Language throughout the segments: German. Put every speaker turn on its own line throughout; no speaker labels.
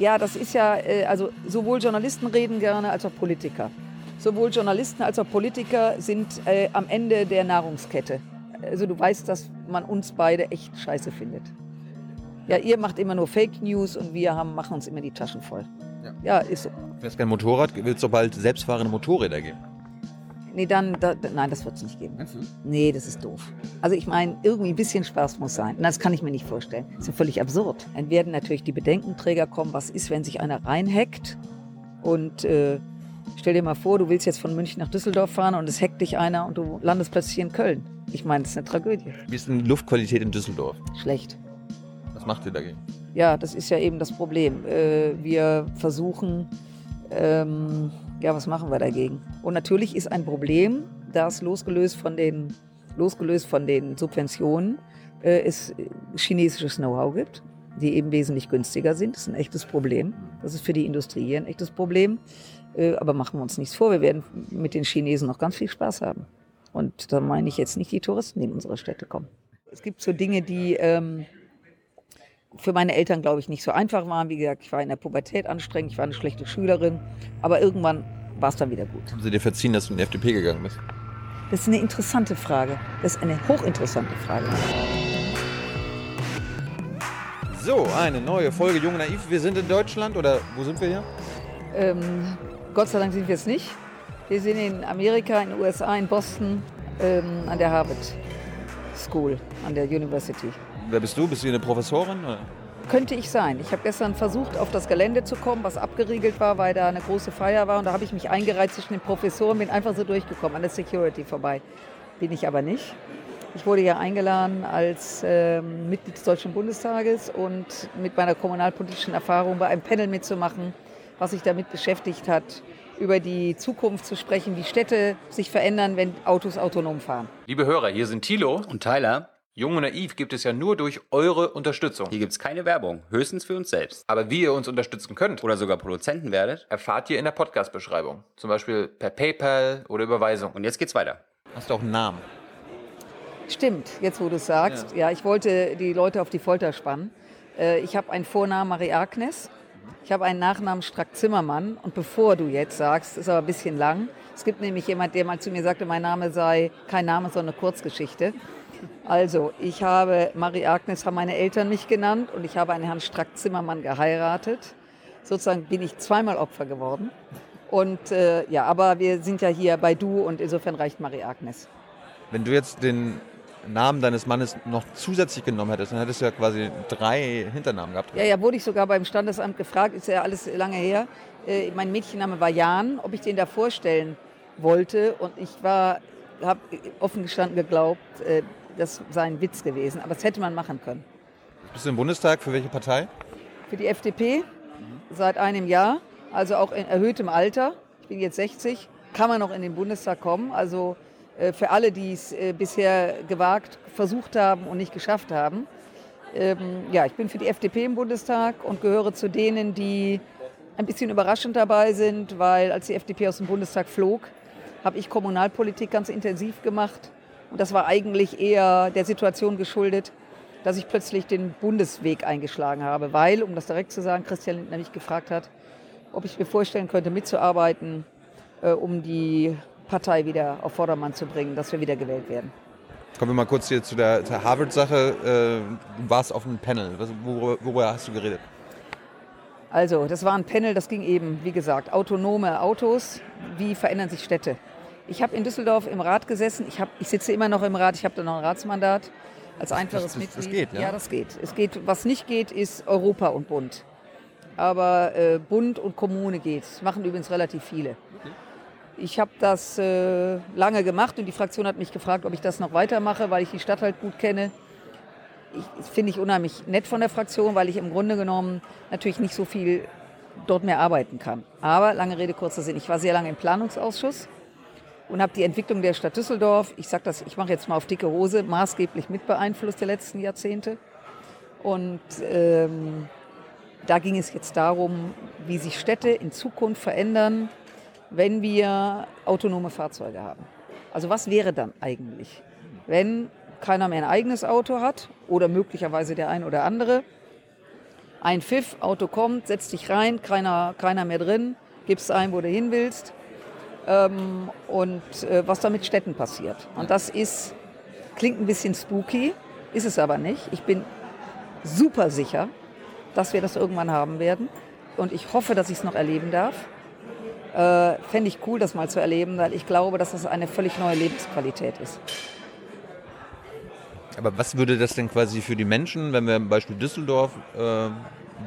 Ja, das ist ja, äh, also sowohl Journalisten reden gerne als auch Politiker. Sowohl Journalisten als auch Politiker sind äh, am Ende der Nahrungskette. Also du weißt, dass man uns beide echt scheiße findet. Ja, ihr macht immer nur Fake News und wir haben, machen uns immer die Taschen voll. Ja, ja ist so.
Du fährst kein Motorrad, wird es sobald selbstfahrende Motorräder geben?
Nee, dann, da, nein, das wird es nicht geben. Meinst du? Nee, das ist doof. Also ich meine, irgendwie ein bisschen Spaß muss sein. Und das kann ich mir nicht vorstellen. Das ist ja völlig absurd. Dann werden natürlich die Bedenkenträger kommen, was ist, wenn sich einer reinhackt und äh, stell dir mal vor, du willst jetzt von München nach Düsseldorf fahren und es hackt dich einer und du landest plötzlich in Köln. Ich meine, das ist eine Tragödie.
Wie ist denn die Luftqualität in Düsseldorf?
Schlecht.
Was macht ihr dagegen?
Ja, das ist ja eben das Problem. Äh, wir versuchen, ähm, ja, was machen wir dagegen? Und natürlich ist ein Problem, dass losgelöst von den, losgelöst von den Subventionen äh, es chinesisches Know-how gibt, die eben wesentlich günstiger sind. Das ist ein echtes Problem. Das ist für die Industrie ein echtes Problem. Äh, aber machen wir uns nichts vor, wir werden mit den Chinesen noch ganz viel Spaß haben. Und da meine ich jetzt nicht die Touristen, die in unsere Städte kommen. Es gibt so Dinge, die ähm, für meine Eltern, glaube ich, nicht so einfach waren. Wie gesagt, ich war in der Pubertät anstrengend, ich war eine schlechte Schülerin, aber irgendwann war es dann wieder gut.
Haben Sie dir verziehen, dass du in die FDP gegangen bist?
Das ist eine interessante Frage. Das ist eine hochinteressante Frage.
So, eine neue Folge Jung Naiv. Wir sind in Deutschland oder wo sind wir hier?
Ähm, Gott sei Dank sind wir es nicht. Wir sind in Amerika, in den USA, in Boston, ähm, an der Harvard School, an der University.
Wer bist du? Bist du eine Professorin? Oder?
Könnte ich sein. Ich habe gestern versucht, auf das Gelände zu kommen, was abgeriegelt war, weil da eine große Feier war. Und da habe ich mich eingereiht zwischen den Professoren, bin einfach so durchgekommen, an der Security vorbei. Bin ich aber nicht. Ich wurde ja eingeladen als äh, Mitglied des Deutschen Bundestages und mit meiner kommunalpolitischen Erfahrung bei einem Panel mitzumachen, was sich damit beschäftigt hat, über die Zukunft zu sprechen, wie Städte sich verändern, wenn Autos autonom fahren.
Liebe Hörer, hier sind Thilo
und Tyler.
Jung und Naiv gibt es ja nur durch eure Unterstützung.
Hier gibt es keine Werbung, höchstens für uns selbst.
Aber wie ihr uns unterstützen könnt
oder sogar Produzenten werdet,
erfahrt ihr in der Podcast-Beschreibung. Zum Beispiel per PayPal oder Überweisung.
Und jetzt geht's weiter.
Hast du auch einen Namen?
Stimmt, jetzt wo du es sagst. Ja. ja. ich wollte die Leute auf die Folter spannen. Äh, ich habe einen Vornamen Marie Agnes. Ich habe einen Nachnamen Strack-Zimmermann. Und bevor du jetzt sagst, ist aber ein bisschen lang. Es gibt nämlich jemand, der mal zu mir sagte, mein Name sei kein Name, sondern eine Kurzgeschichte. Also, ich habe, Marie-Agnes haben meine Eltern mich genannt und ich habe einen Herrn Strack-Zimmermann geheiratet. Sozusagen bin ich zweimal Opfer geworden. Und äh, ja, aber wir sind ja hier bei Du und insofern reicht Marie-Agnes.
Wenn du jetzt den Namen deines Mannes noch zusätzlich genommen hättest, dann hättest du ja quasi drei Hinternamen gehabt.
Ja, ja, wurde ich sogar beim Standesamt gefragt, ist ja alles lange her. Äh, mein Mädchenname war Jan, ob ich den da vorstellen wollte. Und ich war, habe offen gestanden geglaubt, äh, das sei ein Witz gewesen. Aber das hätte man machen können.
Bist du im Bundestag für welche Partei?
Für die FDP seit einem Jahr, also auch in erhöhtem Alter. Ich bin jetzt 60, kann man noch in den Bundestag kommen. Also äh, für alle, die es äh, bisher gewagt, versucht haben und nicht geschafft haben. Ähm, ja, ich bin für die FDP im Bundestag und gehöre zu denen, die ein bisschen überraschend dabei sind, weil als die FDP aus dem Bundestag flog, habe ich Kommunalpolitik ganz intensiv gemacht. Und das war eigentlich eher der Situation geschuldet, dass ich plötzlich den Bundesweg eingeschlagen habe, weil, um das direkt zu sagen, Christian Lindner mich gefragt hat, ob ich mir vorstellen könnte, mitzuarbeiten, äh, um die Partei wieder auf Vordermann zu bringen, dass wir wieder gewählt werden.
Kommen wir mal kurz hier zu der, der Harvard-Sache. Äh, du warst auf einem Panel. Worüber, worüber hast du geredet?
Also, das war ein Panel, das ging eben, wie gesagt, autonome Autos. Wie verändern sich Städte? Ich habe in Düsseldorf im Rat gesessen. Ich, hab, ich sitze immer noch im Rat. Ich habe da noch ein Ratsmandat als einfaches das, das, Mitglied.
Das geht, ja?
Ja, das geht. Es geht. Was nicht geht, ist Europa und Bund. Aber äh, Bund und Kommune geht. Das machen übrigens relativ viele. Okay. Ich habe das äh, lange gemacht und die Fraktion hat mich gefragt, ob ich das noch weitermache, weil ich die Stadt halt gut kenne. Ich, finde ich unheimlich nett von der Fraktion, weil ich im Grunde genommen natürlich nicht so viel dort mehr arbeiten kann. Aber lange Rede, kurzer Sinn. Ich war sehr lange im Planungsausschuss und habe die Entwicklung der Stadt Düsseldorf, ich sage das, ich mache jetzt mal auf dicke Hose, maßgeblich mit beeinflusst der letzten Jahrzehnte. Und ähm, da ging es jetzt darum, wie sich Städte in Zukunft verändern, wenn wir autonome Fahrzeuge haben. Also was wäre dann eigentlich, wenn keiner mehr ein eigenes Auto hat oder möglicherweise der ein oder andere Ein Pfiff, Auto kommt, setzt dich rein, keiner, keiner mehr drin, gibst ein, wo du hin willst. Ähm, und äh, was da mit Städten passiert. Und das ist, klingt ein bisschen spooky, ist es aber nicht. Ich bin super sicher, dass wir das irgendwann haben werden. Und ich hoffe, dass ich es noch erleben darf. Äh, Fände ich cool, das mal zu erleben, weil ich glaube, dass das eine völlig neue Lebensqualität ist.
Aber was würde das denn quasi für die Menschen, wenn wir im Beispiel Düsseldorf äh,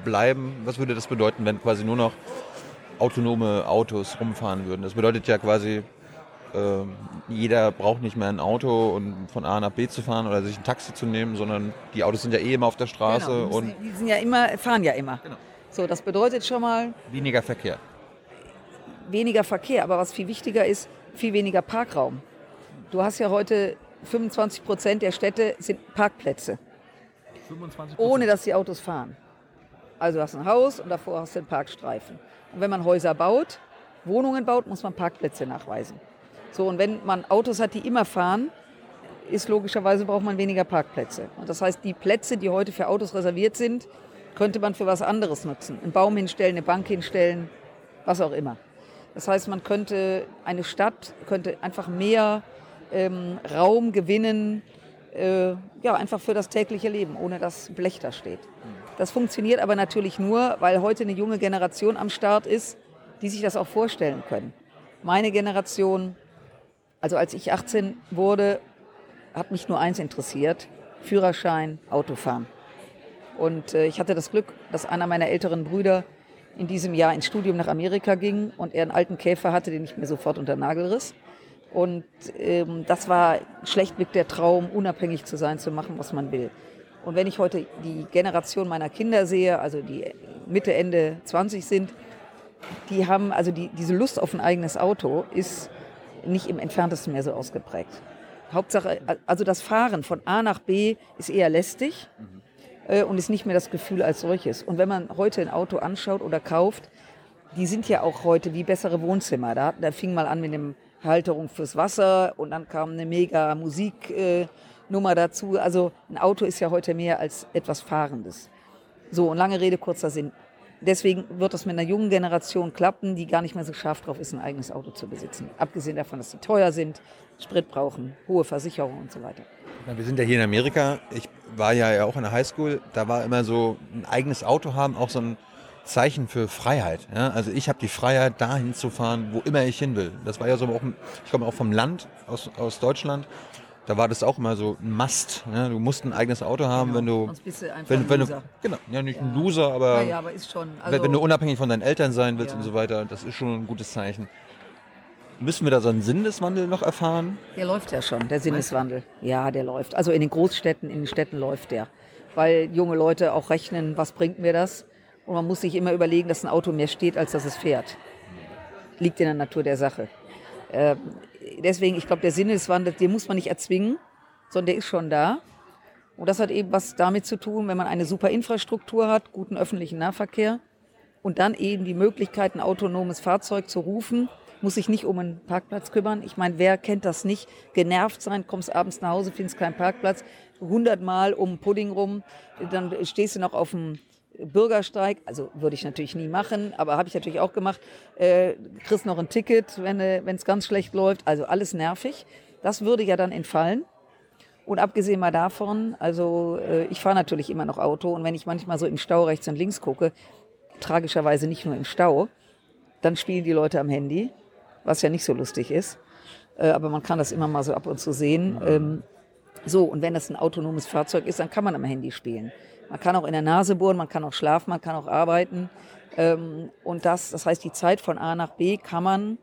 bleiben, was würde das bedeuten, wenn quasi nur noch autonome Autos rumfahren würden? Das bedeutet ja quasi, äh, jeder braucht nicht mehr ein Auto und von A nach B zu fahren oder sich ein Taxi zu nehmen, sondern die Autos sind ja eh immer auf der Straße
Genau, die,
und
müssen, die sind ja immer, fahren ja immer.
Genau.
So, das bedeutet schon mal
weniger Verkehr.
weniger Verkehr, aber was viel wichtiger ist, viel weniger Parkraum. Du hast ja heute 25 Prozent der Städte sind Parkplätze,
25
ohne dass die Autos fahren. Also du hast ein Haus und davor hast du einen Parkstreifen. Und wenn man Häuser baut, Wohnungen baut, muss man Parkplätze nachweisen. So, und wenn man Autos hat, die immer fahren, ist logischerweise braucht man weniger Parkplätze. Und das heißt, die Plätze, die heute für Autos reserviert sind, könnte man für was anderes nutzen. Einen Baum hinstellen, eine Bank hinstellen, was auch immer. Das heißt, man könnte, eine Stadt könnte einfach mehr ähm, Raum gewinnen, äh, ja, einfach für das tägliche Leben, ohne dass Blech da steht. Das funktioniert aber natürlich nur, weil heute eine junge Generation am Start ist, die sich das auch vorstellen können. Meine Generation, also als ich 18 wurde, hat mich nur eins interessiert, Führerschein, Autofahren. Und äh, ich hatte das Glück, dass einer meiner älteren Brüder in diesem Jahr ins Studium nach Amerika ging und er einen alten Käfer hatte, den ich mir sofort unter den Nagel riss. Und ähm, das war schlechtweg der Traum, unabhängig zu sein, zu machen, was man will. Und wenn ich heute die Generation meiner Kinder sehe, also die Mitte, Ende 20 sind, die haben, also die, diese Lust auf ein eigenes Auto ist nicht im entferntesten mehr so ausgeprägt. Hauptsache, also das Fahren von A nach B ist eher lästig äh, und ist nicht mehr das Gefühl als solches. Und wenn man heute ein Auto anschaut oder kauft, die sind ja auch heute wie bessere Wohnzimmer. Da, da fing mal an mit einem Halterung fürs Wasser und dann kam eine mega Musiknummer äh, dazu. Also ein Auto ist ja heute mehr als etwas Fahrendes. So, und lange Rede, kurzer Sinn. Deswegen wird es mit einer jungen Generation klappen, die gar nicht mehr so scharf drauf ist, ein eigenes Auto zu besitzen. Abgesehen davon, dass sie teuer sind, Sprit brauchen, hohe Versicherungen und so weiter.
Wir sind ja hier in Amerika. Ich war ja auch in der Highschool. Da war immer so ein eigenes Auto haben, auch so ein Zeichen für Freiheit. Ja? Also ich habe die Freiheit, dahin zu fahren, wo immer ich hin will. Das war ja so auch, ich komme auch vom Land, aus, aus Deutschland. Da war das auch immer so ein Must. Ja? Du musst ein eigenes Auto haben, wenn du,
Sonst bist du einfach
wenn,
ein
wenn du,
Loser.
genau, ja nicht ein Loser, aber,
Ja, ja, aber ist schon.
wenn-
Also,
wenn du unabhängig von deinen Eltern sein willst
Ja.
und so weiter, das ist schon ein gutes Zeichen. Müssen wir da so einen Sinneswandel noch erfahren?
der läuft ja schon, der Sinneswandel. Ja, der läuft. Also in den Großstädten, in den Städten läuft der. Weil junge Leute auch rechnen, was bringt mir das? Und man muss sich immer überlegen, dass ein Auto mehr steht, als dass es fährt. Liegt in der Natur der Sache. Ähm, deswegen, ich glaube, der Sinneswandel, den muss man nicht erzwingen, sondern der ist schon da. Und das hat eben was damit zu tun, wenn man eine super Infrastruktur hat, guten öffentlichen Nahverkehr und dann eben die Möglichkeit, ein autonomes Fahrzeug zu rufen, muss sich nicht um einen Parkplatz kümmern. Ich meine, wer kennt das nicht? Genervt sein, kommst abends nach Hause, findest keinen Parkplatz, hundertmal um Pudding rum, dann stehst du noch auf dem Bürgersteig, also würde ich natürlich nie machen, aber habe ich natürlich auch gemacht, äh, kriegst noch ein Ticket, wenn es ganz schlecht läuft, also alles nervig. Das würde ja dann entfallen. Und abgesehen mal davon, also äh, ich fahre natürlich immer noch Auto und wenn ich manchmal so im Stau rechts und links gucke, tragischerweise nicht nur im Stau, dann spielen die Leute am Handy, was ja nicht so lustig ist. Äh, aber man kann das immer mal so ab und zu sehen. Ähm, so, und wenn das ein autonomes Fahrzeug ist, dann kann man am Handy spielen. Man kann auch in der Nase bohren, man kann auch schlafen, man kann auch arbeiten. Ähm, und das, das heißt, die Zeit von A nach B kann man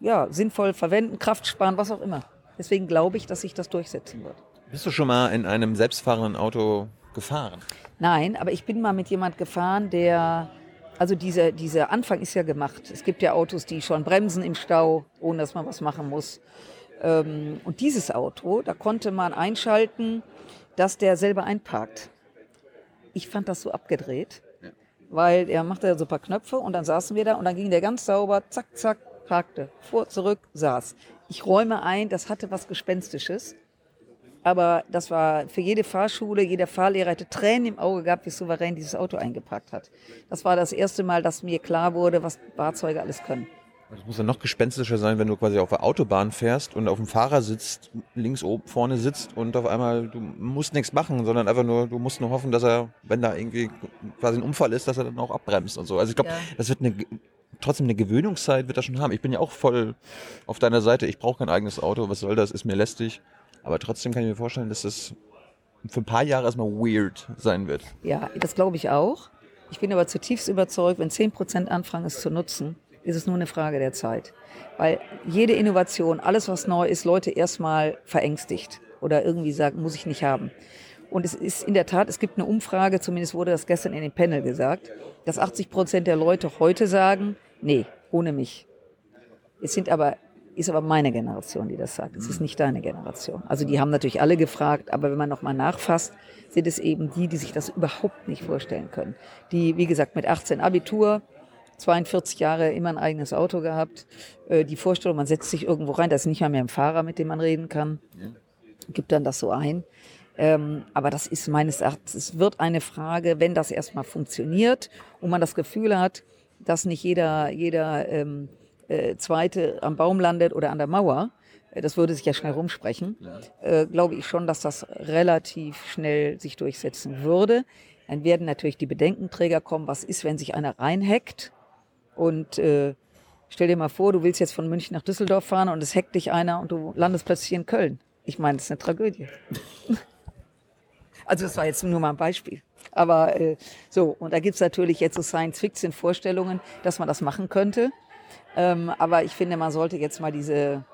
ja, sinnvoll verwenden, Kraft sparen, was auch immer. Deswegen glaube ich, dass sich das durchsetzen wird.
Bist du schon mal in einem selbstfahrenden Auto gefahren?
Nein, aber ich bin mal mit jemand gefahren, der, also dieser, dieser Anfang ist ja gemacht. Es gibt ja Autos, die schon bremsen im Stau, ohne dass man was machen muss. Ähm, und dieses Auto, da konnte man einschalten, dass der selber einparkt. Ich fand das so abgedreht, weil er machte so ein paar Knöpfe und dann saßen wir da und dann ging der ganz sauber, zack, zack, parkte, vor, zurück, saß. Ich räume ein, das hatte was Gespenstisches. Aber das war für jede Fahrschule, jeder Fahrlehrer hatte Tränen im Auge gehabt, wie souverän dieses Auto eingepackt hat. Das war das erste Mal, dass mir klar wurde, was Fahrzeuge alles können.
Das muss ja noch gespenstischer sein, wenn du quasi auf der Autobahn fährst und auf dem Fahrersitz links oben vorne sitzt und auf einmal, du musst nichts machen, sondern einfach nur, du musst nur hoffen, dass er, wenn da irgendwie quasi ein Unfall ist, dass er dann auch abbremst und so. Also ich glaube,
Ja.
das wird eine, trotzdem eine Gewöhnungszeit wird das schon haben. Ich bin ja auch voll auf deiner Seite. Ich brauche kein eigenes Auto. Was soll das? Ist mir lästig. Aber trotzdem kann ich mir vorstellen, dass das für ein paar Jahre erstmal weird sein wird.
Ja, das glaube ich auch. Ich bin aber zutiefst überzeugt, wenn 10 Prozent anfangen, es zu nutzen, ist es nur eine Frage der Zeit. Weil jede Innovation, alles was neu ist, Leute erstmal verängstigt oder irgendwie sagen, muss ich nicht haben. Und es ist in der Tat, es gibt eine Umfrage, zumindest wurde das gestern in dem Panel gesagt, dass 80 Prozent der Leute heute sagen, nee, ohne mich. Es sind aber, ist aber meine Generation, die das sagt. Es ist nicht deine Generation. Also die haben natürlich alle gefragt, aber wenn man nochmal nachfasst, sind es eben die, die sich das überhaupt nicht vorstellen können. Die, wie gesagt, mit 18 Abitur, 42 Jahre immer ein eigenes Auto gehabt. Äh, Die Vorstellung, man setzt sich irgendwo rein, da ist nicht mal mehr ein Fahrer, mit dem man reden kann. Gibt dann das so ein. Ähm, aber das ist meines Erachtens, es wird eine Frage, wenn das erstmal funktioniert und man das Gefühl hat, dass nicht jeder, jeder ähm, äh, Zweite am Baum landet oder an der Mauer, äh, das würde sich ja schnell rumsprechen, äh, glaube ich schon, dass das relativ schnell sich durchsetzen würde. Dann werden natürlich die Bedenkenträger kommen, was ist, wenn sich einer reinhackt und äh, stell dir mal vor, du willst jetzt von München nach Düsseldorf fahren und es hackt dich einer und du landest plötzlich in Köln. Ich meine, das ist eine Tragödie. Also das war jetzt nur mal ein Beispiel. Aber äh, so, und da gibt's natürlich jetzt so Science-Fiction-Vorstellungen, dass man das machen könnte. Ähm, aber ich finde, man sollte jetzt mal diese,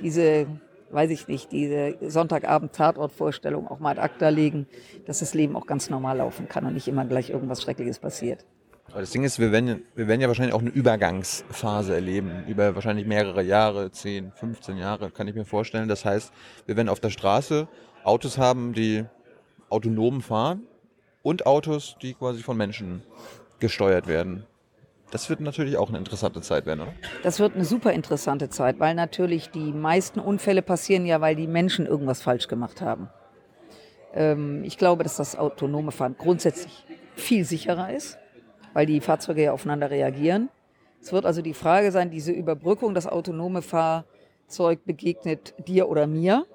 diese, weiß ich nicht, diese Sonntagabend-Tatort-Vorstellung auch mal ad acta legen, dass das Leben auch ganz normal laufen kann und nicht immer gleich irgendwas Schreckliches passiert.
Aber das Ding ist, wir werden, wir werden ja wahrscheinlich auch eine Übergangsphase erleben, über wahrscheinlich mehrere Jahre, 10, 15 Jahre, kann ich mir vorstellen. Das heißt, wir werden auf der Straße Autos haben, die autonom fahren und Autos, die quasi von Menschen gesteuert werden. Das wird natürlich auch eine interessante Zeit werden, oder?
Das wird eine super interessante Zeit, weil natürlich die meisten Unfälle passieren ja, weil die Menschen irgendwas falsch gemacht haben. Ähm, ich glaube, dass das autonome Fahren grundsätzlich viel sicherer ist, weil die Fahrzeuge ja aufeinander reagieren. Es wird also die Frage sein, diese Überbrückung, das autonome Fahrzeug begegnet dir oder mir,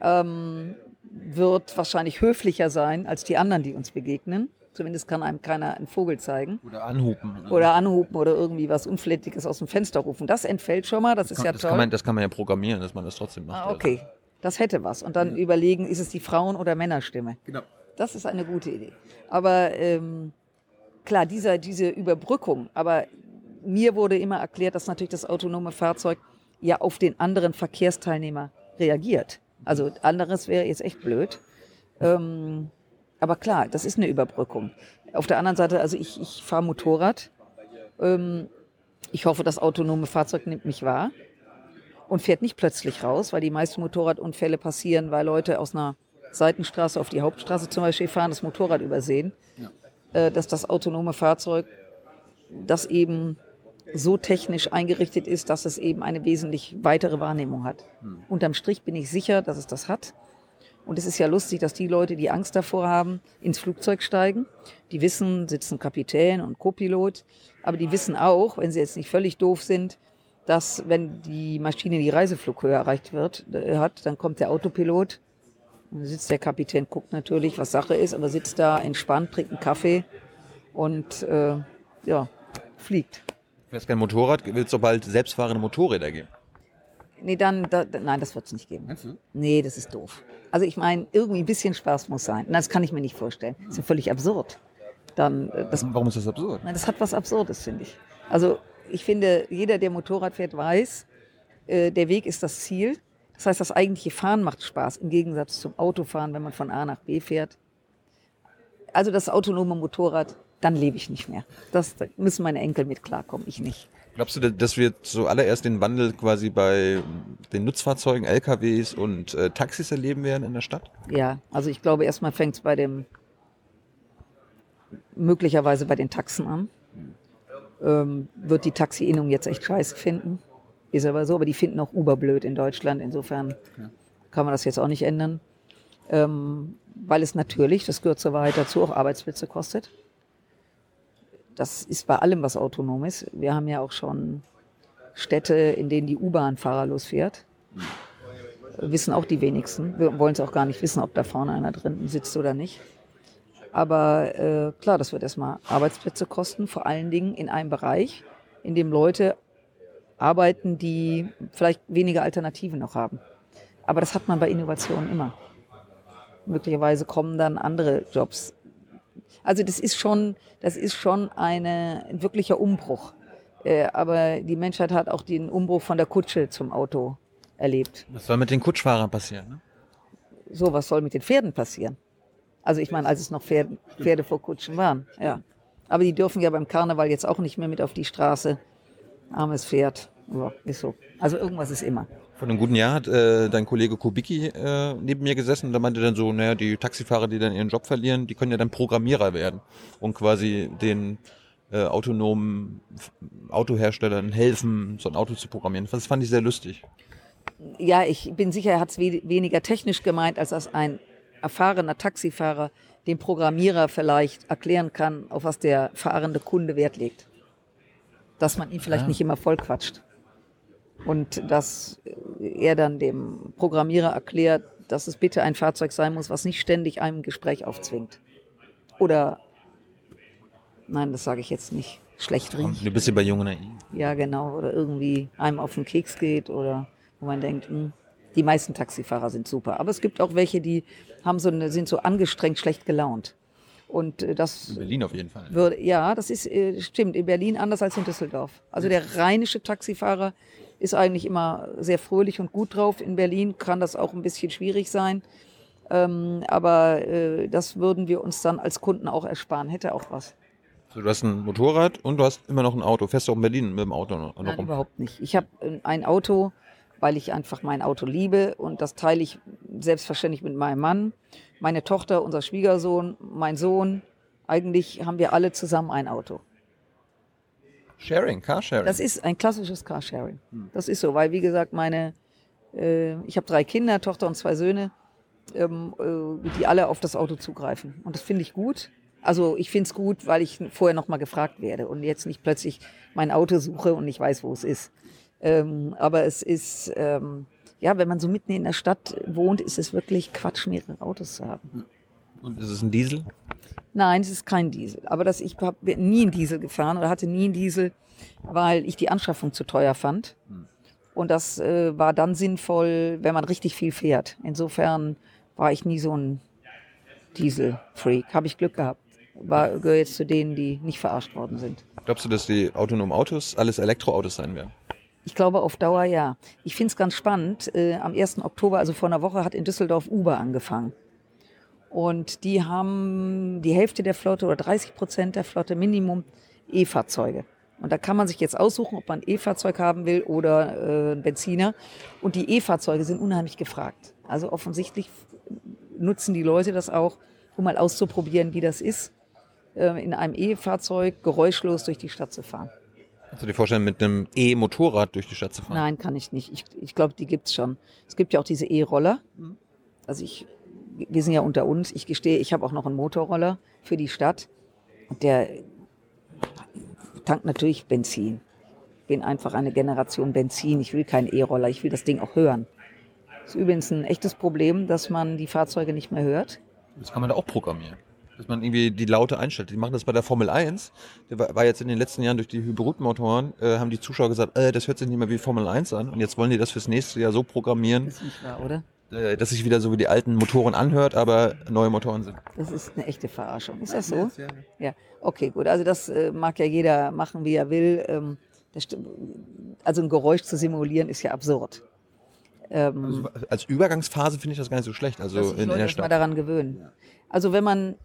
ähm, wird wahrscheinlich höflicher sein als die anderen, die uns begegnen. Zumindest kann einem keiner einen Vogel zeigen.
Oder anhupen.
Oder anhupen oder irgendwie was Unflätiges aus dem Fenster rufen. Das entfällt schon mal, das ist ja
das,
toll.
kann man, das kann man ja programmieren, dass man das trotzdem macht.
ah, okay, das hätte was. Und dann überlegen, ist es die Frauen- oder Männerstimme?
Genau.
Das ist eine gute Idee. Aber ähm, klar, dieser, diese Überbrückung, aber mir wurde immer erklärt, dass natürlich das autonome Fahrzeug ja auf den anderen Verkehrsteilnehmer reagiert. Also anderes wäre jetzt echt blöd. Ähm, aber klar, das ist eine Überbrückung. Auf der anderen Seite, also ich, ich fahre Motorrad. Ähm, ich hoffe, das autonome Fahrzeug nimmt mich wahr und fährt nicht plötzlich raus, weil die meisten Motorradunfälle passieren, weil Leute aus einer Seitenstraße auf die Hauptstraße zum Beispiel fahren, das Motorrad übersehen. Äh, dass das autonome Fahrzeug, das eben so technisch eingerichtet ist, dass es eben eine wesentlich weitere Wahrnehmung hat. Unterm Strich bin ich sicher, dass es das hat. Und es ist ja lustig, dass die Leute, die Angst davor haben, ins Flugzeug steigen. Die wissen, sitzen Kapitän und Co-Pilot, aber die wissen auch, wenn sie jetzt nicht völlig doof sind, dass wenn die Maschine die Reiseflughöhe erreicht wird, äh, hat, dann kommt der Autopilot, dann sitzt der Kapitän, guckt natürlich, was Sache ist, aber sitzt da entspannt, trinkt einen Kaffee und äh, ja, fliegt.
Du fährst kein Motorrad, wird sobald selbstfahrende Motorräder geben.
Nee, dann, da, da- nein, das wird es nicht geben. Nee, das ist doof. Also ich meine, irgendwie ein bisschen Spaß muss sein. Das kann ich mir nicht vorstellen. Das ist ja völlig absurd. Dann, äh, das,
Warum ist das absurd?
nein, das hat was Absurdes, finde ich. Also ich finde, jeder, der Motorrad fährt, weiß, äh, der Weg ist das Ziel. Das heißt, das eigentliche Fahren macht Spaß, im Gegensatz zum Autofahren, wenn man von A nach B fährt. Also das autonome Motorrad, dann lebe ich nicht mehr. Das da müssen meine Enkel mit klarkommen, ich nicht.
Glaubst du, dass wir zuallererst den Wandel quasi bei den Nutzfahrzeugen, LKWs und äh, Taxis erleben werden in der Stadt?
Ja, also ich glaube, erstmal fängt es bei dem, möglicherweise bei den Taxen an. Ähm, wird die Taxi-Innung jetzt echt scheiße finden. Ist aber so, aber die finden auch Uber blöd in Deutschland. Insofern kann man das jetzt auch nicht ändern. ähm, weil es natürlich, das gehört zur Wahrheit dazu, auch Arbeitsplätze kostet. Das ist bei allem, was autonom ist. Wir haben ja auch schon Städte, in denen die U-Bahn fahrerlos fährt. Wissen auch die wenigsten. Wir wollen es auch gar nicht wissen, ob da vorne einer drin sitzt oder nicht. Aber äh, klar, das wird erstmal Arbeitsplätze kosten, vor allen Dingen in einem Bereich, in dem Leute arbeiten, die vielleicht weniger Alternativen noch haben. Aber das hat man bei Innovationen immer. Möglicherweise kommen dann andere Jobs. Also das ist schon, das ist schon eine, ein wirklicher Umbruch. Äh, aber die Menschheit hat auch den Umbruch von der Kutsche zum Auto erlebt.
Was soll mit den Kutschfahrern passieren? Ne?
So, was soll mit den Pferden passieren? Also ich meine, als es noch Pferde, Pferde vor Kutschen waren, ja. Aber die dürfen ja beim Karneval jetzt auch nicht mehr mit auf die Straße. Armes Pferd. Ja, ist so. Also irgendwas ist immer.
Vor einem guten Jahr hat äh, dein Kollege Kubicki äh, neben mir gesessen und da meinte dann so, naja, die Taxifahrer, die dann ihren Job verlieren, die können ja dann Programmierer werden und quasi den äh, autonomen Autoherstellern helfen, so ein Auto zu programmieren. Das fand ich sehr lustig.
Ja, ich bin sicher, er hat es we weniger technisch gemeint, als dass ein erfahrener Taxifahrer dem Programmierer vielleicht erklären kann, auf was der fahrende Kunde Wert legt. Dass man ihn vielleicht
Ja.
nicht immer vollquatscht. Und dass er dann dem Programmierer erklärt, dass es bitte ein Fahrzeug sein muss, was nicht ständig einem Gespräch aufzwingt. Oder, nein, das sage ich jetzt nicht, schlecht riecht.
Du bist ja bei Jung und Naiv.
Ja, genau. Oder irgendwie einem auf den Keks geht oder wo man denkt, hm, die meisten Taxifahrer sind super. Aber es gibt auch welche, die haben so eine, sind so angestrengt schlecht gelaunt. Und äh, das
In Berlin auf jeden Fall.
würde, ja, das ist, äh, stimmt, in Berlin anders als in Düsseldorf. Also der rheinische Taxifahrer ist eigentlich immer sehr fröhlich und gut drauf. In Berlin kann das auch ein bisschen schwierig sein. Ähm, aber äh, das würden wir uns dann als Kunden auch ersparen. Hätte auch was.
So, du hast ein Motorrad und du hast immer noch ein Auto. Fährst du auch in Berlin mit dem Auto noch, noch
Nein,
rum?
überhaupt nicht. Ich habe ein Auto, weil ich einfach mein Auto liebe und das teile ich selbstverständlich mit meinem Mann, meine Tochter, unser Schwiegersohn, mein Sohn. Eigentlich haben wir alle zusammen ein Auto.
Sharing, Carsharing.
Das ist ein klassisches Carsharing. Das ist so, weil wie gesagt, meine, äh, ich habe drei Kinder, Tochter und zwei Söhne, ähm, äh, die alle auf das Auto zugreifen. Und das finde ich gut. Also ich finde es gut, weil ich vorher noch mal gefragt werde und jetzt nicht plötzlich mein Auto suche und nicht weiß, wo es ist. Ähm, aber es ist, ähm, ja, wenn man so mitten in der Stadt wohnt, ist es wirklich Quatsch, mehrere Autos zu haben.
und ist es ein Diesel?
Nein, es ist kein Diesel. Aber das, ich habe nie einen Diesel gefahren oder hatte nie einen Diesel, weil ich die Anschaffung zu teuer fand. Und das äh, war dann sinnvoll, wenn man richtig viel fährt. Insofern war ich nie so ein Diesel-Freak. Habe ich Glück gehabt. War, gehöre jetzt zu denen, die nicht verarscht worden sind.
Glaubst du, dass die autonomen Autos alles Elektroautos sein werden?
Ich glaube auf Dauer ja. Ich finde es ganz spannend. Äh, am 1. Oktober, also vor einer Woche, hat in Düsseldorf Uber angefangen. Und die haben die Hälfte der Flotte oder 30 Prozent der Flotte Minimum E-Fahrzeuge. Und da kann man sich jetzt aussuchen, ob man ein E-Fahrzeug haben will oder äh, Benziner. Und die E-Fahrzeuge sind unheimlich gefragt. Also offensichtlich nutzen die Leute das auch, um mal auszuprobieren, wie das ist, äh, in einem E-Fahrzeug geräuschlos durch die Stadt zu fahren.
Kannst du dir vorstellen, mit einem E-Motorrad durch die Stadt zu fahren?
Nein, kann ich nicht. Ich, ich glaube, die gibt's schon. Es gibt ja auch diese E-Roller. Also ich, wir sind ja unter uns. Ich gestehe, ich habe auch noch einen Motorroller für die Stadt. Und der tankt natürlich Benzin. Bin einfach eine Generation Benzin. Ich will keinen E-Roller. Ich will das Ding auch hören. Das ist übrigens ein echtes Problem, dass man die Fahrzeuge nicht mehr hört.
Das kann man da auch programmieren. Dass man irgendwie die Laute einstellt. Die machen das bei der Formel 1. Der war jetzt in den letzten Jahren durch die Hybridmotoren, äh, haben die Zuschauer gesagt, äh, das hört sich nicht mehr wie Formel 1 an. Und jetzt wollen die das fürs nächste Jahr so programmieren,
Das ist nicht wahr, oder?
äh, dass sich wieder so wie die alten Motoren anhört, aber neue Motoren sind.
Das ist eine echte Verarschung. Ist das so? Ja, okay, gut. Also das äh, mag ja jeder machen, wie er will. Ähm, also ein Geräusch zu simulieren ist ja absurd. Ähm,
Also als Übergangsphase finde ich das gar nicht so schlecht. Also in, in
Leute
der
erst mal
Stadt.
daran gewöhnen. Also wenn man,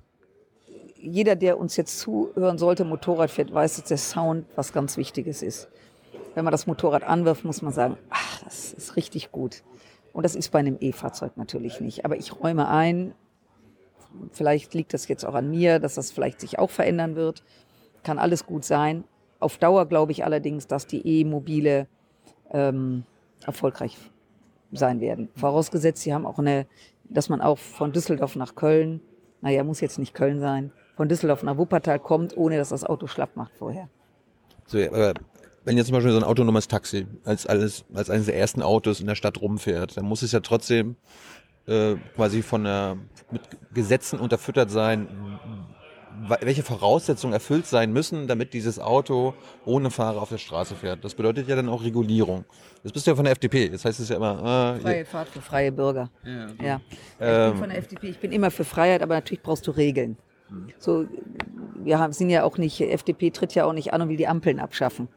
jeder, der uns jetzt zuhören sollte, Motorrad fährt, weiß, dass der Sound was ganz Wichtiges ist. Wenn man das Motorrad anwirft, muss man sagen, ach, das ist richtig gut. Und das ist bei einem E-Fahrzeug natürlich nicht. Aber ich räume ein, vielleicht liegt das jetzt auch an mir, dass das vielleicht sich auch verändern wird. Kann alles gut sein. Auf Dauer glaube ich allerdings, dass die E-Mobile ähm, erfolgreich sein werden. Vorausgesetzt, sie haben auch eine dass man auch von Düsseldorf nach Köln, naja, muss jetzt nicht Köln sein, von Düsseldorf nach Wuppertal kommt, ohne dass das Auto schlapp macht vorher.
So, ja, aber wenn jetzt zum Beispiel so ein autonomes Taxi als alles, als eines der ersten Autos in der Stadt rumfährt, dann muss es ja trotzdem äh, quasi von der, mit Gesetzen unterfüttert sein, welche Voraussetzungen erfüllt sein müssen, damit dieses Auto ohne Fahrer auf der Straße fährt. Das bedeutet ja dann auch Regulierung. Das bist du ja von der FDP. Das heißt es ja immer, äh,
Freie Fahrt für freie Bürger. Ja. Ich
Ähm.
bin von der FDP, ich bin immer für Freiheit, aber natürlich brauchst du Regeln. So, wir haben, sind ja auch nicht, FDP tritt ja auch nicht an und will die Ampeln abschaffen.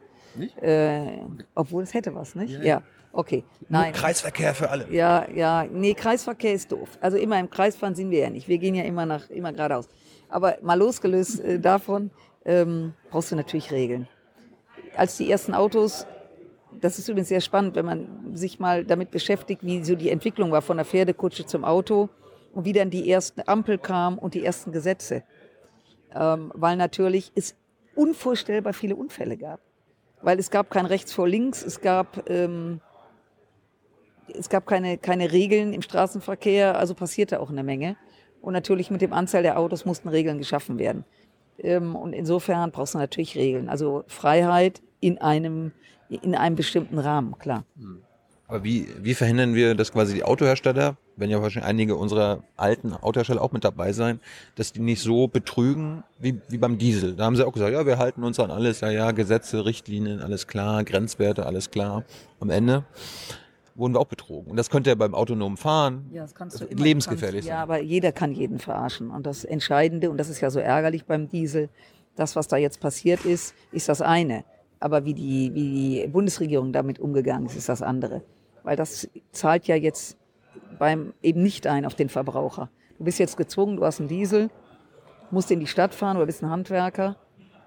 Äh, obwohl es hätte was, nicht? Ja. Okay. Nein.
Kreisverkehr für alle.
Ja, ja, nee, Kreisverkehr ist doof. Also immer im Kreis fahren sind wir ja nicht. Wir gehen ja immer nach, immer geradeaus. Aber mal losgelöst äh, davon, ähm, brauchst du natürlich Regeln. Als die ersten Autos, das ist übrigens sehr spannend, wenn man sich mal damit beschäftigt, wie so die Entwicklung war von der Pferdekutsche zum Auto und wie dann die ersten Ampel kam und die ersten Gesetze. Ähm, weil natürlich es unvorstellbar viele Unfälle gab. Weil es gab kein rechts vor links, es gab ähm, es gab keine, keine Regeln im Straßenverkehr, also passierte auch eine Menge. Und natürlich mit dem Anzahl der Autos mussten Regeln geschaffen werden. Ähm, und insofern brauchst du natürlich Regeln. Also Freiheit in einem, in einem bestimmten Rahmen, klar.
Aber wie, wie verhindern wir, dass quasi die Autohersteller, wenn ja wahrscheinlich einige unserer alten Autohersteller auch mit dabei sein, dass die nicht so betrügen wie, wie beim Diesel? Da haben sie auch gesagt, ja, wir halten uns an alles, ja, ja, Gesetze, Richtlinien, alles klar, Grenzwerte, alles klar. Am Ende wurden wir auch betrogen. Und das könnte ja beim autonomen Fahren
Ja, das kannst du
immer- lebensgefährlich
kannst, Ja,
sein.
aber jeder kann jeden verarschen. Und das Entscheidende, und das ist ja so ärgerlich beim Diesel, das, was da jetzt passiert ist, ist das eine. Aber wie die, wie die Bundesregierung damit umgegangen ist, ist das andere. Weil das zahlt ja jetzt beim eben nicht ein auf den Verbraucher. Du bist jetzt gezwungen, du hast einen Diesel, musst in die Stadt fahren oder bist ein Handwerker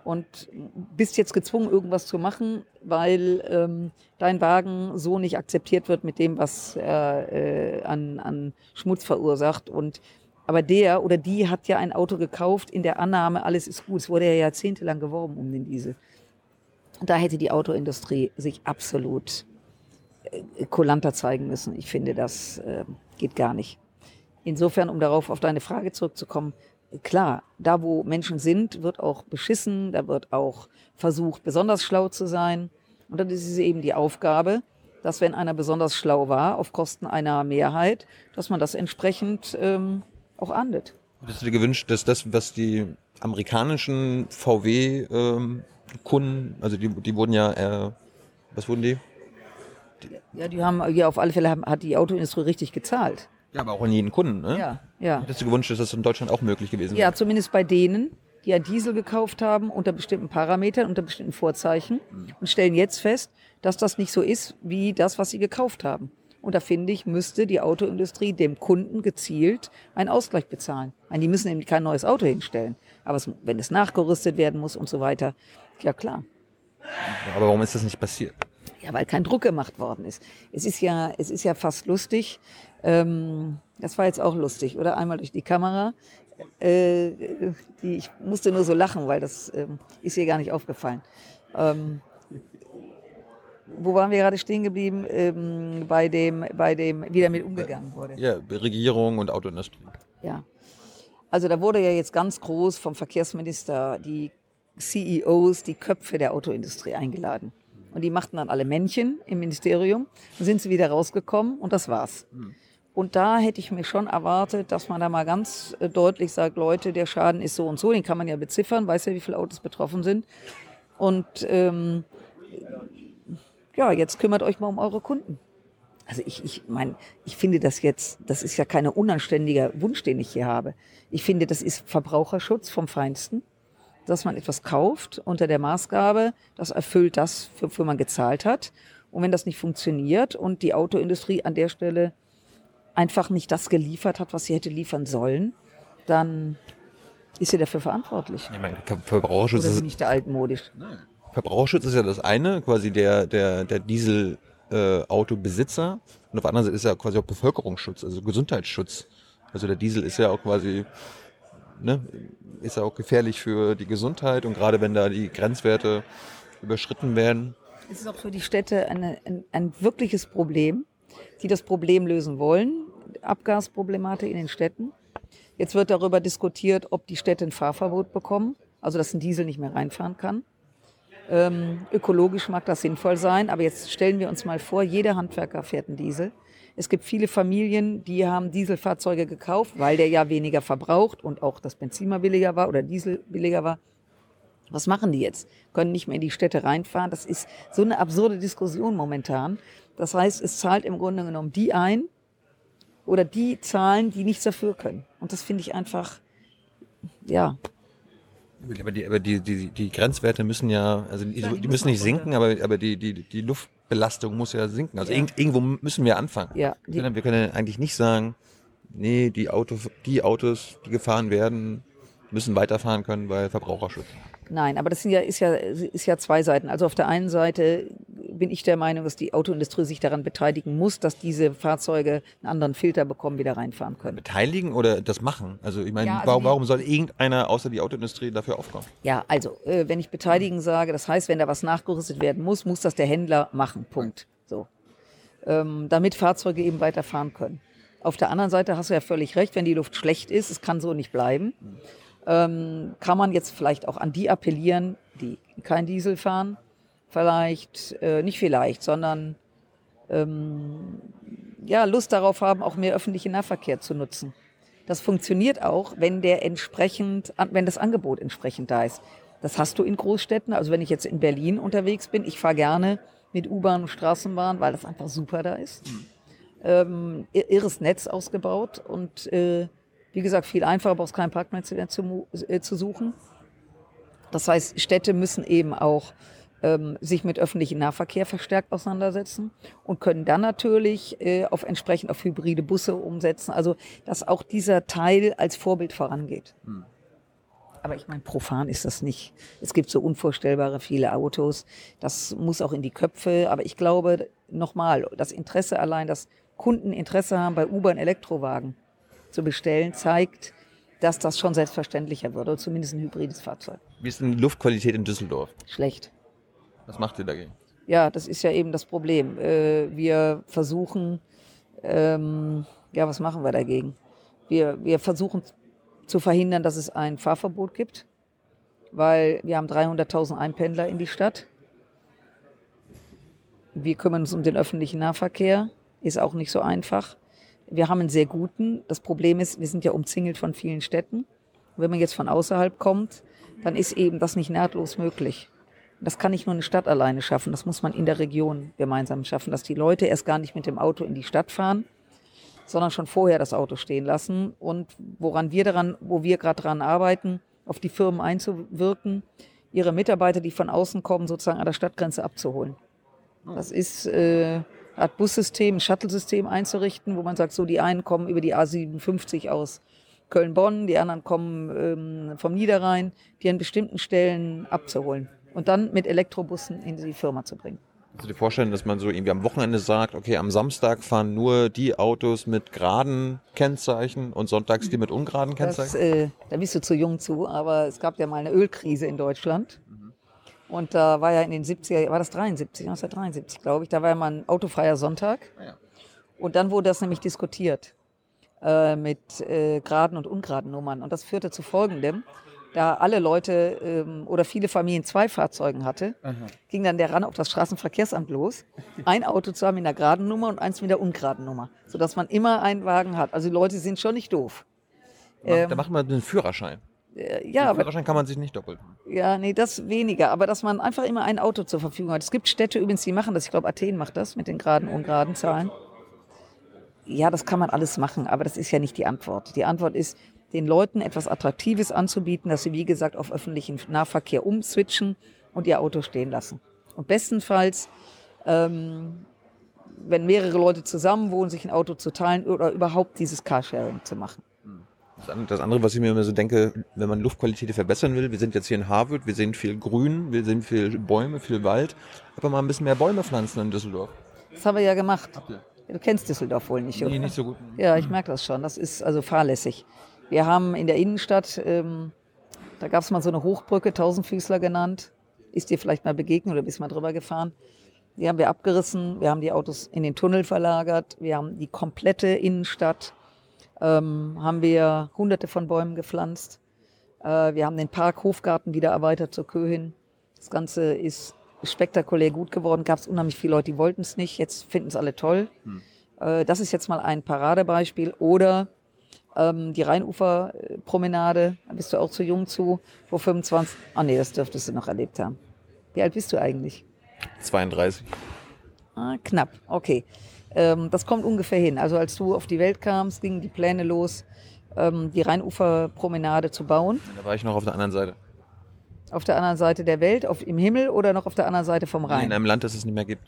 und bist jetzt gezwungen, irgendwas zu machen, weil ähm, dein Wagen so nicht akzeptiert wird mit dem, was er äh, an, an Schmutz verursacht. Und aber der oder die hat ja ein Auto gekauft in der Annahme, alles ist gut. Es wurde ja jahrzehntelang geworben um den Diesel. Da hätte die Autoindustrie sich absolut kulanter zeigen müssen. Ich finde, das äh, geht gar nicht. Insofern, um darauf auf deine Frage zurückzukommen, klar, da wo Menschen sind, wird auch beschissen, da wird auch versucht, besonders schlau zu sein. Und dann ist es eben die Aufgabe, dass wenn einer besonders schlau war, auf Kosten einer Mehrheit, dass man das entsprechend ähm, auch ahndet.
Hättest du dir gewünscht, dass das, was die amerikanischen VW-Kunden, also die, die wurden ja, äh, was wurden die?
Ja, die haben, ja, auf alle Fälle haben, hat die Autoindustrie richtig gezahlt.
Ja, aber auch an jeden Kunden, ne?
Ja, ja.
Hättest du gewünscht, dass das in Deutschland auch möglich gewesen wäre?
Ja, zumindest bei denen, die einen Diesel gekauft haben unter bestimmten Parametern, unter bestimmten Vorzeichen und stellen jetzt fest, dass das nicht so ist wie das, was sie gekauft haben. Und da finde ich, müsste die Autoindustrie dem Kunden gezielt einen Ausgleich bezahlen. Die müssen nämlich kein neues Auto hinstellen. Aber es, wenn es nachgerüstet werden muss und so weiter, ja klar.
Aber warum ist das nicht passiert?
Ja, weil kein Druck gemacht worden ist. Es ist ja, es ist ja fast lustig. Ähm, das war jetzt auch lustig, oder? Einmal durch die Kamera. Äh, die, ich musste nur so lachen, weil das ähm, ist ihr gar nicht aufgefallen. Ähm, wo waren wir gerade stehen geblieben? Ähm, bei dem, bei dem, wie damit umgegangen wurde.
Ja, Regierung und Autoindustrie.
Ja. Also da wurde ja jetzt ganz groß vom Verkehrsminister die CEOs, die Köpfe der Autoindustrie eingeladen. Und die machten dann alle Männchen im Ministerium. Dann sind sie wieder rausgekommen und das war's. Und da hätte ich mir schon erwartet, dass man da mal ganz äh, deutlich sagt, Leute, der Schaden ist so und so, den kann man ja beziffern, weiß ja, wie viele Autos betroffen sind. Und ähm, ja, jetzt kümmert euch mal um eure Kunden. Also ich, ich meine, ich finde das jetzt, das ist ja kein unanständiger Wunsch, den ich hier habe. Ich finde, das ist Verbraucherschutz vom Feinsten, dass man etwas kauft unter der Maßgabe, das erfüllt das, wofür man gezahlt hat. Und wenn das nicht funktioniert und die Autoindustrie an der Stelle einfach nicht das geliefert hat, was sie hätte liefern sollen, dann ist sie dafür verantwortlich.
Ich meine, Verbraucherschutz
Oder
ist,
ich da altmodisch?
Verbraucherschutz ist ja das eine, quasi der, der, der Diesel-Autobesitzer. und auf der anderen Seite ist ja quasi auch Bevölkerungsschutz, also Gesundheitsschutz. Also der Diesel ist ja auch quasi, ne, ist ja auch gefährlich für die Gesundheit und gerade wenn da die Grenzwerte überschritten werden.
Es ist auch für die Städte eine, ein, ein wirkliches Problem, die das Problem lösen wollen. Abgasproblematik in den Städten. Jetzt wird darüber diskutiert, ob die Städte ein Fahrverbot bekommen, also dass ein Diesel nicht mehr reinfahren kann. Ähm, ökologisch mag das sinnvoll sein, aber jetzt stellen wir uns mal vor, jeder Handwerker fährt einen Diesel. Es gibt viele Familien, die haben Dieselfahrzeuge gekauft, weil der ja weniger verbraucht und auch das Benzin mal billiger war oder Diesel billiger war. Was machen die jetzt? Können nicht mehr in die Städte reinfahren? Das ist so eine absurde Diskussion momentan. Das heißt, es zahlt im Grunde genommen die ein oder die zahlen, die nichts dafür können. Und das finde ich einfach, ja,
aber die, aber die, die, die Grenzwerte müssen ja, also die, die müssen nicht sinken, aber, aber die, die, die Luftbelastung muss ja sinken. Also
Ja.
irgend, irgendwo müssen wir anfangen.
ja,
Wir
die,
können, wir können eigentlich nicht sagen, nee, die, Auto, die Autos, die gefahren werden, müssen weiterfahren können, weil Verbraucherschutz.
Nein, aber das sind ja, ist, ja, ist ja zwei Seiten. Also auf der einen Seite bin ich der Meinung, dass die Autoindustrie sich daran beteiligen muss, dass diese Fahrzeuge einen anderen Filter bekommen, wieder reinfahren können.
Beteiligen oder das machen? Also ich meine,
Ja, also
warum, warum soll irgendeiner außer die Autoindustrie dafür aufkommen?
Ja, also äh, wenn ich beteiligen sage, das heißt, wenn da was nachgerüstet werden muss, muss das der Händler machen. Punkt. So. Ähm, damit Fahrzeuge eben weiterfahren können. Auf der anderen Seite hast du ja völlig recht, wenn die Luft schlecht ist, es kann so nicht bleiben, ähm, kann man jetzt vielleicht auch an die appellieren, die kein Diesel fahren. Vielleicht, äh, nicht vielleicht, sondern ähm, ja, Lust darauf haben, auch mehr öffentlichen Nahverkehr zu nutzen. Das funktioniert auch, wenn der entsprechend, wenn das Angebot entsprechend da ist. Das hast du in Großstädten. Also wenn ich jetzt in Berlin unterwegs bin, ich fahre gerne mit U-Bahn und Straßenbahn, weil das einfach super da ist. Ähm, ir- irres Netz ausgebaut und äh, wie gesagt, viel einfacher, brauchst keinen Parkplatz mehr zu, äh, zu suchen. Das heißt, Städte müssen eben auch ähm, sich mit öffentlichem Nahverkehr verstärkt auseinandersetzen und können dann natürlich äh, auf entsprechend auf hybride Busse umsetzen. Also dass auch dieser Teil als Vorbild vorangeht. Aber ich meine, profan ist das nicht. Es gibt so unvorstellbare viele Autos. Das muss auch in die Köpfe. Aber ich glaube, nochmal, das Interesse allein, dass Kunden Interesse haben, bei Uber einen Elektrowagen zu bestellen, zeigt, dass das schon selbstverständlicher wird. Oder zumindest ein hybrides Fahrzeug.
Wie ist denn die Luftqualität in Düsseldorf?
Schlecht.
Was macht ihr dagegen?
Ja, das ist ja eben das Problem. Äh, wir versuchen, ähm, ja, was machen wir dagegen? Wir, wir versuchen zu verhindern, dass es ein Fahrverbot gibt, weil wir haben 300.000 Einpendler in die Stadt. Wir kümmern uns um den öffentlichen Nahverkehr, ist auch nicht so einfach. Wir haben einen sehr guten. Das Problem ist, wir sind ja umzingelt von vielen Städten. Wenn man jetzt von außerhalb kommt, dann ist eben das nicht nahtlos möglich. Das kann nicht nur eine Stadt alleine schaffen, das muss man in der Region gemeinsam schaffen, dass die Leute erst gar nicht mit dem Auto in die Stadt fahren, sondern schon vorher das Auto stehen lassen. Und woran wir daran, wo wir gerade dran arbeiten, auf die Firmen einzuwirken, ihre Mitarbeiter, die von außen kommen, sozusagen an der Stadtgrenze abzuholen. Das ist äh, Art Bussystem, Shuttle-System einzurichten, wo man sagt, so die einen kommen über die A57 aus Köln-Bonn, die anderen kommen ähm, vom Niederrhein, die an bestimmten Stellen abzuholen und dann mit Elektrobussen in die Firma zu bringen.
Kannst du dir vorstellen, dass man so irgendwie am Wochenende sagt, okay, am Samstag fahren nur die Autos mit geraden Kennzeichen und sonntags die mit ungeraden
Das,
Kennzeichen?
äh, da bist du zu jung zu, aber es gab ja mal eine Ölkrise in Deutschland. Und da war ja in den 70er, war das 73, 1973, glaube ich, da war ja mal ein autofreier Sonntag.
Ja.
Und dann wurde das nämlich diskutiert äh, mit äh, geraden und ungeraden Nummern. Und das führte zu folgendem. Da alle Leute ähm, oder viele Familien zwei Fahrzeugen hatte, ging dann der ran auf das Straßenverkehrsamt los, ein Auto zu haben mit einer geraden Nummer und eins mit der ungeraden Nummer, sodass man immer einen Wagen hat. Also die Leute sind schon nicht doof.
da macht man einen Führerschein.
Äh,
Den
ja, aber
Führerschein kann man sich nicht doppelt.
Ja, nee, das weniger. Aber dass man einfach immer ein Auto zur Verfügung hat. Es gibt Städte übrigens, die machen das. Ich glaube, Athen macht das mit den geraden und ungeraden Zahlen. Ja, das kann man alles machen, aber das ist ja nicht die Antwort. Die Antwort ist, den Leuten etwas Attraktives anzubieten, dass sie, wie gesagt, auf öffentlichen Nahverkehr umswitchen und ihr Auto stehen lassen. Und bestenfalls, ähm, wenn mehrere Leute zusammen wohnen, sich ein Auto zu teilen oder überhaupt dieses Carsharing zu machen.
Das an- Das andere, was ich mir immer so denke, wenn man Luftqualität verbessern will, wir sind jetzt hier in Harvard, wir sehen viel Grün, wir sehen viel Bäume, viel Wald, aber mal ein bisschen mehr Bäume pflanzen in Düsseldorf.
Das haben wir ja gemacht. Du kennst Düsseldorf wohl nicht, oder?
Nee, nicht so gut.
Ja, ich merke das schon. Das ist also fahrlässig. Wir haben in der Innenstadt, ähm, da gab es mal so eine Hochbrücke, Tausendfüßler genannt. Ist dir vielleicht mal begegnet oder bist mal drüber gefahren? Die haben wir abgerissen. Wir haben die Autos in den Tunnel verlagert. Wir haben die komplette Innenstadt, ähm, haben wir hunderte von Bäumen gepflanzt. Äh, wir haben den Park Hofgarten wieder erweitert zur Köh hin. Das Ganze ist spektakulär gut geworden. Gab es unheimlich viele Leute, die wollten es nicht. Jetzt finden es alle toll. Hm. Äh, das ist jetzt mal ein Paradebeispiel. Oder ähm, die Rheinuferpromenade, da bist du auch zu jung zu, vor 25. Ah nee, das dürftest du noch erlebt haben. Wie alt bist du eigentlich?
32.
Ah, knapp, okay. Ähm, das kommt ungefähr hin. Also als du auf die Welt kamst, gingen die Pläne los, ähm, die Rheinuferpromenade zu bauen.
Da war ich noch auf der anderen Seite.
Auf der anderen Seite der Welt, auf, im Himmel oder noch auf der anderen Seite vom Rhein?
In einem Land, das es nicht mehr gibt.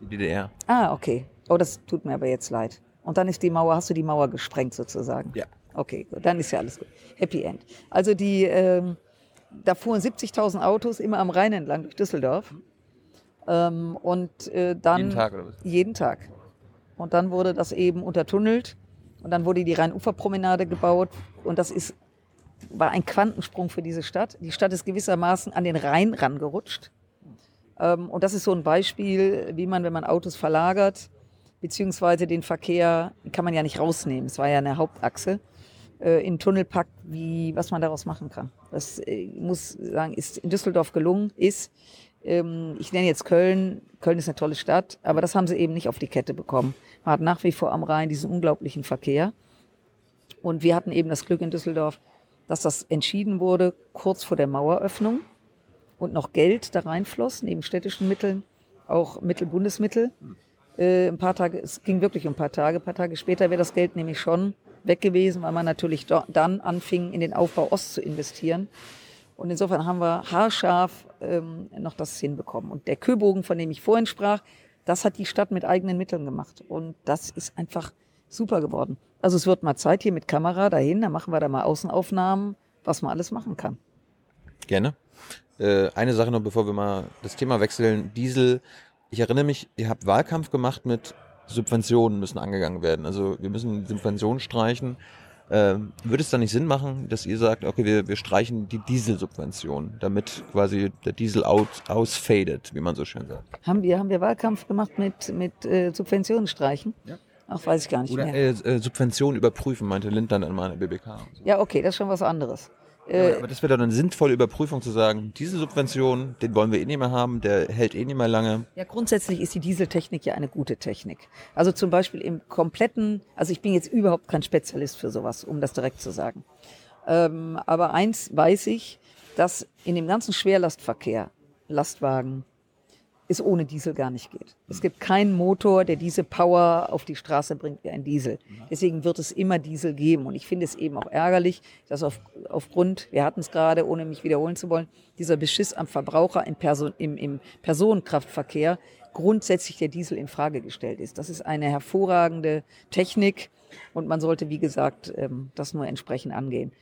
Die DDR.
Ah, okay. Oh, das tut mir aber jetzt leid. Und dann ist die Mauer, hast du die Mauer gesprengt sozusagen?
Ja.
Okay, gut, dann ist ja alles gut. Happy End. Also die, ähm, da fuhren 70.000 Autos immer am Rhein entlang durch Düsseldorf. Ähm, und äh, dann
jeden Tag oder was?
Jeden Tag. Und dann wurde das eben untertunnelt und dann wurde die Rheinuferpromenade gebaut und das ist war ein Quantensprung für diese Stadt. Die Stadt ist gewissermaßen an den Rhein rangerutscht. Ähm, und das ist so ein Beispiel, wie man, wenn man Autos verlagert, beziehungsweise den Verkehr kann man ja nicht rausnehmen. Es war ja eine Hauptachse äh, in Tunnel packt, wie, was man daraus machen kann. Das äh, muss sagen, ist in Düsseldorf gelungen, ist, ähm, ich nenne jetzt Köln, Köln ist eine tolle Stadt, aber das haben sie eben nicht auf die Kette bekommen. Man hat nach wie vor am Rhein diesen unglaublichen Verkehr. Und wir hatten eben das Glück in Düsseldorf, dass das entschieden wurde kurz vor der Maueröffnung und noch Geld da reinfloss, neben städtischen Mitteln, auch Mittelbundesmittel. Äh, ein paar Tage, es ging wirklich um ein paar Tage, ein paar Tage später wäre das Geld nämlich schon weg gewesen, weil man natürlich dann anfing, in den Aufbau Ost zu investieren. Und insofern haben wir haarscharf ähm, noch das hinbekommen. Und der Köbogen, von dem ich vorhin sprach, das hat die Stadt mit eigenen Mitteln gemacht. Und das ist einfach super geworden. Also es wird mal Zeit hier mit Kamera dahin, dann machen wir da mal Außenaufnahmen, was man alles machen kann.
Gerne. Äh, eine Sache noch, bevor wir mal das Thema wechseln. Diesel. Ich erinnere mich, ihr habt Wahlkampf gemacht mit Subventionen müssen angegangen werden. Also wir müssen Subventionen streichen. Ähm, würde es dann nicht Sinn machen, dass ihr sagt, okay, wir, wir streichen die Dieselsubvention, damit quasi der Diesel out, ausfadet, wie man so schön sagt?
Haben wir, haben wir Wahlkampf gemacht mit, mit äh, Subventionen streichen? Ja. Ach, weiß ich gar nicht
Oder,
mehr.
Äh, Subventionen überprüfen, meinte Lindner dann in der BBK.
So. Ja, okay, das ist schon was anderes.
Äh, aber das wäre dann eine sinnvolle Überprüfung zu sagen, diese Subvention, den wollen wir eh nicht mehr haben, der hält eh nicht mehr lange.
Ja, grundsätzlich ist die Dieseltechnik ja eine gute Technik. Also zum Beispiel im kompletten, also ich bin jetzt überhaupt kein Spezialist für sowas, um das direkt zu sagen. Ähm, aber eins weiß ich, dass in dem ganzen Schwerlastverkehr, Lastwagen, es ohne Diesel gar nicht geht. Es gibt keinen Motor, der diese Power auf die Straße bringt wie ein Diesel. Deswegen wird es immer Diesel geben. Und ich finde es eben auch ärgerlich, dass auf, aufgrund, wir hatten es gerade, ohne mich wiederholen zu wollen, dieser Beschiss am Verbraucher im, Person, im, im Personenkraftverkehr grundsätzlich der Diesel in Frage gestellt ist. Das ist eine hervorragende Technik und man sollte, wie gesagt, ähm, das nur entsprechend angehen.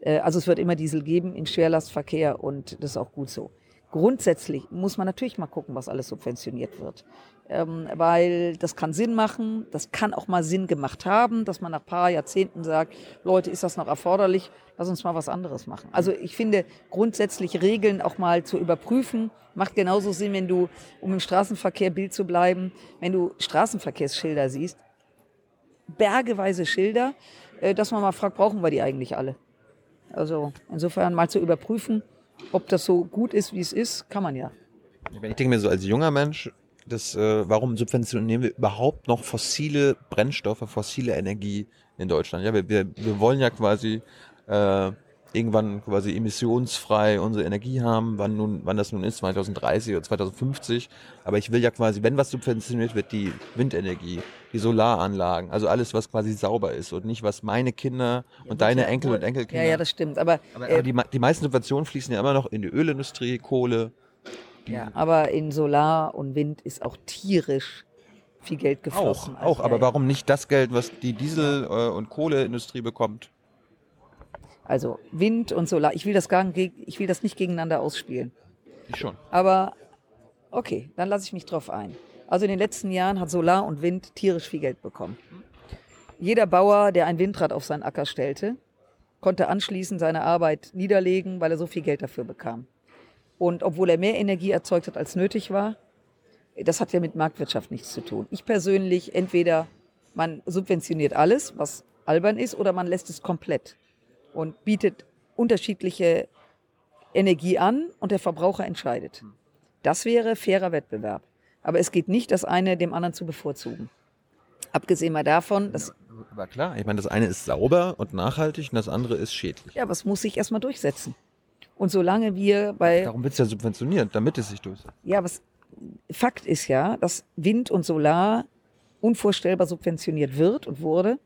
Äh, also es wird immer Diesel geben im Schwerlastverkehr und das ist auch gut so grundsätzlich muss man natürlich mal gucken, was alles subventioniert wird. Ähm, weil das kann Sinn machen, das kann auch mal Sinn gemacht haben, dass man nach paar Jahrzehnten sagt, Leute, ist das noch erforderlich? Lass uns mal was anderes machen. Also ich finde, grundsätzlich Regeln auch mal zu überprüfen, macht genauso Sinn, wenn du, um im Straßenverkehr Bild zu bleiben, wenn du Straßenverkehrsschilder siehst, bergeweise Schilder, äh, dass man mal fragt, brauchen wir die eigentlich alle? Also insofern mal zu überprüfen, ob das so gut ist, wie es ist, kann man ja.
Ich denke mir so als junger Mensch, das, äh, warum subventionieren wir überhaupt noch fossile Brennstoffe, fossile Energie in Deutschland? Ja, wir, wir, wir wollen ja quasi äh, irgendwann quasi emissionsfrei unsere Energie haben, wann nun, wann das nun ist, 2030 oder 2050. Aber ich will ja quasi, wenn was subventioniert wird, die Windenergie, die Solaranlagen, also alles, was quasi sauber ist und nicht, was meine Kinder und ja, deine Enkel und Enkelkinder.
Ja, ja, das stimmt. Aber,
aber, äh, aber die, die meisten Subventionen fließen ja immer noch in die Ölindustrie, Kohle.
Ja, aber in Solar und Wind ist auch tierisch viel Geld geflossen.
Auch, auch. aber warum nicht das Geld, was die Diesel- äh, und Kohleindustrie bekommt?
Also Wind und Solar. Ich will das gar nicht, ich will das nicht gegeneinander ausspielen.
Ich schon.
Aber okay, dann lasse ich mich drauf ein. Also in den letzten Jahren hat Solar und Wind tierisch viel Geld bekommen. Jeder Bauer, der ein Windrad auf seinen Acker stellte, konnte anschließend seine Arbeit niederlegen, weil er so viel Geld dafür bekam. Und obwohl er mehr Energie erzeugt hat, als nötig war, das hat ja mit Marktwirtschaft nichts zu tun. Ich persönlich, entweder man subventioniert alles, was albern ist, oder man lässt es komplett und bietet unterschiedliche Energie an und der Verbraucher entscheidet. Das wäre fairer Wettbewerb. Aber es geht nicht, das eine dem anderen zu bevorzugen. Abgesehen mal davon, dass.
Aber klar, ich meine, das eine ist sauber und nachhaltig und das andere ist schädlich.
Ja, was muss sich erstmal durchsetzen? Und solange wir bei.
Darum wird es ja subventioniert, damit es sich durchsetzt.
Ja, was Fakt ist ja, dass Wind und Solar unvorstellbar subventioniert wird und wurde,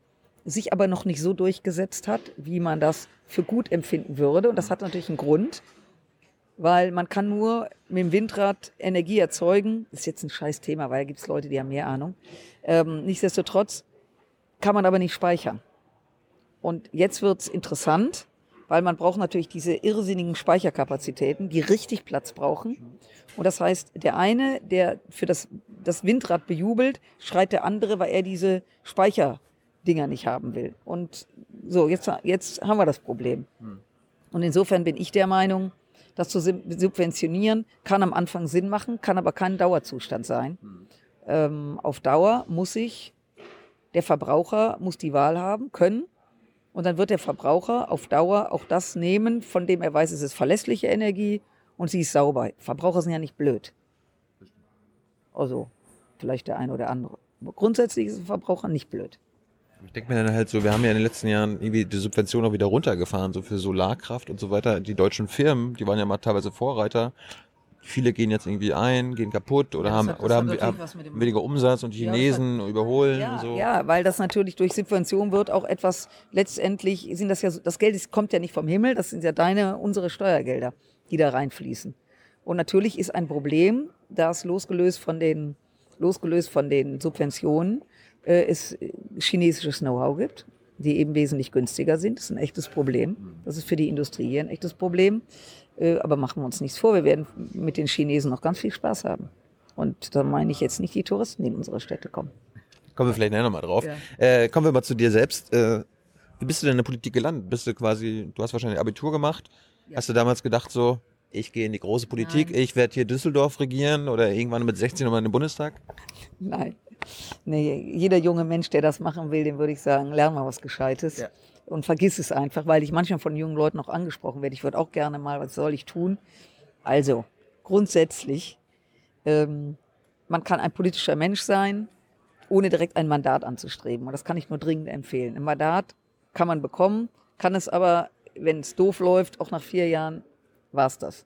sich aber noch nicht so durchgesetzt hat, wie man das für gut empfinden würde. Und das hat natürlich einen Grund, weil man kann nur mit dem Windrad Energie erzeugen. Das ist jetzt ein scheiß Thema, weil da gibt es Leute, die haben mehr Ahnung. Ähm, nichtsdestotrotz kann man aber nicht speichern. Und jetzt wird es interessant, weil man braucht natürlich diese irrsinnigen Speicherkapazitäten, die richtig Platz brauchen. Und das heißt, der eine, der für das, das Windrad bejubelt, schreit der andere, weil er diese Speicherdinger nicht haben will. Und so, jetzt, jetzt haben wir das Problem. Und insofern bin ich der Meinung, das zu subventionieren kann am Anfang Sinn machen, kann aber kein Dauerzustand sein. Ähm, auf Dauer muss ich, der Verbraucher muss die Wahl haben, können. Und dann wird der Verbraucher auf Dauer auch das nehmen, von dem er weiß, es ist verlässliche Energie und sie ist sauber. Verbraucher sind ja nicht blöd. Also, vielleicht der eine oder andere. Aber grundsätzlich ist ein Verbraucher nicht blöd.
Ich denke mir dann halt so, wir haben ja in den letzten Jahren irgendwie die Subvention auch wieder runtergefahren, so für Solarkraft und so weiter. Die deutschen Firmen, die waren ja mal teilweise Vorreiter. Viele gehen jetzt irgendwie ein, gehen kaputt oder
Ja, das
haben,
hat- das
oder
hat
haben, haben weniger Umsatz und die
Ja, das
Chinesen überholen
Ja,
und so.
ja, weil das natürlich durch Subvention wird auch etwas, letztendlich sind das ja, das Geld kommt ja nicht vom Himmel, das sind ja deine, unsere Steuergelder, die da reinfließen. Und natürlich ist ein Problem, dass losgelöst von den, losgelöst von den Subventionen, äh, es äh, chinesisches Know-how gibt, die eben wesentlich günstiger sind. Das ist ein echtes Problem. Das ist für die Industrie hier ein echtes Problem. Äh, aber machen wir uns nichts vor, wir werden mit den Chinesen noch ganz viel Spaß haben. Und da meine ich jetzt nicht die Touristen, die in unsere Städte kommen.
Kommen wir vielleicht nachher nochmal drauf.
Ja.
Äh, kommen wir mal zu dir selbst. Äh, wie bist du denn in der Politik gelandet? Bist du quasi, du hast wahrscheinlich Abitur gemacht. Hast du damals gedacht so, ich gehe in die große Politik,
Nein.
ich werde hier Düsseldorf regieren oder irgendwann mit 16 nochmal in den Bundestag?
Nein. Nee, jeder junge Mensch, der das machen will, dem würde ich sagen, lern mal was Gescheites.
Ja.
Und vergiss es einfach, weil ich manchmal von jungen Leuten auch angesprochen werde. Ich würde auch gerne mal, was soll ich tun? Also, grundsätzlich, ähm, man kann ein politischer Mensch sein, ohne direkt ein Mandat anzustreben. Und das kann ich nur dringend empfehlen. Ein Mandat kann man bekommen, kann es aber, wenn es doof läuft, auch nach vier Jahren war es das.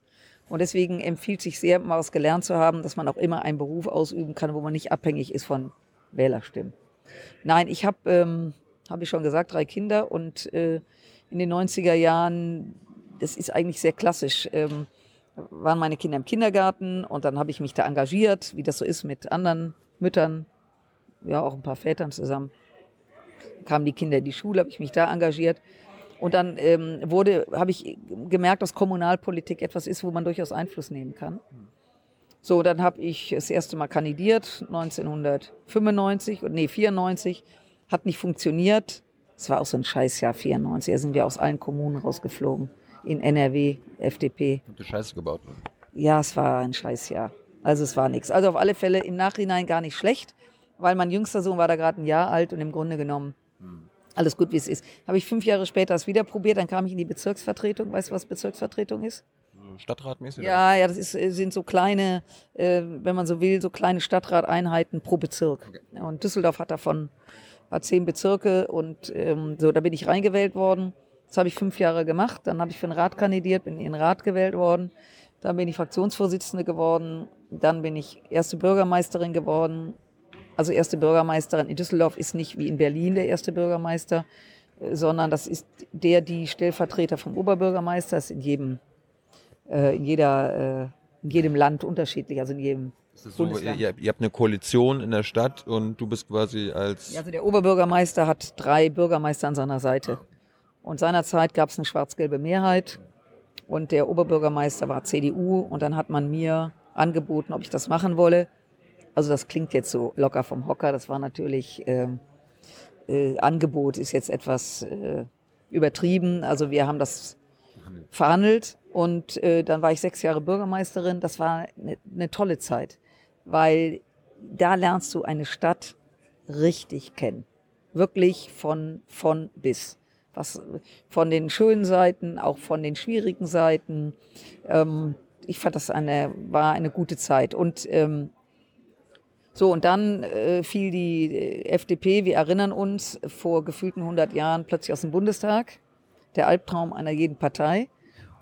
Und deswegen empfiehlt sich sehr, mal was gelernt zu haben, dass man auch immer einen Beruf ausüben kann, wo man nicht abhängig ist von Wählerstimmen. Nein, ich habe, ähm, habe ich schon gesagt, drei Kinder und äh, in den 90er Jahren, das ist eigentlich sehr klassisch, ähm, waren meine Kinder im Kindergarten und dann habe ich mich da engagiert, wie das so ist mit anderen Müttern, ja auch ein paar Vätern zusammen. Kamen die Kinder in die Schule, habe ich mich da engagiert. Und dann ähm, wurde, habe ich gemerkt, dass Kommunalpolitik etwas ist, wo man durchaus Einfluss nehmen kann. So, dann habe ich das erste Mal kandidiert, 1995, und nee, 94, hat nicht funktioniert. Es war auch so ein Scheißjahr, 94, da sind wir aus allen Kommunen rausgeflogen. In NRW, FDP.
Hab du Scheiße gebaut.
Ja, es war ein Scheißjahr. Also es war nichts. Also auf alle Fälle im Nachhinein gar nicht schlecht, weil mein jüngster Sohn war da gerade ein Jahr alt und im Grunde genommen alles gut, wie es ist. Habe ich fünf Jahre später es wieder probiert, dann kam ich in die Bezirksvertretung. Weißt du, was Bezirksvertretung ist?
Stadtratmäßig?
Ja, ja, das ist, äh, sind so kleine, äh, wenn man so will, so kleine Stadtrateinheiten pro Bezirk. Und Düsseldorf hat davon hat zehn Bezirke und ähm, so, da bin ich reingewählt worden. Das habe ich fünf Jahre gemacht. Dann habe ich für den Rat kandidiert, bin in den Rat gewählt worden. Dann bin ich Fraktionsvorsitzende geworden. Dann bin ich erste Bürgermeisterin geworden. Also erste Bürgermeisterin in Düsseldorf ist nicht wie in Berlin der erste Bürgermeister, äh, sondern das ist der, die Stellvertreter vom Oberbürgermeister. Ist in jedem äh, in, jeder, äh, in jedem Land unterschiedlich, also in jedem
so, ihr ihr habt eine Koalition in der Stadt und du bist quasi als.
Also der Oberbürgermeister hat drei Bürgermeister an seiner Seite. Und seinerzeit gab es eine schwarz-gelbe Mehrheit und der Oberbürgermeister war CDU und dann hat man mir angeboten, ob ich das machen wolle. Also das klingt jetzt so locker vom Hocker, das war natürlich, ähm, äh, Angebot ist jetzt etwas äh, übertrieben. Also wir haben das verhandelt und äh, dann war ich sechs Jahre Bürgermeisterin. Das war eine, eine tolle Zeit, weil da lernst du eine Stadt richtig kennen. Wirklich von, von bis. Was, von den schönen Seiten, auch von den schwierigen Seiten. Ähm, ich fand das eine, war eine gute Zeit. Und ähm, so, und dann äh, fiel die äh, FDP, wir erinnern uns, vor gefühlten 100 Jahren plötzlich aus dem Bundestag. Der Albtraum einer jeden Partei.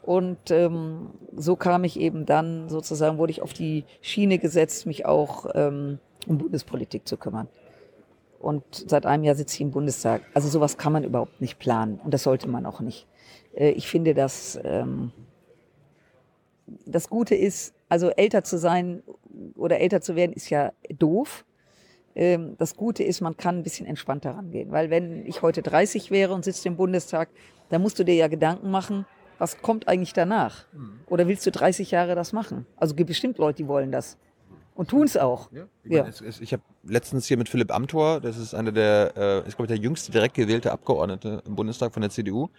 Und ähm, so kam ich eben dann, sozusagen, wurde ich auf die Schiene gesetzt, mich auch ähm, um Bundespolitik zu kümmern. Und seit einem Jahr sitze ich im Bundestag. Also sowas kann man überhaupt nicht planen und das sollte man auch nicht. Äh, ich finde, dass ähm, das Gute ist, also älter zu sein oder älter zu werden, ist ja doof. Ähm, das Gute ist, man kann ein bisschen entspannter rangehen. Weil wenn ich heute 30 wäre und sitze im Bundestag, dann musst du dir ja Gedanken machen, was kommt eigentlich danach? Oder willst du 30 Jahre das machen? Also gibt bestimmt Leute, die wollen das. Und tun es auch.
Ja, ich,
Ja.
ich habe letztens hier mit Philipp Amthor, das ist einer der, äh, ich glaube, der jüngste direkt gewählte Abgeordnete im Bundestag von der CDU.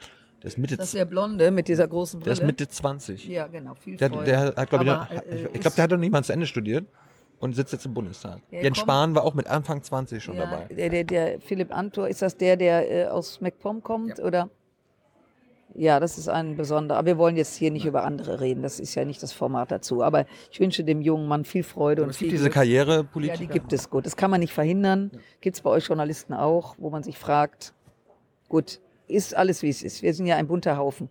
Der ist Mitte,
Das ist der Blonde mit dieser großen
der
Brille.
ist Mitte 20.
ja, genau. Viel
Der,
Freude.
der hat, glaube ich,
Aber,
noch-
äh,
ich, ich
ist-
glaube, der hat noch niemand zu Ende studiert und sitzt jetzt im Bundestag.
Der
Jens
kommt-
Spahn war auch mit Anfang 20 schon
ja,
dabei.
Der, der, der Philipp Antor, ist das der, der äh, aus MacPom kommt? Oder? Ja, das ist ein besonderer. Aber wir wollen jetzt hier nicht über andere reden. Das ist ja nicht das Format dazu. Aber ich wünsche dem jungen Mann viel Freude und
Es
viel
gibt diese. Karrierepolitik.
Ja, die gibt es gut. Das kann man nicht verhindern. Gibt es bei euch Journalisten auch, wo man sich fragt, gut, ist alles wie es ist. Wir sind ja ein bunter Haufen.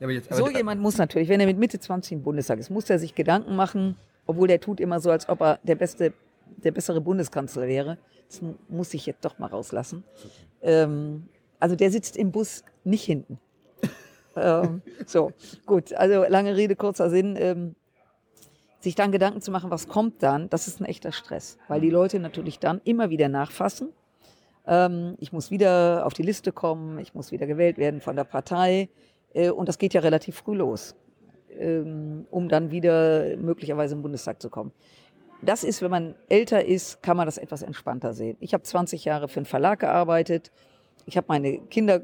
aber jetzt,
So jemand muss natürlich, wenn er mit Mitte 20 im Bundestag ist, muss er sich Gedanken machen, obwohl der tut immer so, als ob er der beste, der bessere Bundeskanzler wäre. Das mu- muss ich jetzt doch mal rauslassen. Ähm, also der sitzt im Bus nicht hinten. ähm, so, gut. Also lange Rede, kurzer Sinn. Ähm, sich dann Gedanken zu machen, was kommt dann, das ist ein echter Stress, weil die Leute natürlich dann immer wieder nachfassen. Ähm, ich muss wieder auf die Liste kommen, ich muss wieder gewählt werden von der Partei. Äh, und das geht ja relativ früh los, ähm, um dann wieder möglicherweise im Bundestag zu kommen. Das ist, wenn man älter ist, kann man das etwas entspannter sehen. Ich habe 20 Jahre für einen Verlag gearbeitet. Ich habe meine Kinder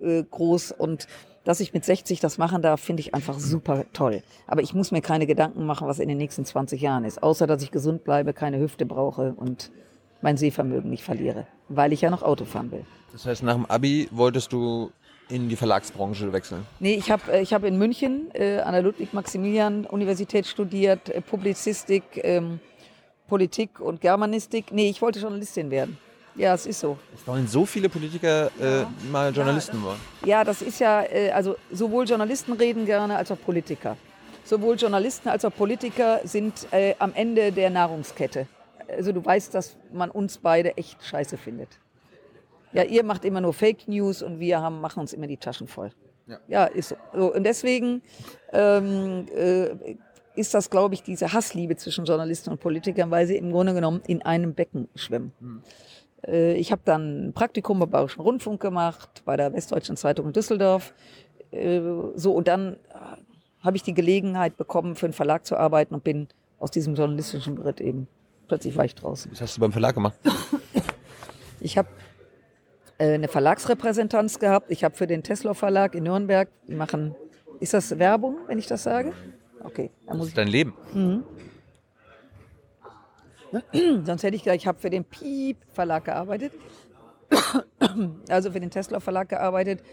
äh, groß und dass ich mit 60 das machen darf, finde ich einfach super toll. Aber ich muss mir keine Gedanken machen, was in den nächsten 20 Jahren ist. Außer, dass ich gesund bleibe, keine Hüfte brauche und mein Sehvermögen nicht verliere. Weil ich ja noch Auto fahren will.
Das heißt, nach dem Abi wolltest du in die Verlagsbranche wechseln.
Nee, ich habe ich hab in München äh, an der Ludwig-Maximilian-Universität studiert, äh, Publizistik, ähm, Politik und Germanistik. Nee, ich wollte Journalistin werden. Ja, es ist so.
Es wollen so viele Politiker äh, mal Journalisten werden.
Ja, das ist ja, äh, also sowohl Journalisten reden gerne als auch Politiker. Sowohl Journalisten als auch Politiker sind äh, am Ende der Nahrungskette. Also du weißt, dass man uns beide echt scheiße findet. Ja, ihr macht immer nur Fake News und wir haben, machen uns immer die Taschen voll.
Ja.
Ja, ist so. so. Und deswegen ähm, äh, ist das, glaube ich, diese Hassliebe zwischen Journalisten und Politikern, weil sie im Grunde genommen in einem Becken schwimmen. Äh, Ich habe dann ein Praktikum beim Bayerischen Rundfunk gemacht, bei der Westdeutschen Zeitung in Düsseldorf. Äh, So, und dann äh, habe ich die Gelegenheit bekommen, für einen Verlag zu arbeiten und bin aus diesem journalistischen Brett eben, plötzlich war ich draußen.
Was hast du beim Verlag gemacht?
Ich habe äh, eine Verlagsrepräsentanz gehabt. Ich habe für den Tesla Verlag in Nürnberg, die machen, ist das Werbung, wenn ich das sage? Okay, dann
Das
muss
ist dein Leben.
ich, sonst hätte ich gesagt, ich habe für den Piep Verlag gearbeitet. also für den Tesla Verlag gearbeitet.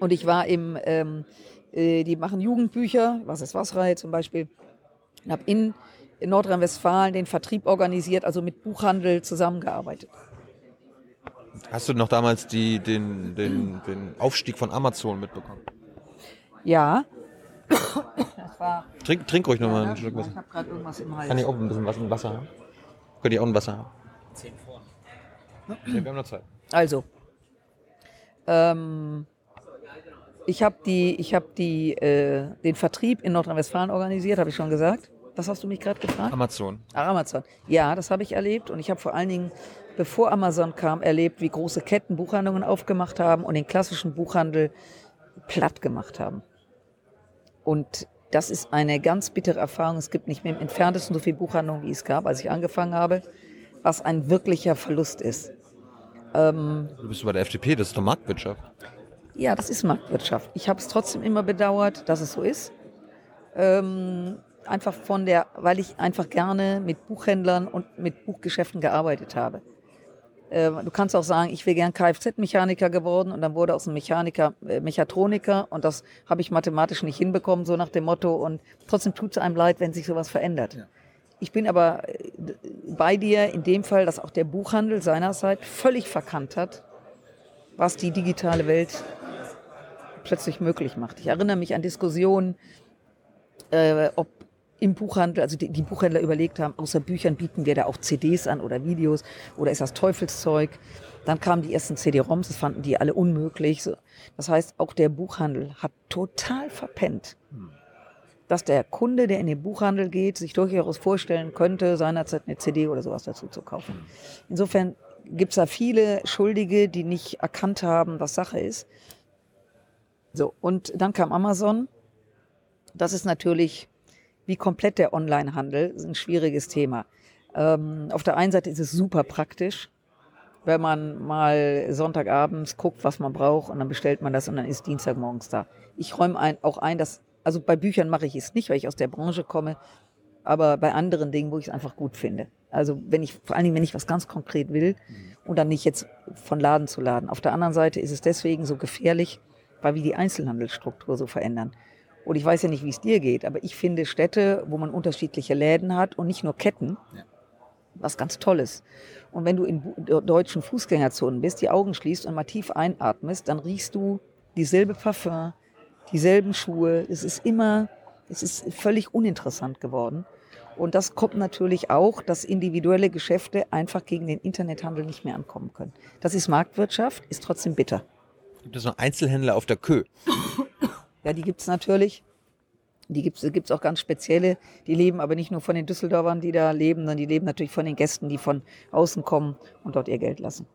Und ich war im, ähm, äh, die machen Jugendbücher, was ist Wasserei zum Beispiel. Und habe in, in Nordrhein-Westfalen den Vertrieb organisiert, also mit Buchhandel zusammengearbeitet.
Hast du noch damals die, den, den, den Aufstieg von Amazon mitbekommen?
Ja. Das war
Trink, trink ruhig nochmal
Ja,
einen Schluck
Ich
Wasser.
habe gerade irgendwas im Hals.
Kann ich auch ein bisschen was ein Wasser haben? Könnt ihr auch ein Wasser haben? Zehn vor. Ja, wir haben noch Zeit.
Also, ähm, ich habe die, ich habe die, äh, den Vertrieb in Nordrhein-Westfalen organisiert, habe ich schon gesagt. Was hast du mich gerade gefragt?
Amazon.
Ach, Amazon. Ja, das habe ich erlebt und ich habe vor allen Dingen, bevor Amazon kam, erlebt, wie große Ketten Buchhandlungen aufgemacht haben und den klassischen Buchhandel platt gemacht haben. Und das ist eine ganz bittere Erfahrung. Es gibt nicht mehr im entferntesten so viele Buchhandlungen, wie es gab, als ich angefangen habe, was ein wirklicher Verlust ist.
Du bist bei der FDP, das ist doch Marktwirtschaft.
Ja, das ist Marktwirtschaft. Ich habe es trotzdem immer bedauert, dass es so ist. Ähm, einfach von der, weil ich einfach gerne mit Buchhändlern und mit Buchgeschäften gearbeitet habe. Äh, du kannst auch sagen, ich wäre gern Kfz-Mechaniker geworden und dann wurde aus einem Mechaniker äh, Mechatroniker und das habe ich mathematisch nicht hinbekommen, so nach dem Motto. Und trotzdem tut es einem leid, wenn sich sowas verändert. Ja. Ich bin aber äh, bei dir in dem Fall, dass auch der Buchhandel seinerzeit völlig verkannt hat, was die digitale Welt plötzlich möglich macht. Ich erinnere mich an Diskussionen, äh, ob im Buchhandel, also die, die, Buchhändler überlegt haben, außer Büchern bieten wir da auch CDs an oder Videos oder ist das Teufelszeug. Dann kamen die ersten CD-ROMs, das fanden die alle unmöglich. Das heißt, auch der Buchhandel hat total verpennt, dass der Kunde, der in den Buchhandel geht, sich durchaus vorstellen könnte, seinerzeit eine CD oder sowas dazu zu kaufen. Insofern gibt es da viele Schuldige, die nicht erkannt haben, was Sache ist. So, und dann kam Amazon. Das ist natürlich wie komplett der Onlinehandel ist ein schwieriges Thema. Ähm, auf der einen Seite ist es super praktisch, wenn man mal Sonntagabends guckt, was man braucht und dann bestellt man das und dann ist Dienstagmorgens da. Ich räume ein, auch ein, dass, also bei Büchern mache ich es nicht, weil ich aus der Branche komme, aber bei anderen Dingen, wo ich es einfach gut finde. Also wenn ich, vor allen Dingen, wenn ich was ganz konkret will und dann nicht jetzt von Laden zu Laden. Auf der anderen Seite ist es deswegen so gefährlich, weil wir die Einzelhandelsstruktur so verändern. Und ich weiß ja nicht, wie es dir geht, aber ich finde Städte, wo man unterschiedliche Läden hat und nicht nur Ketten, ja. was ganz Tolles. Und wenn du in deutschen Fußgängerzonen bist, die Augen schließt und mal tief einatmest, dann riechst du dieselbe Parfum, dieselben Schuhe. Es ist immer, es ist völlig uninteressant geworden. Und das kommt natürlich auch, dass individuelle Geschäfte einfach gegen den Internethandel nicht mehr ankommen können. Das ist Marktwirtschaft, ist trotzdem bitter.
Gibt es noch Einzelhändler auf der Kö?
Ja, die gibt's natürlich. Die gibt's gibt's auch ganz spezielle. Die leben aber nicht nur von den Düsseldorfern, die da leben, sondern die leben natürlich von den Gästen, die von außen kommen und dort ihr Geld lassen.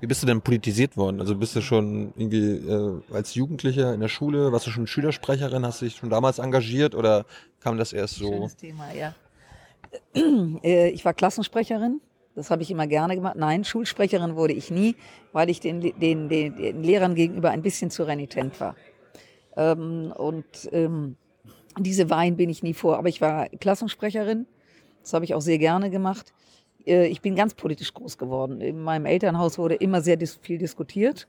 Wie bist du denn politisiert worden? Also bist du schon irgendwie äh, als Jugendlicher in der Schule, warst du schon Schülersprecherin, hast du dich schon damals engagiert oder kam das erst so?
Schönes Thema, ja. Äh, ich war Klassensprecherin, das habe ich immer gerne gemacht. Nein, Schulsprecherin wurde ich nie, weil ich den, den, den, den Lehrern gegenüber ein bisschen zu renitent war. Ähm, und ähm, diese Wein bin ich nie vor. Aber ich war Klassensprecherin. Das habe ich auch sehr gerne gemacht. Äh, ich bin ganz politisch groß geworden. In meinem Elternhaus wurde immer sehr dis viel diskutiert.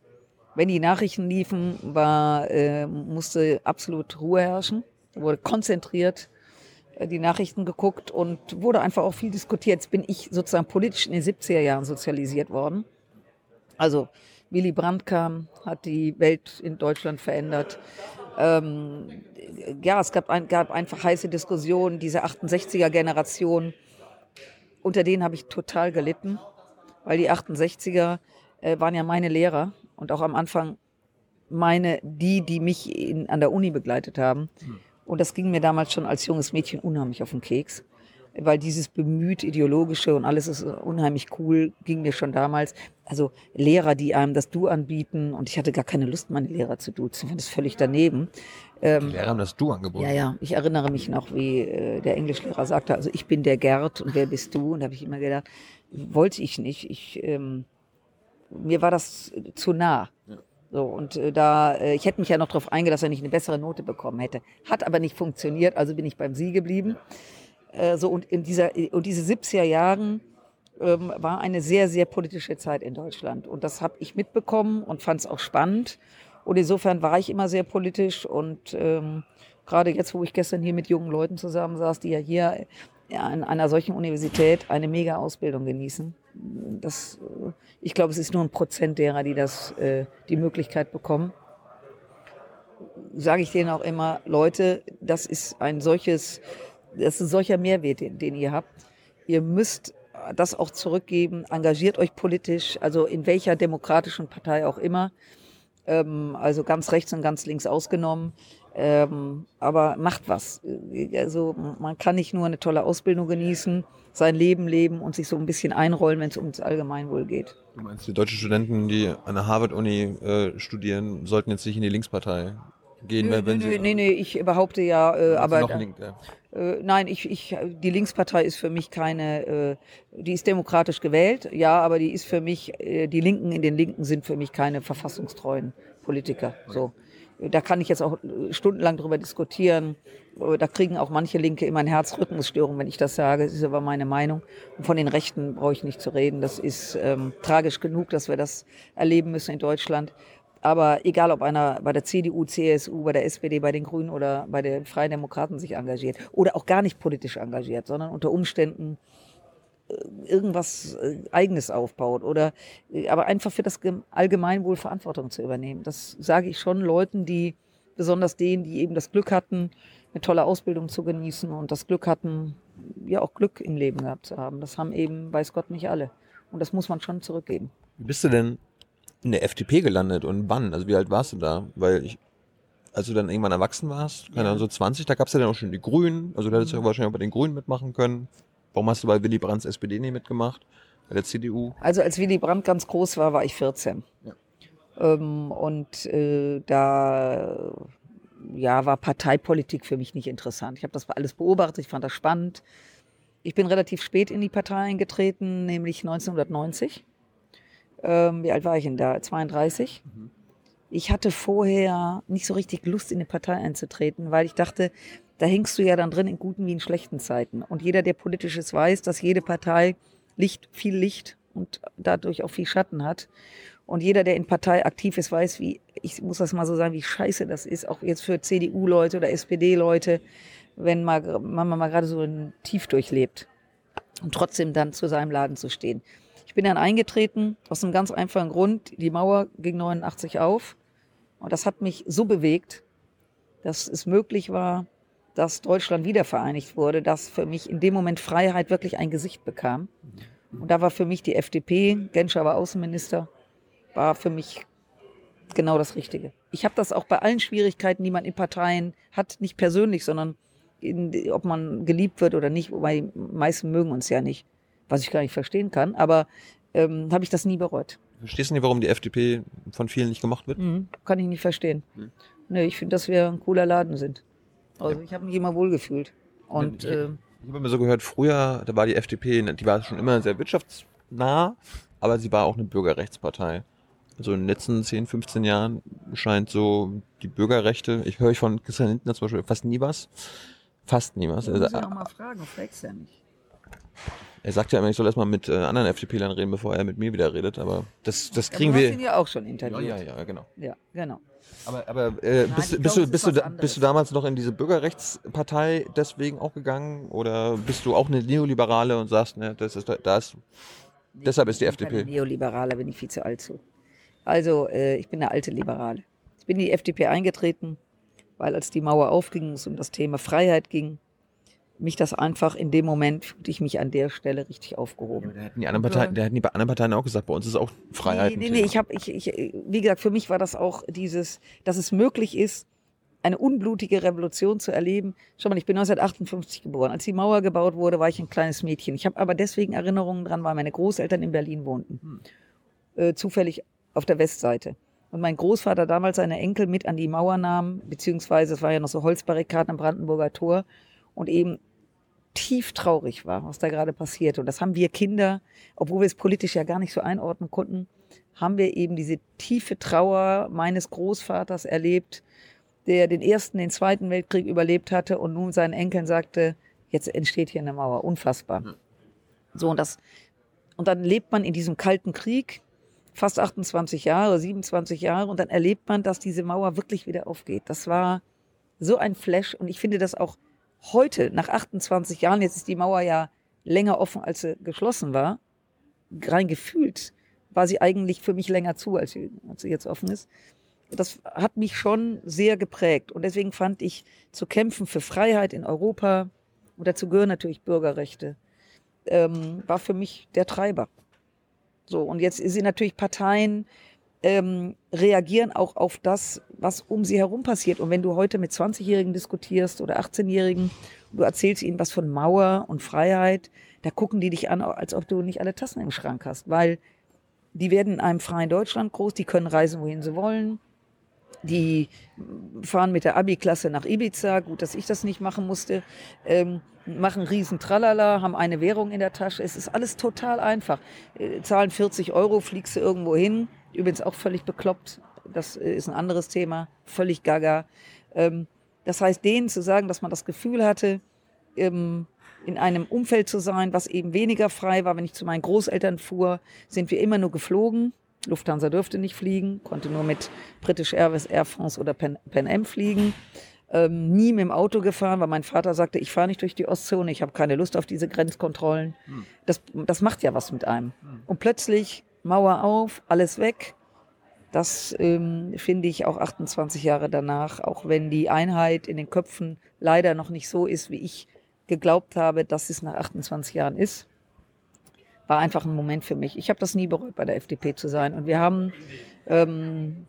Wenn die Nachrichten liefen, war, äh, musste absolut Ruhe herrschen. Da wurde konzentriert äh, die Nachrichten geguckt und wurde einfach auch viel diskutiert. Jetzt bin ich sozusagen politisch in den 70er Jahren sozialisiert worden. Also Willy Brandt kam, hat die Welt in Deutschland verändert. Ähm, ja, es gab, ein, gab einfach heiße Diskussionen, diese 68er-Generation, unter denen habe ich total gelitten, weil die 68er äh, waren ja meine Lehrer und auch am Anfang meine, die, die mich in, an der Uni begleitet haben. Hm. Und das ging mir damals schon als junges Mädchen unheimlich auf den Keks weil dieses bemüht ideologische und alles ist unheimlich cool, ging mir schon damals. Also Lehrer, die einem das Du anbieten und ich hatte gar keine Lust, meine Lehrer zu duzen. Ich fand das völlig daneben.
Ähm, die Lehrer haben das Du angeboten.
Ja, ja. Ich erinnere mich noch, wie äh, der Englischlehrer sagte, also ich bin der Gerd und wer bist du? Und da habe ich immer gedacht, wollte ich nicht. Ich, ähm, mir war das zu nah. Ja. So, und äh, da, äh, ich hätte mich ja noch darauf eingelassen, dass er nicht eine bessere Note bekommen hätte. Hat aber nicht funktioniert, also bin ich beim Sie geblieben. Ja. Äh, so, und in dieser, und diese 70er Jahren ähm, war eine sehr, sehr politische Zeit in Deutschland. Und das habe ich mitbekommen und fand es auch spannend. Und insofern war ich immer sehr politisch und ähm, gerade jetzt, wo ich gestern hier mit jungen Leuten zusammensaß, die ja hier an einer solchen Universität eine mega Ausbildung genießen. Das, äh, ich glaube, es ist nur ein Prozent derer, die das, äh, die Möglichkeit bekommen. Sage ich denen auch immer, Leute, das ist ein solches das ist ein solcher Mehrwert, den, den ihr habt. Ihr müsst das auch zurückgeben. Engagiert euch politisch, also in welcher demokratischen Partei auch immer. Ähm, also ganz rechts und ganz links ausgenommen. Ähm, aber macht was. Also man kann nicht nur eine tolle Ausbildung genießen, sein Leben leben und sich so ein bisschen einrollen, wenn es ums Allgemeinwohl geht.
Du meinst, die deutschen Studenten, die an der Harvard-Uni äh, studieren, sollten jetzt nicht in die Linkspartei gehen,
nö,
wenn
nö,
sie.
Nee, nee, ich behaupte ja, äh, aber.
Noch link, ja.
Äh, nein, ich, ich, die Linkspartei ist für mich keine, äh, die ist demokratisch gewählt, ja, aber die ist für mich, äh, die Linken in den Linken sind für mich keine verfassungstreuen Politiker. So. Da kann ich jetzt auch stundenlang drüber diskutieren. Da kriegen auch manche Linke immer eine Herzrhythmusstörung, wenn ich das sage. Das ist aber meine Meinung. Und von den Rechten brauche ich nicht zu reden. Das ist ähm, tragisch genug, dass wir das erleben müssen in Deutschland. Aber egal, ob einer bei der CDU, CSU, bei der SPD, bei den Grünen oder bei den Freien Demokraten sich engagiert oder auch gar nicht politisch engagiert, sondern unter Umständen äh, irgendwas äh, Eigenes aufbaut oder äh, aber einfach für das Allgemeinwohl Verantwortung zu übernehmen. Das sage ich schon Leuten, die besonders denen, die eben das Glück hatten, eine tolle Ausbildung zu genießen und das Glück hatten, ja auch Glück im Leben gehabt zu haben. Das haben eben, weiß Gott, nicht alle. Und das muss man schon zurückgeben.
Wie bist du denn in der FDP gelandet und wann? Also wie alt warst du da? Weil ich, als du dann irgendwann erwachsen warst, keine Ahnung, so 20, da gab es ja dann auch schon die Grünen. Also da hättest du ja mhm. wahrscheinlich auch bei den Grünen mitmachen können. Warum hast du bei Willy Brandts SPD nicht mitgemacht? Bei der CDU?
Also als Willy Brandt ganz groß war, war ich 14. Ja. Ähm, und äh, da ja, war Parteipolitik für mich nicht interessant. Ich habe das alles beobachtet, ich fand das spannend. Ich bin relativ spät in die Partei eingetreten, nämlich 1990. Ähm, wie alt war ich denn da? 32. Mhm. Ich hatte vorher nicht so richtig Lust, in eine Partei einzutreten, weil ich dachte, da hängst du ja dann drin in guten wie in schlechten Zeiten. Und jeder, der politisches weiß, dass jede Partei Licht, viel Licht und dadurch auch viel Schatten hat. Und jeder, der in Partei aktiv ist, weiß, wie, ich muss das mal so sagen, wie scheiße das ist, auch jetzt für CDU-Leute oder SPD-Leute, wenn mal, man mal gerade so ein Tief durchlebt und trotzdem dann zu seinem Laden zu stehen. Ich bin dann eingetreten aus einem ganz einfachen Grund. Die Mauer ging 89 auf und das hat mich so bewegt, dass es möglich war, dass Deutschland wiedervereinigt wurde, dass für mich in dem Moment Freiheit wirklich ein Gesicht bekam. Und da war für mich die FDP, Genscher war Außenminister, war für mich genau das Richtige. Ich habe das auch bei allen Schwierigkeiten, die man in Parteien hat, nicht persönlich, sondern in, ob man geliebt wird oder nicht, wobei die meisten mögen uns ja nicht, was ich gar nicht verstehen kann, aber ähm, habe ich das nie bereut.
Verstehst du nicht, warum die FDP von vielen nicht gemacht wird?
Mhm, kann ich nicht verstehen. Mhm. Nee, ich finde, dass wir ein cooler Laden sind. Also ich habe mich immer wohlgefühlt. Und,
ich, äh, ich habe immer so gehört, früher, da war die FDP, die war schon immer sehr wirtschaftsnah, aber sie war auch eine Bürgerrechtspartei. Also in den letzten 10, 15 Jahren scheint so die Bürgerrechte, ich höre von Christian Lindner zum Beispiel fast nie was. Fast nie was.
Ja, also, auch mal fragen, fragst ja nicht.
Er sagt ja immer, ich soll erstmal mit äh, anderen FDP-Lern reden, bevor er mit mir wieder redet, aber das, das kriegen
ja,
wir.
ihn ja auch schon interviewt.
Ja, ja, ja, genau.
Ja, genau.
Aber, aber äh, Nein, bist, bist, du, bist, du, bist du damals noch in diese Bürgerrechtspartei deswegen auch gegangen? Oder bist du auch eine Neoliberale und sagst, ne, das ist, das, nee, deshalb ist die FDP?
Neoliberale bin ich viel zu alt zu. Also, äh, ich bin eine alte Liberale. Ich bin in die FDP eingetreten, weil als die Mauer aufging, es um das Thema Freiheit ging, mich das einfach in dem Moment fühlte ich mich an der Stelle richtig aufgehoben.
Da hätten die anderen Parteien, da hätten die anderen Parteien auch gesagt, bei uns ist auch Freiheit.
Nee, nee, nee, ich habe, ich, ich, wie gesagt, für mich war das auch dieses, dass es möglich ist, eine unblutige Revolution zu erleben. Schau mal, ich bin 1958 geboren. Als die Mauer gebaut wurde, war ich ein kleines Mädchen. Ich habe aber deswegen Erinnerungen dran, weil meine Großeltern in Berlin wohnten. Hm. Äh, zufällig auf der Westseite. Und mein Großvater damals seine Enkel mit an die Mauer nahm, beziehungsweise es war ja noch so Holzbarrikaden am Brandenburger Tor und eben tief traurig war, was da gerade passiert. Und das haben wir Kinder, obwohl wir es politisch ja gar nicht so einordnen konnten, haben wir eben diese tiefe Trauer meines Großvaters erlebt, der den ersten, den zweiten Weltkrieg überlebt hatte und nun seinen Enkeln sagte, jetzt entsteht hier eine Mauer. Unfassbar. Mhm. So, und das, und dann lebt man in diesem kalten Krieg, fast 28 Jahre, 27 Jahre, und dann erlebt man, dass diese Mauer wirklich wieder aufgeht. Das war so ein Flash, und ich finde das auch heute, nach 28 Jahren, jetzt ist die Mauer ja länger offen, als sie geschlossen war, rein gefühlt war sie eigentlich für mich länger zu, als sie, als sie jetzt offen ist. Das hat mich schon sehr geprägt. Und deswegen fand ich, zu kämpfen für Freiheit in Europa, und dazu gehören natürlich Bürgerrechte, ähm, war für mich der Treiber. So, und jetzt sind natürlich Parteien, ähm, reagieren auch auf das, was um sie herum passiert. Und wenn du heute mit 20-Jährigen diskutierst oder 18-Jährigen, du erzählst ihnen was von Mauer und Freiheit, da gucken die dich an, als ob du nicht alle Tassen im Schrank hast, weil die werden in einem freien Deutschland groß, die können reisen, wohin sie wollen. Die fahren mit der Abi-Klasse nach Ibiza, gut, dass ich das nicht machen musste, ähm, machen riesen Tralala, haben eine Währung in der Tasche. Es ist alles total einfach. Äh, zahlen 40 Euro, fliegst du irgendwo hin, Übrigens auch völlig bekloppt. das ist ein anderes Thema, völlig gaga. Ähm, das heißt, denen zu sagen, dass man das Gefühl hatte, ähm, in einem Umfeld zu sein, was eben weniger frei war. Wenn ich zu meinen Großeltern fuhr, sind wir immer nur geflogen. Lufthansa durfte nicht fliegen, konnte nur mit British Airways, Air France oder Pan, Pan Am fliegen. Ähm, nie mit dem Auto gefahren, weil mein Vater sagte, ich fahre nicht durch die Ostzone, ich habe keine Lust auf diese Grenzkontrollen. Hm. Das, das macht ja was mit einem. Hm. Und plötzlich Mauer auf, alles weg. Das ähm, finde ich auch 28 Jahre danach, auch wenn die Einheit in den Köpfen leider noch nicht so ist, wie ich geglaubt habe, dass es nach 28 Jahren ist, war einfach ein Moment für mich. Ich habe das nie bereut, bei der FDP zu sein. Und wir haben ähm,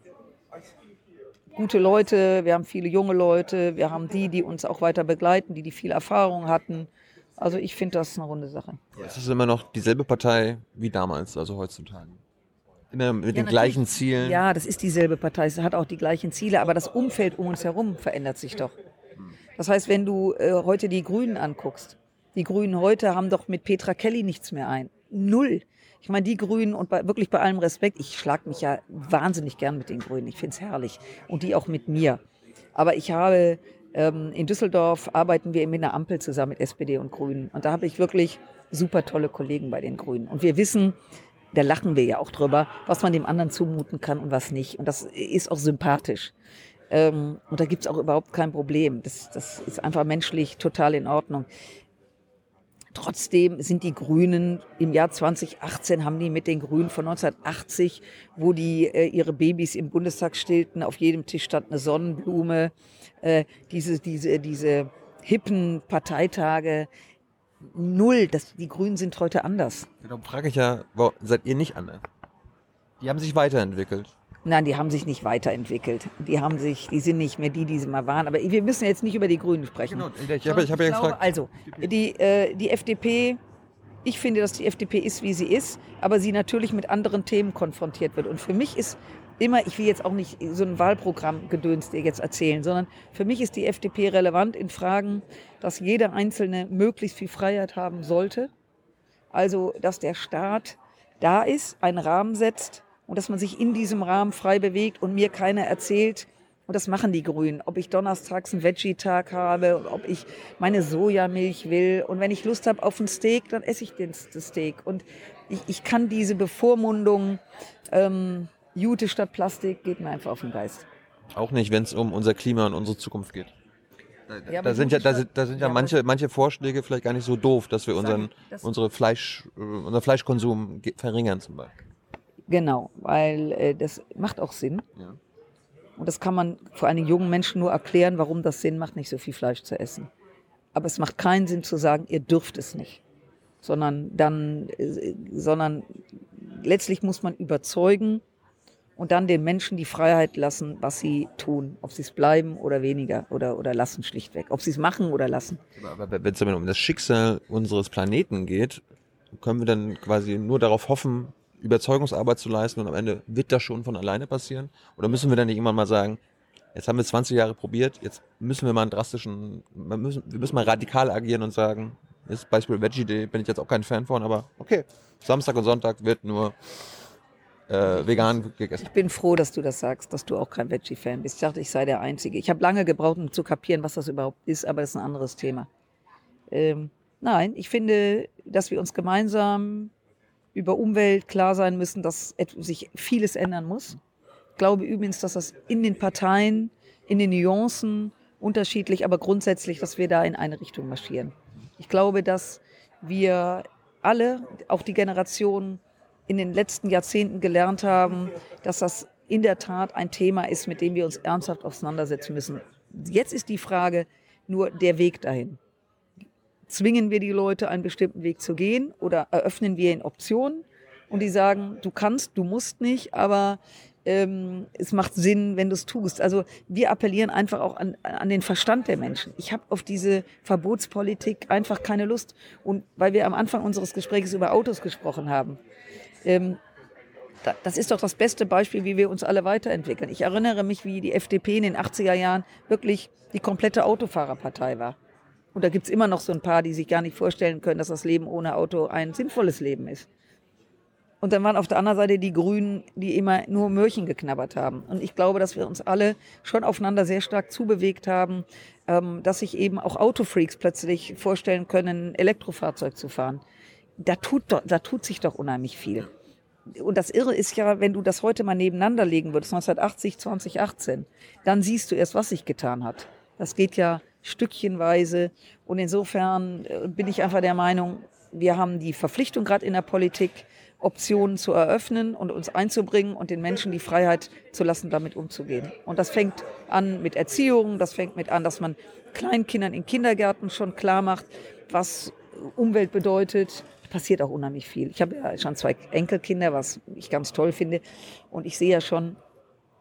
gute Leute, wir haben viele junge Leute, wir haben die, die uns auch weiter begleiten, die, die viel Erfahrung hatten. Also ich finde das eine runde Sache.
Es ist immer noch dieselbe Partei wie damals, also heutzutage. Immer mit ja, den gleichen Zielen.
Ja, das ist dieselbe Partei. Es hat auch die gleichen Ziele, aber das Umfeld um uns herum verändert sich doch. Das heißt, wenn du äh, heute die Grünen anguckst, die Grünen heute haben doch mit Petra Kelly nichts mehr ein. Null. Ich meine, die Grünen und bei, wirklich bei allem Respekt, ich schlag mich ja wahnsinnig gern mit den Grünen. Ich finde es herrlich. Und die auch mit mir. Aber ich habe in Düsseldorf arbeiten wir mit einer Ampel zusammen mit SPD und Grünen. Und da habe ich wirklich super tolle Kollegen bei den Grünen. Und wir wissen, da lachen wir ja auch drüber, was man dem anderen zumuten kann und was nicht. Und das ist auch sympathisch. Ähm, und da gibt es auch überhaupt kein Problem. Das, das ist einfach menschlich total in Ordnung. Trotzdem sind die Grünen im Jahr 2018 haben die mit den Grünen von 1980, wo die äh, ihre Babys im Bundestag stillten, auf jedem Tisch stand eine Sonnenblume, äh, diese, diese, diese hippen Parteitage, null. Das, die Grünen sind heute anders.
Darum frage ich ja, wo, seid ihr nicht anders? Die haben sich weiterentwickelt.
Nein, die haben sich nicht weiterentwickelt. Die haben sich, die sind nicht mehr die, die sie mal waren. Aber wir müssen jetzt nicht über die Grünen sprechen. Genau,
ich habe ich hab ja gefragt.
Also, die, äh, die FDP, ich finde, dass die FDP ist, wie sie ist, aber sie natürlich mit anderen Themen konfrontiert wird. Und für mich ist immer, ich will jetzt auch nicht so ein Wahlprogramm gedöns dir jetzt erzählen, sondern für mich ist die FDP relevant in Fragen, dass jeder Einzelne möglichst viel Freiheit haben sollte. Also, dass der Staat da ist, einen Rahmen setzt, und dass man sich in diesem Rahmen frei bewegt und mir keiner erzählt, und das machen die Grünen, ob ich donnerstags einen Veggie-Tag habe, ob ich meine Sojamilch will. Und wenn ich Lust habe auf ein Steak, dann esse ich den Steak. Und ich, ich kann diese Bevormundung, ähm, Jute statt Plastik, geht mir einfach auf den Geist.
Auch nicht, wenn es um unser Klima und unsere Zukunft geht. Da, ja, da sind ja, da sind, da sind ja, ja manche, manche Vorschläge vielleicht gar nicht so doof, dass wir unseren, unsere Fleisch, äh, unseren Fleischkonsum verringern zum Beispiel.
Genau, weil äh, das macht auch Sinn. Ja. Und das kann man vor allen Dingen jungen Menschen nur erklären, warum das Sinn macht, nicht so viel Fleisch zu essen. Aber es macht keinen Sinn zu sagen, ihr dürft es nicht. Sondern dann, äh, sondern letztlich muss man überzeugen und dann den Menschen die Freiheit lassen, was sie tun. Ob sie es bleiben oder weniger oder, oder lassen schlichtweg. Ob sie es machen oder lassen.
Aber wenn es um das Schicksal unseres Planeten geht, können wir dann quasi nur darauf hoffen, Überzeugungsarbeit zu leisten und am Ende wird das schon von alleine passieren? Oder müssen wir dann nicht irgendwann mal sagen, jetzt haben wir 20 Jahre probiert, jetzt müssen wir mal einen drastischen, wir müssen, wir müssen mal radikal agieren und sagen, ist Beispiel Veggie Day, bin ich jetzt auch kein Fan von, aber okay, Samstag und Sonntag wird nur äh, vegan gegessen.
Ich bin froh, dass du das sagst, dass du auch kein Veggie-Fan bist. Ich dachte, ich sei der Einzige. Ich habe lange gebraucht, um zu kapieren, was das überhaupt ist, aber das ist ein anderes Thema. Ähm, nein, ich finde, dass wir uns gemeinsam über Umwelt klar sein müssen, dass sich vieles ändern muss. Ich glaube übrigens, dass das in den Parteien, in den Nuancen unterschiedlich, aber grundsätzlich, dass wir da in eine Richtung marschieren. Ich glaube, dass wir alle, auch die Generation in den letzten Jahrzehnten gelernt haben, dass das in der Tat ein Thema ist, mit dem wir uns ernsthaft auseinandersetzen müssen. Jetzt ist die Frage nur der Weg dahin. Zwingen wir die Leute, einen bestimmten Weg zu gehen oder eröffnen wir ihnen Optionen und die sagen, du kannst, du musst nicht, aber ähm, es macht Sinn, wenn du es tust. Also wir appellieren einfach auch an, an den Verstand der Menschen. Ich habe auf diese Verbotspolitik einfach keine Lust. Und weil wir am Anfang unseres Gesprächs über Autos gesprochen haben, ähm, das ist doch das beste Beispiel, wie wir uns alle weiterentwickeln. Ich erinnere mich, wie die FDP in den 80er Jahren wirklich die komplette Autofahrerpartei war. Und da gibt es immer noch so ein paar, die sich gar nicht vorstellen können, dass das Leben ohne Auto ein sinnvolles Leben ist. Und dann waren auf der anderen Seite die Grünen, die immer nur Möhrchen geknabbert haben. Und ich glaube, dass wir uns alle schon aufeinander sehr stark zubewegt haben, ähm, dass sich eben auch Autofreaks plötzlich vorstellen können, ein Elektrofahrzeug zu fahren. Da tut, da tut sich doch unheimlich viel. Und das Irre ist ja, wenn du das heute mal nebeneinander legen würdest, 1980, 2018, dann siehst du erst, was sich getan hat. Das geht ja stückchenweise. Und insofern äh, bin ich einfach der Meinung, wir haben die Verpflichtung gerade in der Politik, Optionen zu eröffnen und uns einzubringen und den Menschen die Freiheit zu lassen, damit umzugehen. Und das fängt an mit Erziehung, das fängt mit an, dass man Kleinkindern in Kindergärten schon klar macht, was Umwelt bedeutet. Passiert auch unheimlich viel. Ich habe ja schon zwei Enkelkinder, was ich ganz toll finde. Und ich sehe ja schon,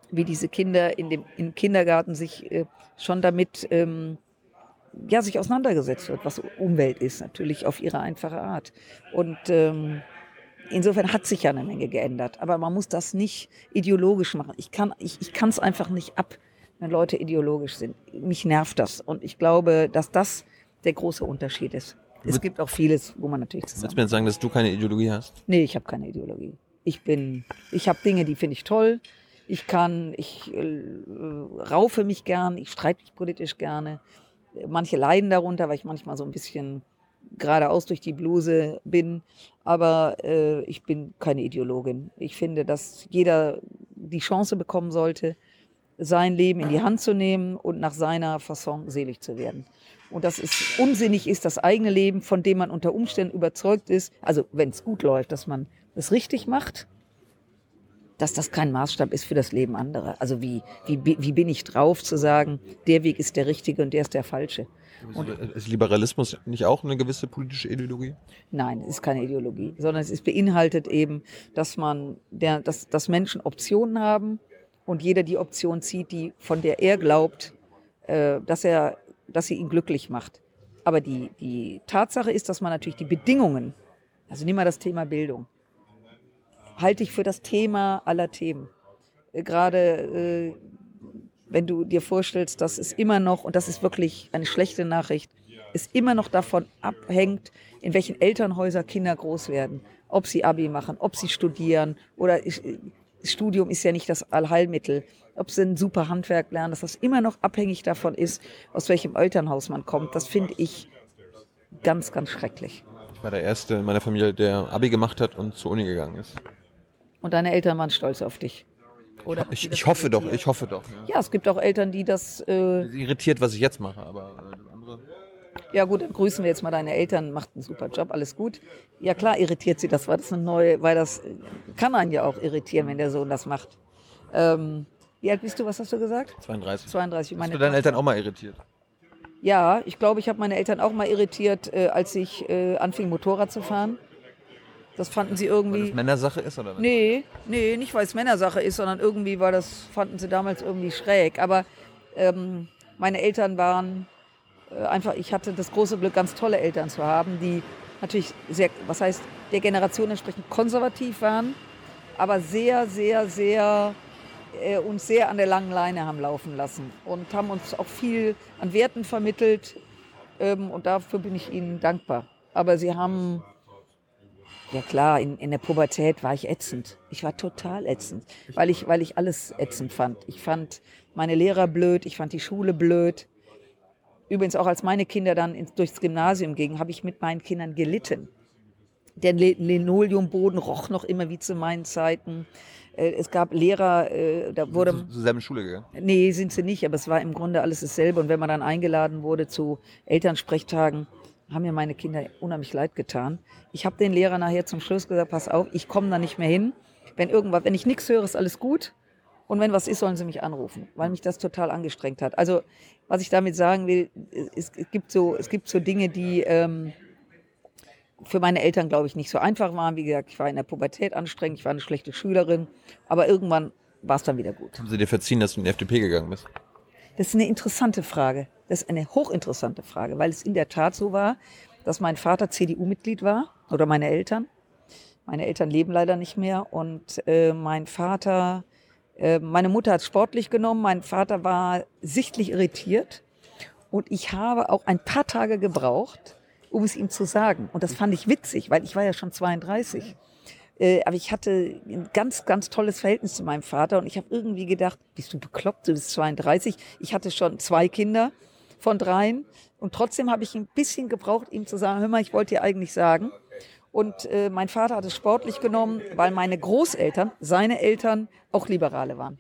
wie diese Kinder in dem, im Kindergarten sich äh, schon damit ähm, ja, sich auseinandergesetzt wird, was Umwelt ist, natürlich auf ihre einfache Art. Und ähm, insofern hat sich ja eine Menge geändert. Aber man muss das nicht ideologisch machen. Ich kann ich, ich es einfach nicht ab, wenn Leute ideologisch sind. Mich nervt das. Und ich glaube, dass das der große Unterschied ist. Es gibt auch vieles, wo man natürlich
zusammen... Willst du mir jetzt sagen, dass du keine Ideologie hast?
Nee, ich habe keine Ideologie. Ich bin, ich habe Dinge, die finde ich toll. Ich kann, ich äh, raufe mich gern, ich streite mich politisch gerne. Manche leiden darunter, weil ich manchmal so ein bisschen geradeaus durch die Bluse bin. Aber äh, ich bin keine Ideologin. Ich finde, dass jeder die Chance bekommen sollte, sein Leben in die Hand zu nehmen und nach seiner Fasson selig zu werden. Und dass es unsinnig ist, das eigene Leben, von dem man unter Umständen überzeugt ist, also wenn es gut läuft, dass man es richtig macht, dass das kein Maßstab ist für das Leben anderer. Also wie, wie, wie bin ich drauf zu sagen, der Weg ist der richtige und der ist der falsche.
Und ist Liberalismus nicht auch eine gewisse politische Ideologie?
Nein, es ist keine Ideologie, sondern es ist beinhaltet eben, dass man, der, dass, dass Menschen Optionen haben und jeder die Option zieht, die von der er glaubt, äh, dass er, dass sie ihn glücklich macht. Aber die, die Tatsache ist, dass man natürlich die Bedingungen, also nimm mal das Thema Bildung, halte ich für das Thema aller Themen. Äh, gerade äh, wenn du dir vorstellst, dass es immer noch, und das ist wirklich eine schlechte Nachricht, es immer noch davon abhängt, in welchen Elternhäusern Kinder groß werden, ob sie Abi machen, ob sie studieren oder das Studium ist ja nicht das Allheilmittel, ob sie ein super Handwerk lernen, dass das immer noch abhängig davon ist, aus welchem Elternhaus man kommt. Das finde ich ganz, ganz schrecklich.
Ich war der Erste in meiner Familie, der Abi gemacht hat und zur Uni gegangen ist.
Und deine Eltern waren stolz auf dich.
Oder ich, ich hoffe doch, ich hoffe doch.
Ja. ja, es gibt auch Eltern, die das. Äh,
irritiert, was ich jetzt mache, aber äh,
andere. Ja gut, dann grüßen wir jetzt mal deine Eltern, macht einen super Job, alles gut. Ja klar, irritiert sie das, war das eine neue, weil das kann einen ja auch irritieren, wenn der Sohn das macht. Ähm, wie alt bist du, was hast du gesagt?
32.
32.
Meine hast du deine Eltern auch mal irritiert?
Ja, ich glaube, ich habe meine Eltern auch mal irritiert, äh, als ich äh, anfing, Motorrad zu fahren. Das fanden sie irgendwie. Weil
das Männersache ist, oder was?
Nee, nee, nicht weil es Männersache ist, sondern irgendwie war das, fanden sie damals irgendwie schräg. Aber ähm, meine Eltern waren äh, einfach, ich hatte das große Glück, ganz tolle Eltern zu haben, die natürlich sehr, was heißt, der Generation entsprechend konservativ waren, aber sehr, sehr, sehr äh, uns sehr an der langen Leine haben laufen lassen und haben uns auch viel an Werten vermittelt. Ähm, und dafür bin ich ihnen dankbar. Aber sie haben ja klar, in, in der Pubertät war ich ätzend. Ich war total ätzend, weil ich, weil ich alles ätzend fand. Ich fand meine Lehrer blöd, ich fand die Schule blöd. Übrigens auch als meine Kinder dann ins, durchs Gymnasium gingen, habe ich mit meinen Kindern gelitten. Der Linoleumboden roch noch immer wie zu meinen Zeiten. Äh, es gab Lehrer, äh, da wurde.
Sind zur selben Schule gegangen?
Nee, sind sie nicht, aber es war im Grunde alles dasselbe. Und wenn man dann eingeladen wurde zu Elternsprechtagen, haben mir meine Kinder unheimlich leid getan. Ich habe den Lehrer nachher zum Schluss gesagt, pass auf, ich komme da nicht mehr hin. Wenn irgendwas, wenn ich nichts höre, ist alles gut. Und wenn was ist, sollen sie mich anrufen, weil mich das total angestrengt hat. Also was ich damit sagen will, es, es gibt so, es gibt so Dinge, die ähm, für meine Eltern, glaube ich, nicht so einfach waren. Wie gesagt, ich war in der Pubertät anstrengend, ich war eine schlechte Schülerin, aber irgendwann war es dann wieder gut.
Haben Sie dir verziehen, dass du in die FDP gegangen bist?
Das ist eine interessante Frage. Das ist eine hochinteressante Frage, weil es in der Tat so war, dass mein Vater CDU-Mitglied war oder meine Eltern. Meine Eltern leben leider nicht mehr und äh, mein Vater, äh, meine Mutter hat sportlich genommen, mein Vater war sichtlich irritiert und ich habe auch ein paar Tage gebraucht, um es ihm zu sagen. Und das fand ich witzig, weil ich war ja schon 32. Äh, aber ich hatte ein ganz, ganz tolles Verhältnis zu meinem Vater und ich habe irgendwie gedacht, bist du bekloppt, du bist 32. Ich hatte schon zwei Kinder von dreien und trotzdem habe ich ein bisschen gebraucht, ihm zu sagen, hör mal, ich wollte dir eigentlich sagen. Und äh, mein Vater hat es sportlich genommen, weil meine Großeltern, seine Eltern, auch Liberale waren.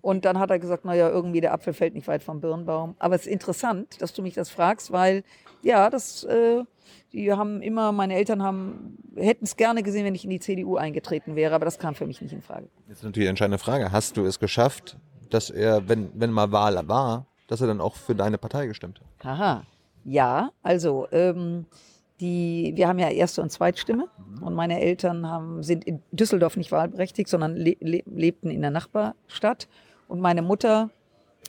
Und dann hat er gesagt, naja, irgendwie der Apfel fällt nicht weit vom Birnbaum. Aber es ist interessant, dass du mich das fragst, weil ja, das, äh, die haben immer, meine Eltern haben, hätten es gerne gesehen, wenn ich in die CDU eingetreten wäre, aber das kam für mich nicht in Frage.
Jetzt ist natürlich die entscheidende Frage. Hast du es geschafft, dass er, wenn, wenn mal Wahl war, dass er dann auch für deine Partei gestimmt hat?
Aha. Ja, also ähm, die, wir haben ja Erste- und Zweitstimme mhm. und meine Eltern haben, sind in Düsseldorf nicht wahlberechtigt, sondern le lebten in der Nachbarstadt und meine Mutter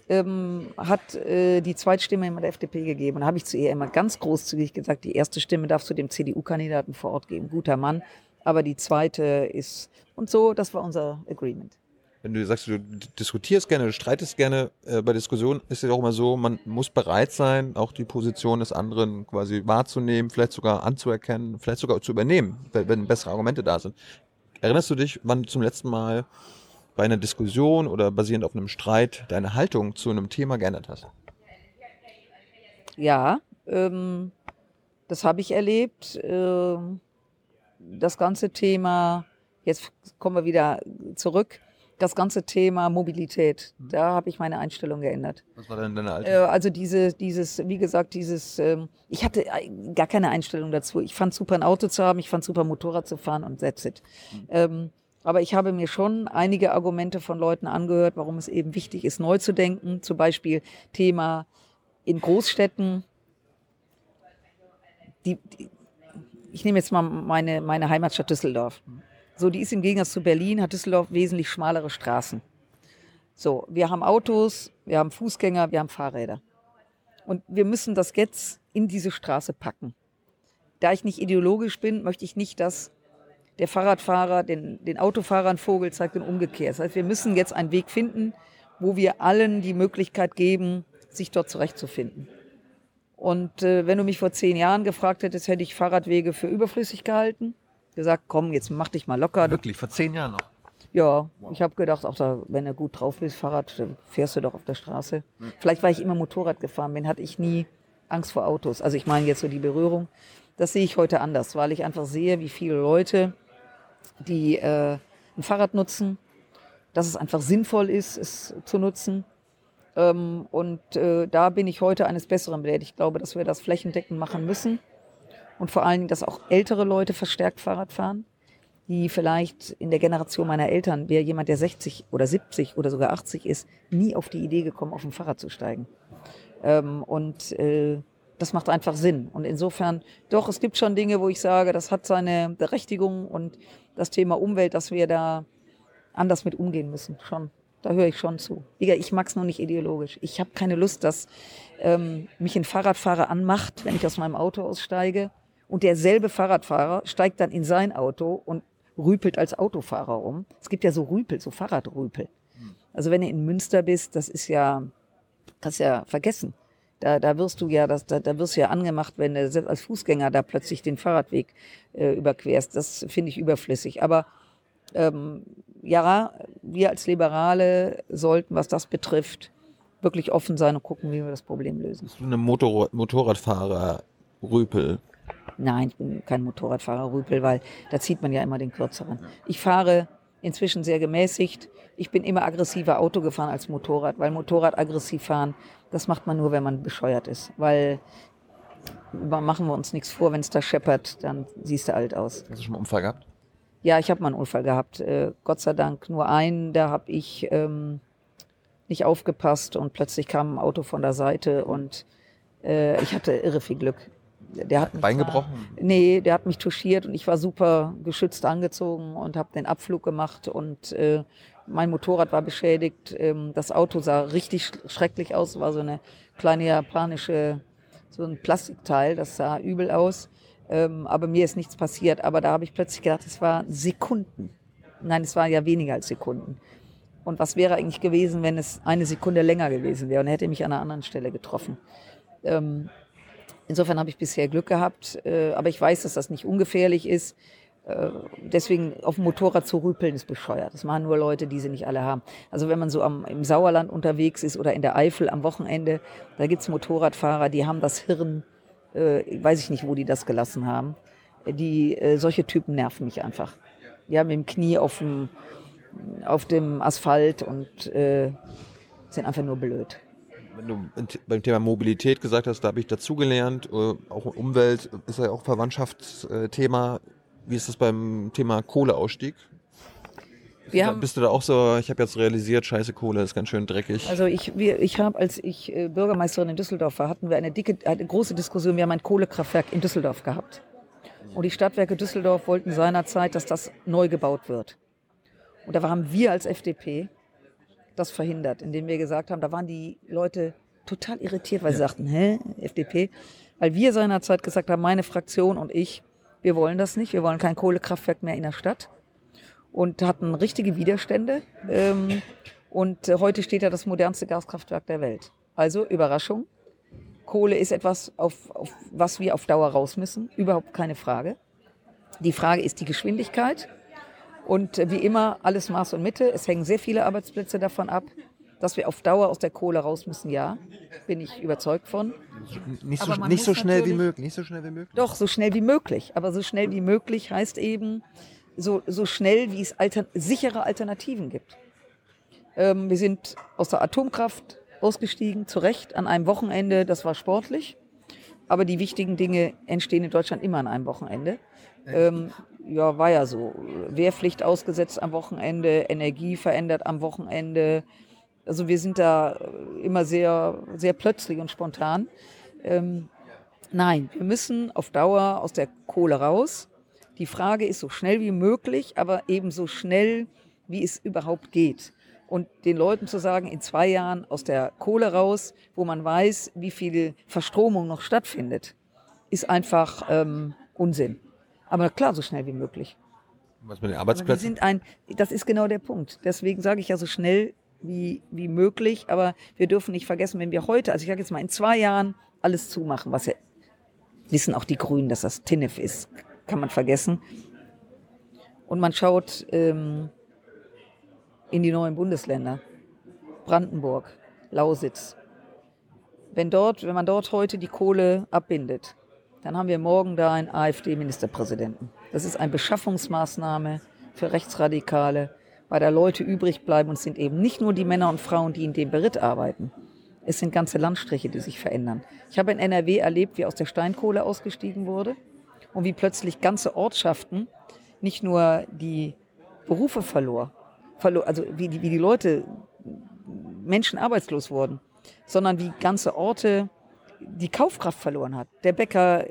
ähm, hat äh, die Zweitstimme immer der FDP gegeben. Und da habe ich zu ihr immer ganz großzügig gesagt, die erste Stimme darfst du dem CDU-Kandidaten vor Ort geben. Guter Mann. Aber die zweite ist. Und so, das war unser Agreement.
Wenn du sagst, du diskutierst gerne, du streitest gerne, äh, bei Diskussionen ist es auch immer so, man muss bereit sein, auch die Position des anderen quasi wahrzunehmen, vielleicht sogar anzuerkennen, vielleicht sogar zu übernehmen, wenn, wenn bessere Argumente da sind. Erinnerst du dich, wann du zum letzten Mal bei einer Diskussion oder basierend auf einem Streit deine Haltung zu einem Thema geändert hast?
Ja, ähm, das habe ich erlebt. Ähm, das ganze Thema, jetzt kommen wir wieder zurück, das ganze Thema Mobilität, da habe ich meine Einstellung geändert.
Was war denn deine Haltung?
Äh, also diese, dieses, wie gesagt, dieses, ähm, ich hatte gar keine Einstellung dazu. Ich fand super ein Auto zu haben, ich fand super Motorrad zu fahren und that's it. Mhm. Ähm, aber ich habe mir schon einige Argumente von Leuten angehört, warum es eben wichtig ist, neu zu denken. Zum Beispiel Thema in Großstädten. Die, die, ich nehme jetzt mal meine, meine Heimatstadt Düsseldorf. So, die ist im Gegensatz zu Berlin, hat Düsseldorf wesentlich schmalere Straßen. So, wir haben Autos, wir haben Fußgänger, wir haben Fahrräder. Und wir müssen das jetzt in diese Straße packen. Da ich nicht ideologisch bin, möchte ich nicht, dass der Fahrradfahrer den, den Autofahrern Vogel zeigt und umgekehrt. Das heißt, wir müssen jetzt einen Weg finden, wo wir allen die Möglichkeit geben, sich dort zurechtzufinden. Und äh, wenn du mich vor zehn Jahren gefragt hättest, hätte ich Fahrradwege für überflüssig gehalten. Gesagt, komm, jetzt mach dich mal locker.
Wirklich, vor zehn Jahren noch?
Ja, ich habe gedacht, auch da, wenn du gut drauf bist, Fahrrad, dann fährst du doch auf der Straße. Hm. Vielleicht, weil ich immer Motorrad gefahren bin, hatte ich nie Angst vor Autos. Also ich meine jetzt so die Berührung. Das sehe ich heute anders, weil ich einfach sehe, wie viele Leute die äh, ein Fahrrad nutzen, dass es einfach sinnvoll ist, es zu nutzen. Ähm, und äh, da bin ich heute eines Besseren belehrt. Ich glaube, dass wir das flächendeckend machen müssen. Und vor allen Dingen, dass auch ältere Leute verstärkt Fahrrad fahren, die vielleicht in der Generation meiner Eltern, wäre jemand, der 60 oder 70 oder sogar 80 ist, nie auf die Idee gekommen, auf ein Fahrrad zu steigen. Ähm, und äh, das macht einfach Sinn. Und insofern, doch, es gibt schon Dinge, wo ich sage, das hat seine Berechtigung und das Thema Umwelt, dass wir da anders mit umgehen müssen. Schon. Da höre ich schon zu. Ich mag es nur nicht ideologisch. Ich habe keine Lust, dass ähm, mich ein Fahrradfahrer anmacht, wenn ich aus meinem Auto aussteige. Und derselbe Fahrradfahrer steigt dann in sein Auto und rüpelt als Autofahrer um. Es gibt ja so Rüpel, so Fahrradrüpel. Also wenn du in Münster bist, das ist ja, kannst ja vergessen. Da, da wirst du ja, das, da, da wirst du ja angemacht, wenn du selbst als Fußgänger da plötzlich den Fahrradweg äh, überquerst. Das finde ich überflüssig. Aber ähm, ja, wir als Liberale sollten, was das betrifft, wirklich offen sein und gucken, wie wir das Problem lösen.
Bist du eine Motor Motorradfahrer Rüpel?
Nein, ich bin kein Motorradfahrer Rüpel, weil da zieht man ja immer den kürzeren. Ich fahre inzwischen sehr gemäßigt. Ich bin immer aggressiver Auto gefahren als Motorrad, weil Motorrad aggressiv fahren das macht man nur, wenn man bescheuert ist. Weil machen wir uns nichts vor, wenn es da scheppert, dann siehst du alt aus.
Hast du schon mal einen Unfall gehabt?
Ja, ich habe mal einen Unfall gehabt. Äh, Gott sei Dank nur einen. Da habe ich ähm, nicht aufgepasst und plötzlich kam ein Auto von der Seite und äh, ich hatte irre viel Glück. Der hat
Bein gebrochen?
Nee, der hat mich touchiert und ich war super geschützt angezogen und habe den Abflug gemacht und äh, mein Motorrad war beschädigt. Ähm, das Auto sah richtig schrecklich aus. War so eine kleine japanische, so ein Plastikteil. Das sah übel aus. Ähm, aber mir ist nichts passiert. Aber da habe ich plötzlich gedacht, es war Sekunden. Nein, es war ja weniger als Sekunden. Und was wäre eigentlich gewesen, wenn es eine Sekunde länger gewesen wäre und hätte mich an einer anderen Stelle getroffen? Ähm, insofern habe ich bisher Glück gehabt. Äh, aber ich weiß, dass das nicht ungefährlich ist. Äh, deswegen auf dem Motorrad zu rüpeln ist bescheuert. Das machen nur Leute, die sie nicht alle haben. Also wenn man so am, im Sauerland unterwegs ist oder in der Eifel am Wochenende, da gibt's Motorradfahrer, die haben das Hirn, äh, weiß ich nicht, wo die das gelassen haben. Die, äh, solche Typen nerven mich einfach. Die haben im Knie auf dem, auf dem Asphalt und äh, sind einfach nur blöd.
Wenn du beim Thema Mobilität gesagt hast, da habe ich dazugelernt, äh, auch Umwelt ist ja auch Verwandtschaftsthema. Wie ist das beim Thema Kohleausstieg?
Wir haben,
Bist du da auch so, ich habe jetzt realisiert, scheiße Kohle ist ganz schön dreckig.
also ich, wir, ich habe, als ich äh, Bürgermeisterin in Düsseldorf war, hatten wir eine dicke, eine große Diskussion. Wir haben ein Kohlekraftwerk in Düsseldorf gehabt. Und die Stadtwerke Düsseldorf wollten seinerzeit, dass das neu gebaut wird. Und da haben wir als FDP das verhindert, indem wir gesagt haben, da waren die Leute total irritiert, weil sie sagten, hä, FDP? Weil wir seinerzeit gesagt haben, meine Fraktion und ich, wir wollen das nicht, wir wollen kein Kohlekraftwerk mehr in der Stadt und hatten richtige Widerstände. Ähm, und heute steht ja das modernste Gaskraftwerk der Welt. Also Überraschung. Kohle ist etwas, auf, auf was wir auf Dauer raus müssen. Überhaupt keine Frage. Die Frage ist die Geschwindigkeit. Und äh, wie immer, alles Maß und Mitte. Es hängen sehr viele Arbeitsplätze davon ab. Dass wir auf Dauer aus der Kohle raus müssen, ja, bin ich überzeugt von.
Nicht so, nicht so schnell wie möglich. Nicht so schnell wie möglich.
Doch, so schnell wie möglich. Aber so schnell wie möglich heißt eben so, so schnell, wie es alter, sichere Alternativen gibt. Ähm, wir sind aus der Atomkraft ausgestiegen, zu Recht, an einem Wochenende. Das war sportlich. Aber die wichtigen Dinge entstehen in Deutschland immer an einem Wochenende. Ähm, ja, war ja so. Wehrpflicht ausgesetzt am Wochenende, Energie verändert am Wochenende. Also wir sind da äh, immer sehr, sehr plötzlich und spontan. Ähm, Nein, wir müssen auf Dauer aus der Kohle raus. Die Frage ist so schnell wie möglich, aber eben so schnell, wie es überhaupt geht. Und den Leuten zu sagen, in zwei Jahren aus der Kohle raus, wo man weiß, wie viel Verstromung noch stattfindet, ist einfach ähm, Unsinn. Aber klar, so schnell wie möglich.
Was mit den
Aber wir
Arbeitsplätzen?
sind ein, das ist genau der Punkt. Deswegen sage ich ja so schnell wie, wie möglich. Aber wir dürfen nicht vergessen, wenn wir heute, also ich sage jetzt mal in zwei Jahren alles zumachen, was ja, wissen auch die Grünen, dass das TINF ist, kann man vergessen. Und man schaut ähm, in die neuen Bundesländer, Brandenburg, Lausitz. Wenn dort, wenn man dort heute die Kohle abbindet, dann haben wir morgen da einen AfD-Ministerpräsidenten. Das ist eine Beschaffungsmaßnahme für Rechtsradikale, weil da Leute übrig bleiben und es sind eben nicht nur die Männer und Frauen, die in dem Beritt arbeiten. Es sind ganze Landstriche, die sich verändern. Ich habe in NRW erlebt, wie aus der Steinkohle ausgestiegen wurde und wie plötzlich ganze Ortschaften nicht nur die Berufe verlor, verlor also wie die, wie die Leute, Menschen arbeitslos wurden, sondern wie ganze Orte die Kaufkraft verloren hat. Der Bäcker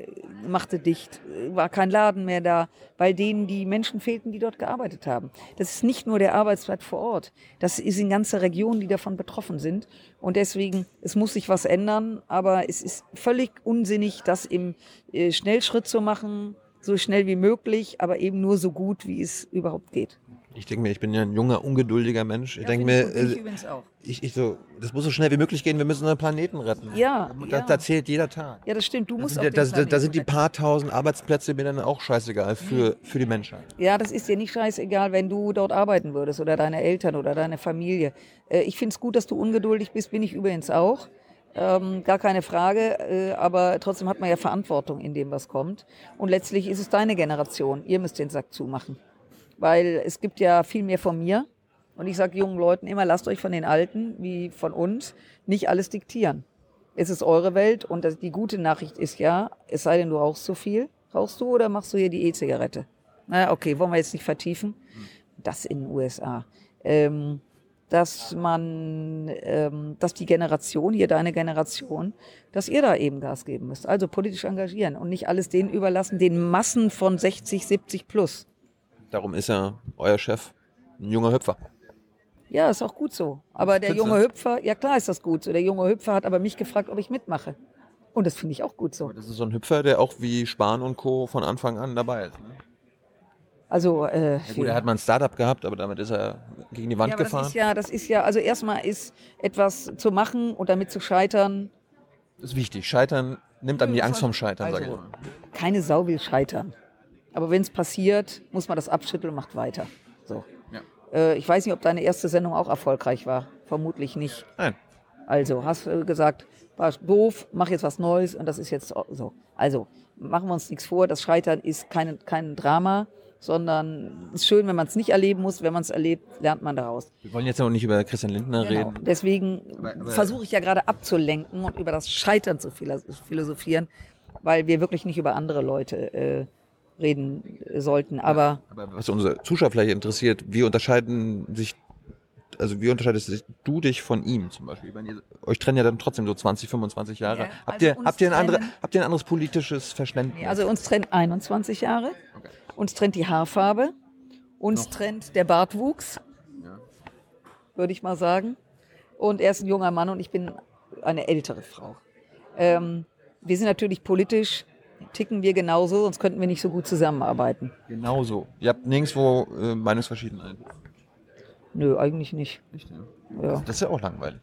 machte dicht, war kein Laden mehr da, weil denen die Menschen fehlten, die dort gearbeitet haben. Das ist nicht nur der Arbeitsplatz vor Ort, das ist in ganze Regionen, die davon betroffen sind. Und deswegen, es muss sich was ändern, aber es ist völlig unsinnig, das im äh, Schnellschritt zu machen, so schnell wie möglich, aber eben nur so gut, wie es überhaupt geht.
Ich denke mir, ich bin ja ein junger, ungeduldiger Mensch. Ich denke mir, äh,
übrigens auch.
ich, ich so, das muss so schnell wie möglich gehen. Wir müssen unseren Planeten retten.
Ja,
Da,
ja.
da zählt jeder Tag.
Ja, das stimmt. Du
Da
musst
sind, ja- da, da, da sind die paar tausend Arbeitsplätze mir dann auch scheißegal für, für die Menschheit.
Ja, das ist dir nicht scheißegal, wenn du dort arbeiten würdest oder deine Eltern oder deine Familie. Äh, ich finde es gut, dass du ungeduldig bist, bin ich übrigens auch. Ähm, gar keine Frage, äh, aber trotzdem hat man ja Verantwortung in dem, was kommt. Und letztlich ist es deine Generation. Ihr müsst den Sack zumachen. Weil es gibt ja viel mehr von mir. Und ich sage jungen Leuten immer, lasst euch von den Alten wie von uns nicht alles diktieren. Es ist eure Welt und die gute Nachricht ist ja, es sei denn, du rauchst zu viel. Rauchst du oder machst du hier die E-Zigarette? Na, okay, wollen wir jetzt nicht vertiefen. Das in den USA. Ähm, dass man, ähm, dass die Generation, hier deine Generation, dass ihr da eben Gas geben müsst. Also politisch engagieren und nicht alles denen überlassen, den Massen von 60, 70 plus.
Darum ist ja euer Chef ein junger Hüpfer.
Ja, ist auch gut so. Aber der
Findest du?
junge Hüpfer, ja klar ist das gut so. Der junge Hüpfer hat aber mich gefragt, ob ich mitmache. Und das finde ich auch gut so.
Das ist so ein Hüpfer, der auch wie Spahn und Co. von Anfang an dabei ist. Ne?
Also, äh,
Ja, gut, er hat mal ein Startup gehabt, aber damit ist er gegen die Wand
ja, aber das
gefahren.
ist ja, das ist ja, also erstmal ist etwas zu machen und damit zu scheitern.
Das ist wichtig. Scheitern nimmt einem die Angst vom Scheitern, sag ich
Also,
mal.
keine Sau will scheitern. Aber wenn es passiert, muss man das abschütteln und macht weiter. So.
Ja.
Äh, ich weiß nicht, ob deine erste Sendung auch erfolgreich war. Vermutlich nicht.
Nein.
Also hast du gesagt, war doof, mach jetzt was Neues und das ist jetzt so. Also machen wir uns nichts vor, das Scheitern ist kein, kein Drama, sondern es ist schön, wenn man es nicht erleben muss. Wenn man es erlebt, lernt man daraus.
Wir wollen jetzt noch nicht über Christian Lindner
Genau.
reden.
Deswegen
Aber- aber-
versuche ich ja gerade abzulenken und über das Scheitern zu philo- philosophieren, weil wir wirklich nicht über andere Leute äh, reden sollten. Aber
Aber was unsere Zuschauer vielleicht interessiert, wie unterscheiden sich, also wie unterscheidest du dich von ihm zum Beispiel? Ich meine, ihr, euch trennen ja dann trotzdem so 20, 25 Jahre.
Ja,
habt,
also
ihr,
uns
habt, ihr ein andere, habt ihr ein anderes politisches Verständnis?
nee, also uns trennt 21 Jahre,
Okay.
uns trennt die Haarfarbe, uns trennt der Bartwuchs,
Ja.
würde ich mal sagen. Und er ist ein junger Mann und ich bin eine ältere Frau. Ähm, wir sind natürlich politisch, ticken wir genauso, sonst könnten wir nicht so gut zusammenarbeiten.
Genauso. Ihr habt nirgendwo äh, Meinungsverschiedenheit.
Nö, eigentlich nicht.
Nicht, ja.
Ja.
Das ist ja auch langweilig.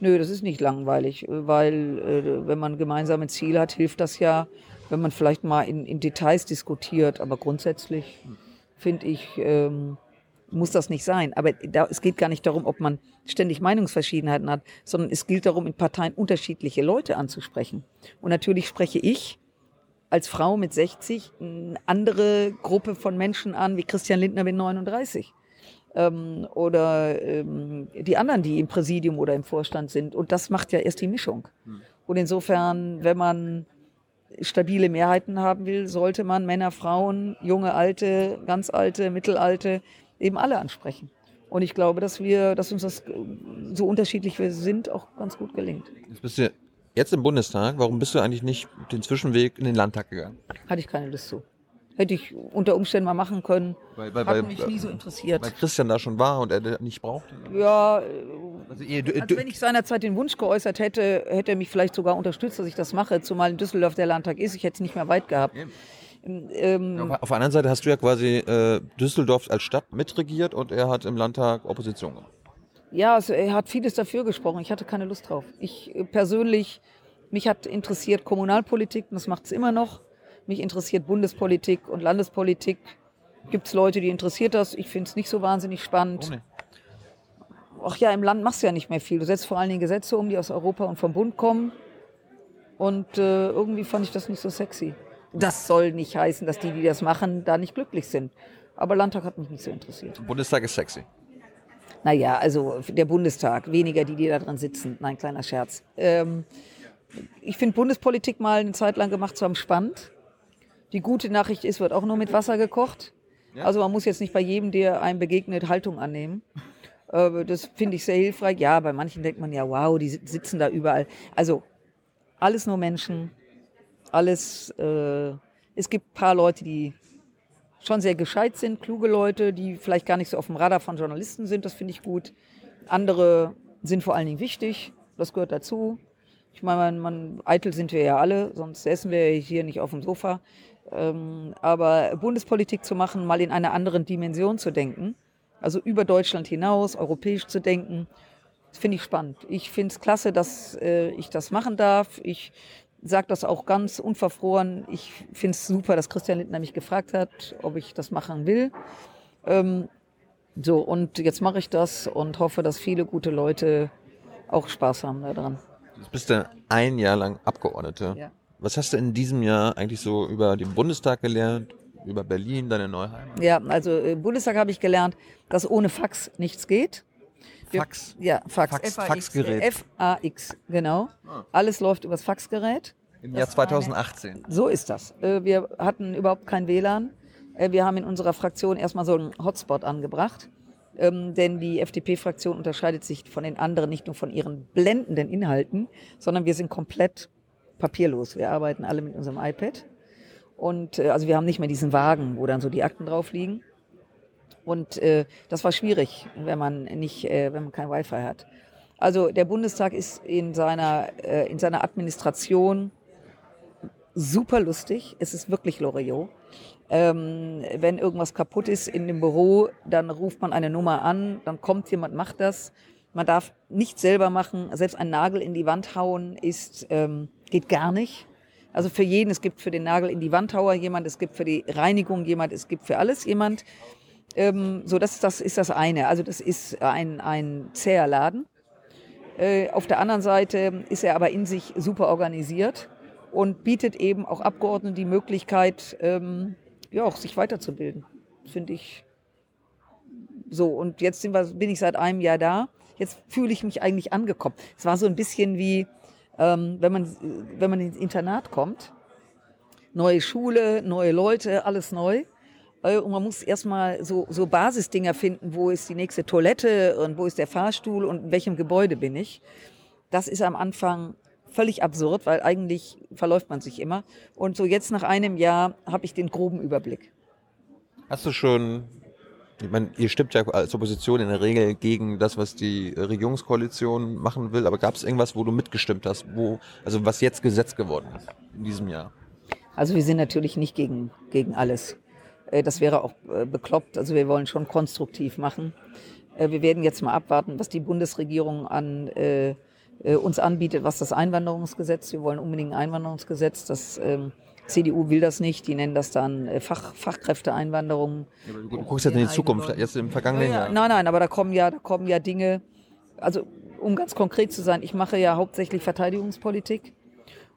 Nö, das ist nicht langweilig, äh, weil äh, wenn man gemeinsame Ziele hat, hilft das ja, wenn man vielleicht mal in, in Details diskutiert. Aber grundsätzlich finde ich, ähm, muss das nicht sein. Aber da, es geht gar nicht darum, ob man ständig Meinungsverschiedenheiten hat, sondern es gilt darum, in Parteien unterschiedliche Leute anzusprechen. Und natürlich spreche ich als Frau mit 60 eine andere Gruppe von Menschen an, wie Christian Lindner mit 39 ähm, oder ähm, die anderen, die im Präsidium oder im Vorstand sind. Und das macht ja erst die Mischung. Und insofern, wenn man stabile Mehrheiten haben will, sollte man Männer, Frauen, junge, alte, ganz alte, mittelalte eben alle ansprechen. Und ich glaube, dass wir, dass uns das äh, so unterschiedlich wir sind, auch ganz gut gelingt.
Jetzt bist du jetzt im Bundestag. Warum bist du eigentlich nicht den Zwischenweg in den Landtag gegangen?
Hatte ich keine Lust zu. Hätte ich unter Umständen mal machen können.
Weil, weil,
Hat
weil,
mich nie so interessiert.
weil Christian da schon war und er nicht brauchte.
Ja,
Also ihr, du,
Als wenn ich seinerzeit den Wunsch geäußert hätte, hätte er mich vielleicht sogar unterstützt, dass ich das mache, zumal in Düsseldorf der Landtag ist. Ich hätte es nicht mehr weit gehabt.
Eben.
Ähm,
auf der anderen Seite hast du ja quasi äh, Düsseldorf als Stadt mitregiert und er hat im Landtag Opposition gemacht.
Ja, also er hat vieles dafür gesprochen. Ich hatte keine Lust drauf. Ich äh, persönlich, mich hat interessiert Kommunalpolitik, und das macht es immer noch. Mich interessiert Bundespolitik und Landespolitik. Gibt es Leute, die interessiert das? Ich finde es nicht so wahnsinnig spannend.
Nicht?
Ach ja, im Land machst du ja nicht mehr viel. Du setzt vor allen Dingen Gesetze um, die aus Europa und vom Bund kommen. Und äh, irgendwie fand ich das nicht so sexy. Das soll nicht heißen, dass die, die das machen, da nicht glücklich sind. Aber Landtag hat mich nicht so interessiert.
Bundestag ist sexy.
Naja, also der Bundestag, weniger die, die da dran sitzen. Nein, kleiner Scherz. Ähm, ich finde Bundespolitik mal eine Zeit lang gemacht zu haben spannend. Die gute Nachricht ist, wird auch nur mit Wasser gekocht.
Ja.
Also man muss jetzt nicht bei jedem, der einem begegnet, Haltung annehmen. Äh, das finde ich sehr hilfreich. Ja, bei manchen denkt man ja, wow, die sit- sitzen da überall. Also alles nur Menschen. Alles, äh, es gibt ein paar Leute, die schon sehr gescheit sind, kluge Leute, die vielleicht gar nicht so auf dem Radar von Journalisten sind, das finde ich gut. Andere sind vor allen Dingen wichtig, das gehört dazu. Ich meine, man, man, eitel sind wir ja alle, sonst säßen wir hier nicht auf dem Sofa. Ähm, aber Bundespolitik zu machen, mal in einer anderen Dimension zu denken, also über Deutschland hinaus, europäisch zu denken, finde ich spannend. Ich finde es klasse, dass äh, ich das machen darf. Ich sage das auch ganz unverfroren. Ich finde es super, dass Christian Lindner mich gefragt hat, ob ich das machen will. Ähm, so, und jetzt mache ich das und hoffe, dass viele gute Leute auch Spaß haben daran.
Du bist ja ein Jahr lang Abgeordnete.
Ja.
Was hast du in diesem Jahr eigentlich so über den Bundestag gelernt, über Berlin, deine neue Heimat?
Ja, also im Bundestag habe ich gelernt, dass ohne Fax nichts geht. Wir-
Fax.
Ja, Fax.
Fax-
F-A-X,
Faxgerät.
F-A-X, genau.
Ah.
Alles läuft übers Faxgerät.
Im Jahr
Das war eine-
2018.
So ist das. Äh, Wir hatten überhaupt kein WLAN. Äh, Wir haben in unserer Fraktion erstmal so einen Hotspot angebracht. Ähm, denn die FDP-Fraktion unterscheidet sich von den anderen nicht nur von ihren blendenden Inhalten, sondern wir sind komplett papierlos. Wir arbeiten alle mit unserem iPad. Und äh, also wir haben nicht mehr diesen Wagen, wo dann so die Akten drauf liegen. Und äh, das war schwierig, wenn man nicht, äh, wenn man kein Wi-Fi hat. Also der Bundestag ist in seiner, äh, in seiner Administration super lustig. Es ist wirklich Loriot. Ähm, wenn irgendwas kaputt ist in dem Büro, dann ruft man eine Nummer an, dann kommt jemand, macht das. Man darf nichts selber machen. Selbst ein Nagel in die Wand hauen ist, ähm, geht gar nicht. Also für jeden, es gibt für den Nagel in die Wandhauer jemand, es gibt für die Reinigung jemand, es gibt für alles jemand. Ähm, so, das, das ist das eine. Also das ist ein, ein zäher Laden. Äh, auf der anderen Seite ist er aber in sich super organisiert und bietet eben auch Abgeordneten die Möglichkeit, ähm, ja, auch sich weiterzubilden. Finde ich so. Und jetzt wir, bin ich seit einem Jahr da. Jetzt fühle ich mich eigentlich angekommen. Es war so ein bisschen wie, ähm, wenn, man, wenn man ins Internat kommt. Neue Schule, neue Leute, alles neu. Und man muss erstmal so, so Basisdinger finden, wo ist die nächste Toilette und wo ist der Fahrstuhl und in welchem Gebäude bin ich. Das ist am Anfang völlig absurd, weil eigentlich verläuft man sich immer. Und so jetzt nach einem Jahr habe ich den groben Überblick.
Hast du schon, ich meine, ihr stimmt ja als Opposition in der Regel gegen das, was die Regierungskoalition machen will, aber gab es irgendwas, wo du mitgestimmt hast, wo, also was jetzt Gesetz geworden ist in diesem Jahr?
Also wir sind natürlich nicht gegen, gegen alles. Äh, das wäre auch äh, bekloppt. Also wir wollen schon konstruktiv machen. Äh, wir werden jetzt mal abwarten, was die Bundesregierung an uns anbietet, was das Einwanderungsgesetz. Wir wollen unbedingt ein Einwanderungsgesetz. Das ähm, CDU will das nicht. Die nennen das dann Fach, Fachkräfteeinwanderung.
Ja, du guckst jetzt in die Zukunft, jetzt im vergangenen ja, Jahr.
Nein, nein, aber da kommen ja, da kommen ja Dinge. Also um ganz konkret zu sein, ich mache ja hauptsächlich Verteidigungspolitik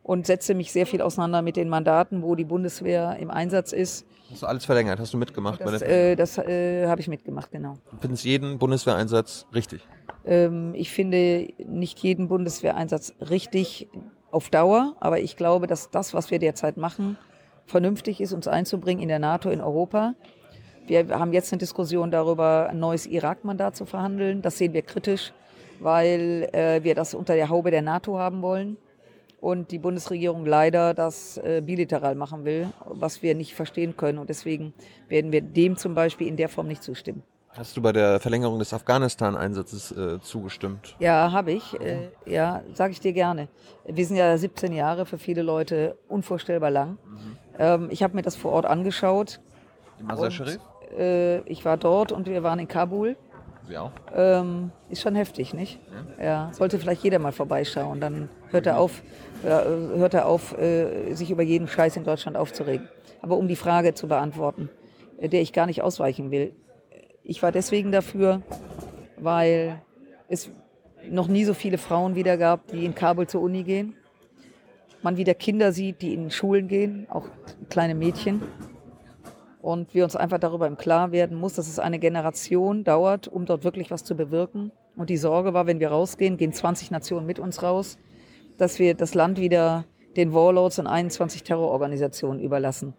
und setze mich sehr viel auseinander mit den Mandaten, wo die Bundeswehr im Einsatz ist.
Hast du alles verlängert? Hast du mitgemacht?
Das, äh, das äh, habe ich mitgemacht, genau.
Du findest jeden Bundeswehreinsatz richtig?
Ähm, ich finde nicht jeden Bundeswehreinsatz richtig auf Dauer, aber ich glaube, dass das, was wir derzeit machen, vernünftig ist, uns einzubringen in der NATO, in Europa. Wir haben jetzt eine Diskussion darüber, ein neues Irak-Mandat zu verhandeln. Das sehen wir kritisch, weil äh, wir das unter der Haube der NATO haben wollen und die Bundesregierung leider das äh, bilateral machen will, was wir nicht verstehen können. Und deswegen werden wir dem zum Beispiel in der Form nicht zustimmen.
Hast du bei der Verlängerung des Afghanistan-Einsatzes äh, zugestimmt?
Ja, habe ich. Äh, ja, sage ich dir gerne. Wir sind ja 17 Jahre, für viele Leute unvorstellbar lang. Mhm. Ähm, ich habe mir das vor Ort angeschaut.
Die Masar Sharif?
Äh, ich war dort und wir waren in Kabul.
Sie auch?
Ähm, ist schon heftig, nicht? Ja. ja. Sollte vielleicht jeder mal vorbeischauen. Dann hört er auf, hört er auf, äh, sich über jeden Scheiß in Deutschland aufzuregen. Aber um die Frage zu beantworten, äh, der ich gar nicht ausweichen will. Ich war deswegen dafür, weil es noch nie so viele Frauen wieder gab, die in Kabul zur Uni gehen. Man wieder Kinder sieht, die in Schulen gehen, auch kleine Mädchen und wir uns einfach darüber im Klaren werden muss, dass es eine Generation dauert, um dort wirklich was zu bewirken. Und die Sorge war, wenn wir rausgehen, gehen 20 Nationen mit uns raus, dass wir das Land wieder den Warlords und 21 Terrororganisationen überlassen.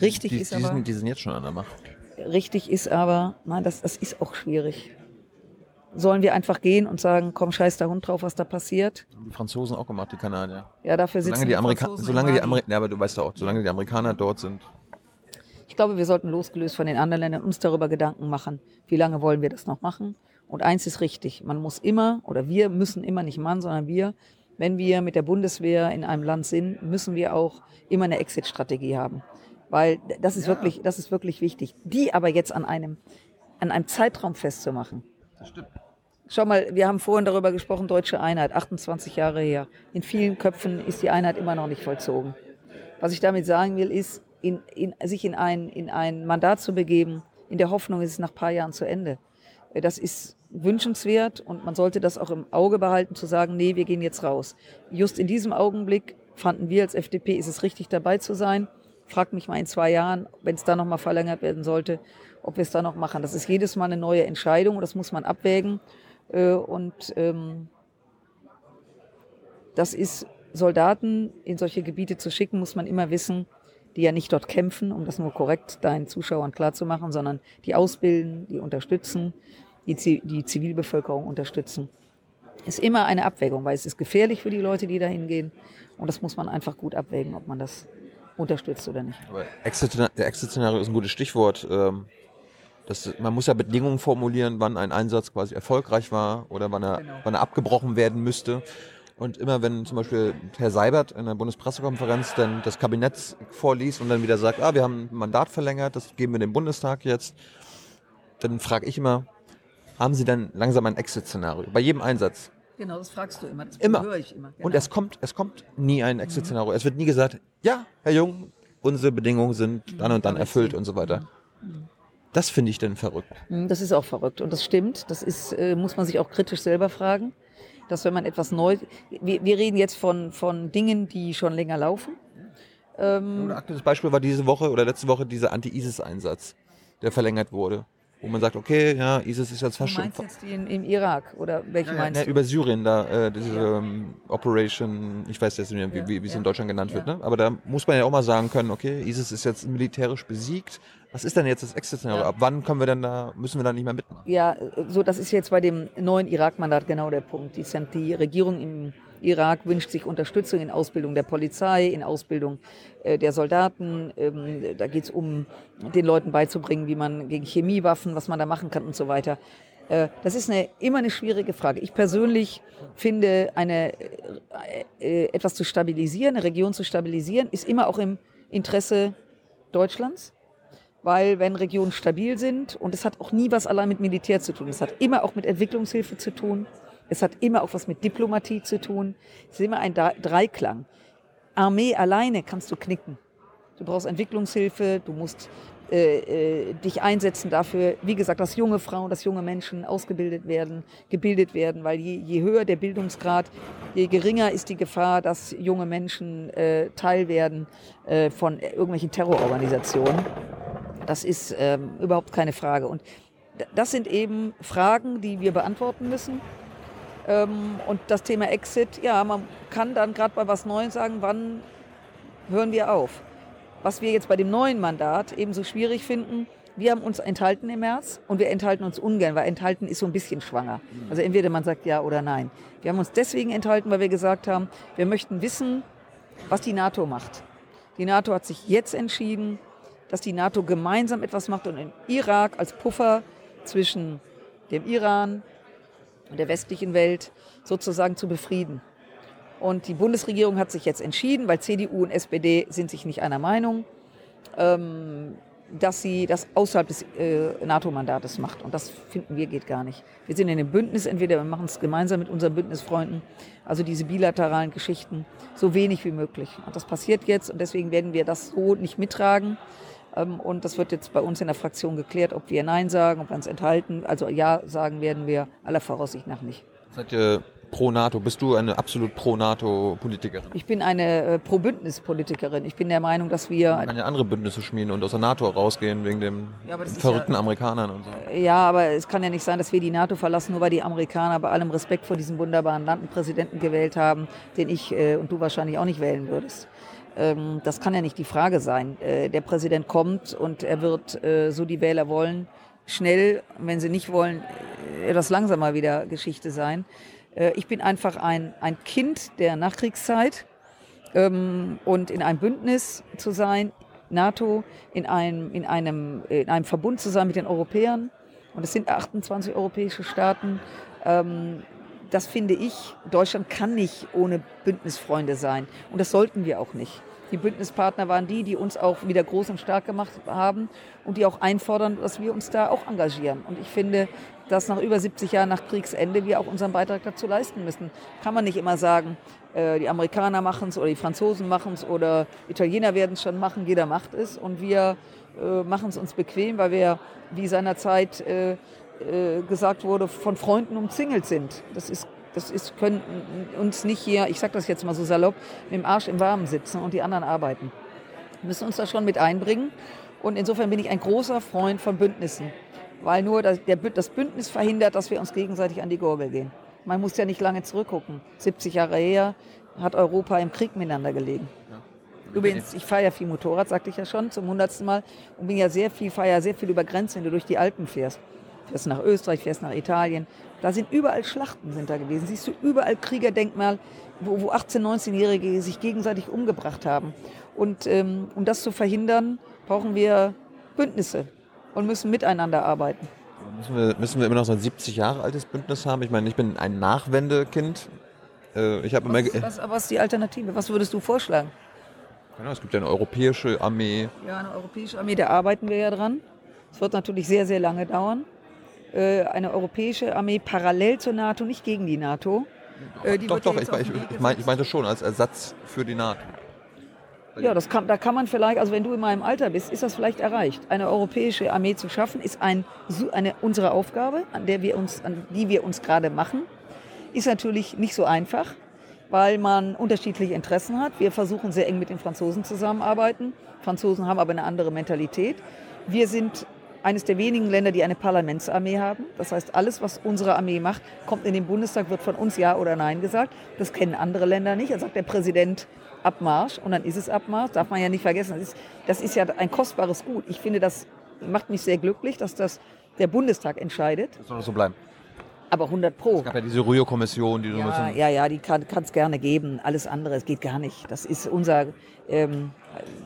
Richtig
die,
ist
die
aber.
Sind, die sind jetzt schon an der Macht.
Richtig ist aber, nein, das, das ist auch schwierig. Sollen wir einfach gehen und sagen, komm, scheiß der Hund drauf, was da passiert?
Die Franzosen auch gemacht, die Kanadier.
Ja, dafür sitzen
solange die, Amerikaner. Solange die Amerikaner, ja, aber du weißt ja auch, solange die Amerikaner dort sind,
ich glaube, wir sollten losgelöst von den anderen Ländern uns darüber Gedanken machen, wie lange wollen wir das noch machen. Und eins ist richtig, man muss immer, oder wir müssen immer, nicht Mann, sondern wir, wenn wir mit der Bundeswehr in einem Land sind, müssen wir auch immer eine Exit-Strategie haben. Weil das ist, ja. wirklich, das ist wirklich wichtig. Die aber jetzt an einem, an einem Zeitraum festzumachen. Das stimmt. Schau mal, wir haben vorhin darüber gesprochen, deutsche Einheit, 28 Jahre her. In vielen Köpfen ist die Einheit immer noch nicht vollzogen. Was ich damit sagen will, ist, in, in, sich in ein, in ein Mandat zu begeben, in der Hoffnung, es ist nach ein paar Jahren zu Ende. Äh, das ist wünschenswert und man sollte das auch im Auge behalten, zu sagen, nee, wir gehen jetzt raus. Just in diesem Augenblick fanden wir als FDP, ist es richtig dabei zu sein. Fragt mich mal in zwei Jahren, wenn es da nochmal verlängert werden sollte, ob wir es da noch machen. Das ist jedes Mal eine neue Entscheidung und das muss man abwägen. Äh, und ähm, das ist Soldaten in solche Gebiete zu schicken, muss man immer wissen, die ja nicht dort kämpfen, um das nur korrekt deinen Zuschauern klarzumachen, sondern die ausbilden, die unterstützen, die, die Zivilbevölkerung unterstützen. Ist immer eine Abwägung, weil es ist gefährlich für die Leute, die da hingehen. Und das muss man einfach gut abwägen, ob man das unterstützt oder nicht.
Aber Exit-Szenario ist ein gutes Stichwort. Ähm, das, man muss ja Bedingungen formulieren, wann ein Einsatz quasi erfolgreich war oder wann er, genau. wann er abgebrochen werden müsste. Und immer wenn zum Beispiel Herr Seibert in der Bundespressekonferenz dann das Kabinett vorliest und dann wieder sagt, ah, wir haben ein Mandat verlängert, das geben wir dem Bundestag jetzt, dann frage ich immer, haben Sie dann langsam ein Exit-Szenario? Bei jedem Einsatz.
Genau, das fragst du immer. Das
Immer.
höre ich immer.
Und
genau.
es kommt, es kommt nie ein Exit-Szenario. Es wird nie gesagt, ja, Herr Jung, unsere Bedingungen sind dann und dann erfüllt und so weiter. Das finde ich dann verrückt.
Mm, Das ist auch verrückt und das stimmt. Das ist, äh, muss man sich auch kritisch selber fragen, dass wenn man etwas neu, wir, wir reden jetzt von, von Dingen, die schon länger laufen.
Ein aktuelles Beispiel war diese Woche oder letzte Woche dieser Anti-ISIS-Einsatz, der verlängert wurde. Wo man sagt, okay, ja, ISIS ist jetzt fast schon.
meinst jetzt die in, im Irak oder welche meinst
Ja,
du?
über Syrien, da äh, diese ähm, Operation, ich weiß jetzt nicht mehr, wie,
Ja,
wie, es
ja.
in Deutschland genannt wird,
Ja.
ne? aber da muss man ja auch mal sagen können, okay, ISIS ist jetzt militärisch besiegt. Was ist denn jetzt das Exit-Szenario?
Ja.
Ab wann können wir denn da, müssen wir da nicht mehr mitmachen?
Ja, so das ist jetzt bei dem neuen Irak-Mandat genau der Punkt. Die, Zent- die Regierung im Irak wünscht sich Unterstützung in Ausbildung der Polizei, in Ausbildung äh, der Soldaten. Ähm, da geht es um den Leuten beizubringen, wie man gegen Chemiewaffen, was man da machen kann und so weiter. Äh, das ist eine, immer eine schwierige Frage. Ich persönlich finde, eine, äh, etwas zu stabilisieren, eine Region zu stabilisieren, ist immer auch im Interesse Deutschlands weil wenn Regionen stabil sind, und es hat auch nie was allein mit Militär zu tun, es hat immer auch mit Entwicklungshilfe zu tun, es hat immer auch was mit Diplomatie zu tun, es ist immer ein Dre- Dreiklang. Armee alleine kannst du knicken. Du brauchst Entwicklungshilfe, du musst äh, äh, dich einsetzen dafür, wie gesagt, dass junge Frauen, dass junge Menschen ausgebildet werden, gebildet werden, weil je, je höher der Bildungsgrad, je geringer ist die Gefahr, dass junge Menschen äh, Teil werden äh, von irgendwelchen Terrororganisationen. Das ist ähm, überhaupt keine Frage. Und das sind eben Fragen, die wir beantworten müssen. Ähm, und das Thema Exit, ja, man kann dann gerade bei was Neuem sagen, wann hören wir auf? Was wir jetzt bei dem neuen Mandat ebenso schwierig finden, wir haben uns enthalten im März und wir enthalten uns ungern, weil enthalten ist so ein bisschen schwanger. Also entweder man sagt ja oder nein. Wir haben uns deswegen enthalten, weil wir gesagt haben, wir möchten wissen, was die NATO macht. Die NATO hat sich jetzt entschieden, dass die NATO gemeinsam etwas macht und in Irak als Puffer zwischen dem Iran der westlichen Welt sozusagen zu befrieden. Und die Bundesregierung hat sich jetzt entschieden, weil CDU und SPD sind sich nicht einer Meinung, ähm, dass sie das außerhalb des äh, NATO-Mandates macht. Und das finden wir geht gar nicht. Wir sind in einem Bündnis, entweder wir machen es gemeinsam mit unseren Bündnisfreunden, also diese bilateralen Geschichten, so wenig wie möglich. Und das passiert jetzt und deswegen werden wir das so nicht mittragen. Ähm, und das wird jetzt bei uns in der Fraktion geklärt, ob wir Nein sagen, ob wir uns enthalten. Also Ja sagen werden wir aller Voraussicht nach nicht.
Seid ihr pro NATO? Bist du eine absolut pro NATO-Politikerin?
Ich bin eine äh, Pro-Bündnis-Politikerin. Ich bin der Meinung, dass wir
Man kann ja andere Bündnisse schmieden und aus der NATO rausgehen wegen den
Ja, aber das ist
verrückten
ja-
Amerikanern und so.
Ja, aber es kann ja nicht sein, dass wir die NATO verlassen, nur weil die Amerikaner bei allem Respekt vor diesem wunderbaren Land einen Präsidenten gewählt haben, den ich äh, und du wahrscheinlich auch nicht wählen würdest. Ähm, das kann ja nicht die Frage sein. Äh, der Präsident kommt und er wird, äh, so die Wähler wollen, schnell, wenn sie nicht wollen, äh, etwas langsamer wieder Geschichte sein. Äh, ich bin einfach ein, ein Kind der Nachkriegszeit ähm, und in einem Bündnis zu sein, NATO, in einem, in, einem, in einem Verbund zu sein mit den Europäern. Und es sind 28 europäische Staaten. Ähm, das finde ich, Deutschland kann nicht ohne Bündnisfreunde sein. Und das sollten wir auch nicht. Die Bündnispartner waren die, die uns auch wieder groß und stark gemacht haben und die auch einfordern, dass wir uns da auch engagieren. Und ich finde, dass nach über 70 Jahren nach Kriegsende wir auch unseren Beitrag dazu leisten müssen. Kann man nicht immer sagen, äh, die Amerikaner machen es oder die Franzosen machen es oder Italiener werden es schon machen, jeder macht es und wir äh, machen es uns bequem, weil wir, wie seinerzeit äh, gesagt wurde, von Freunden umzingelt sind. Das ist das ist, können uns nicht hier, ich sage das jetzt mal so salopp, mit dem Arsch im Warmen sitzen und die anderen arbeiten. Wir müssen uns da schon mit einbringen. Und insofern bin ich ein großer Freund von Bündnissen, weil nur das, der, das Bündnis verhindert, dass wir uns gegenseitig an die Gurgel gehen. Man muss ja nicht lange zurückgucken. 70 Jahre her hat Europa im Krieg miteinander gelegen. Übrigens, ich fahre ja viel Motorrad, sagte ich ja schon, zum hundertsten Mal. Und bin ja sehr viel, fahre ja sehr viel über Grenzen, wenn du durch die Alpen fährst. Fährst nach Österreich, fährst nach Italien. Da sind überall Schlachten sind da gewesen. Siehst du überall Kriegerdenkmal, wo, wo 18-, 19-Jährige sich gegenseitig umgebracht haben. Und ähm, um das zu verhindern, brauchen wir Bündnisse und müssen miteinander arbeiten.
Müssen wir, müssen wir immer noch so ein 70 Jahre altes Bündnis haben? Ich meine, ich bin ein Nachwendekind. Äh, Ich habe immer.
Was, was ist die Alternative? Was würdest du vorschlagen?
Genau, es gibt ja eine europäische Armee.
Ja, eine europäische Armee, da arbeiten wir ja dran. Es wird natürlich sehr, sehr lange dauern. Äh, Eine europäische Armee parallel zur NATO, nicht gegen die NATO, Äh, die
doch, doch, ich, ich, ich, mein, ich meinte schon als Ersatz für die NATO.
Ja, das kann, da kann man vielleicht, also wenn du in meinem Alter bist, ist das vielleicht erreicht. Eine europäische Armee zu schaffen, ist ein, eine, unsere Aufgabe, an, der wir uns, an die wir uns gerade machen. Ist natürlich nicht so einfach, weil man unterschiedliche Interessen hat. Wir versuchen sehr eng mit den Franzosen zusammenarbeiten. Franzosen haben aber eine andere Mentalität. Wir sind eines der wenigen Länder, die eine Parlamentsarmee haben. Das heißt, alles, was unsere Armee macht, kommt in den Bundestag, wird von uns Ja oder Nein gesagt. Das kennen andere Länder nicht. Da sagt der Präsident Abmarsch und dann ist es Abmarsch. Darf man ja nicht vergessen. Das ist, das ist ja ein kostbares Gut. Ich finde, das macht mich sehr glücklich, dass das der Bundestag entscheidet.
Das soll so bleiben.
Aber 100 Pro.
Es gab ja diese Rühr-Kommission, die so
Ja, ja, ja, die kann es gerne geben. Alles andere, es geht gar nicht. Das ist unser, ähm,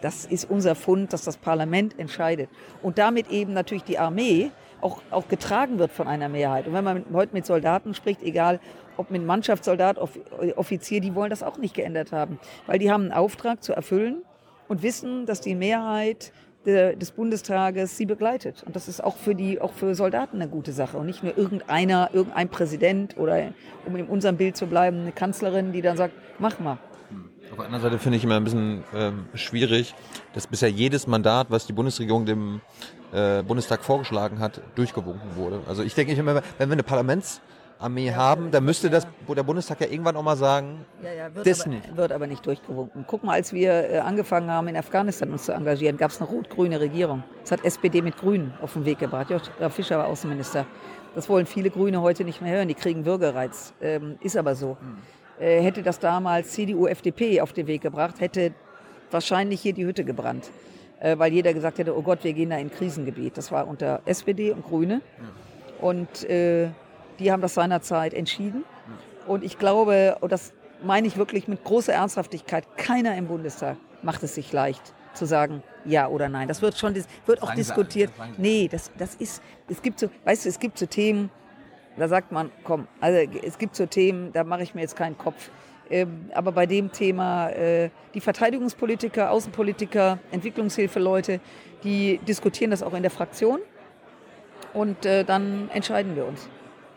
das ist unser Fund, dass das Parlament entscheidet. Und damit eben natürlich die Armee auch, auch getragen wird von einer Mehrheit. Und wenn man heute mit Soldaten spricht, egal ob mit Mannschaftssoldat, Off Offizier, die wollen das auch nicht geändert haben. Weil die haben einen Auftrag zu erfüllen und wissen, dass die Mehrheit de- des Bundestages sie begleitet. Und das ist auch für die, auch für Soldaten eine gute Sache. Und nicht nur irgendeiner, irgendein Präsident oder, um in unserem Bild zu bleiben, eine Kanzlerin, die dann sagt, mach mal.
Auf der anderen Seite finde ich immer ein bisschen ähm, schwierig, dass bisher jedes Mandat, was die Bundesregierung dem äh, Bundestag vorgeschlagen hat, durchgewunken wurde. Also ich denke immer, wenn wir eine Parlamentsarmee haben, dann müsste das wo der Bundestag ja irgendwann auch mal sagen,
Ja, ja, wird,
Das
aber,
nicht.
wird aber nicht durchgewunken. Guck mal, als wir äh, angefangen haben, in Afghanistan uns zu engagieren, gab es eine rot-grüne Regierung. Das hat SPD mit Grünen auf den Weg gebracht. Joschka Fischer war Außenminister. Das wollen viele Grüne heute nicht mehr hören. Die kriegen Bürgerreiz. Ähm, ist aber so. Äh, hätte das damals CDU, FDP auf den Weg gebracht, hätte wahrscheinlich hier die Hütte gebrannt. Äh, weil jeder gesagt hätte, oh Gott, wir gehen da in Krisengebiet. Das war unter SPD und Grüne. Und äh, die haben das seinerzeit entschieden. Und ich glaube, und das meine ich wirklich mit großer Ernsthaftigkeit, keiner im Bundestag macht es sich leicht zu sagen, ja oder nein. Das wird schon, wird auch diskutiert. Nee, das, das ist, es gibt so, weißt du, es gibt so Themen, da sagt man, komm, also es gibt so Themen, da mache ich mir jetzt keinen Kopf. Ähm, aber bei dem Thema, äh, die Verteidigungspolitiker, Außenpolitiker, Entwicklungshilfeleute, die diskutieren das auch in der Fraktion und äh, dann entscheiden wir uns.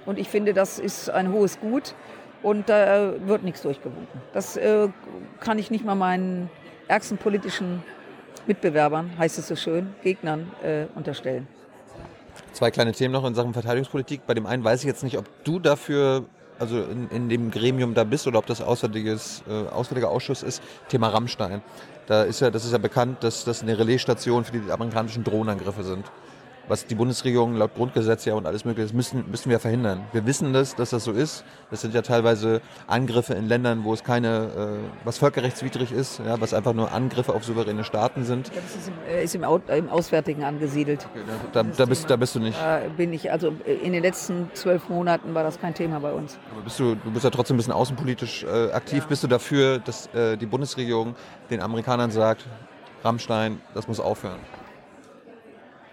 Und ich finde, das ist ein hohes Gut und da äh, wird nichts durchgewunken. Das äh, kann ich nicht mal meinen ärgsten politischen Mitbewerbern, heißt es so schön, Gegnern äh, unterstellen.
Zwei kleine Themen noch in Sachen Verteidigungspolitik. Bei dem einen weiß ich jetzt nicht, ob du dafür, also in, in dem Gremium da bist oder ob das Auswärtiges, äh, Auswärtiger Ausschuss ist, Thema Rammstein. Da ist ja, das ist ja bekannt, dass das eine Relaisstation für die amerikanischen Drohnenangriffe sind. Was die Bundesregierung laut Grundgesetz ja und alles mögliche ist, müssen, müssen wir verhindern. Wir wissen das, dass das so ist. Das sind ja teilweise Angriffe in Ländern, wo es keine, äh, was völkerrechtswidrig ist, ja, was einfach nur Angriffe auf souveräne Staaten sind.
Ja, das ist, im, äh, ist im, Au im Auswärtigen angesiedelt.
Da, da, bist, da bist du nicht.
Da bin ich, also äh, in den letzten zwölf Monaten war das kein Thema bei uns.
Aber bist du, du bist ja trotzdem ein bisschen außenpolitisch äh, aktiv. Bist du dafür, dass äh, die Bundesregierung den Amerikanern sagt, Rammstein, das muss aufhören?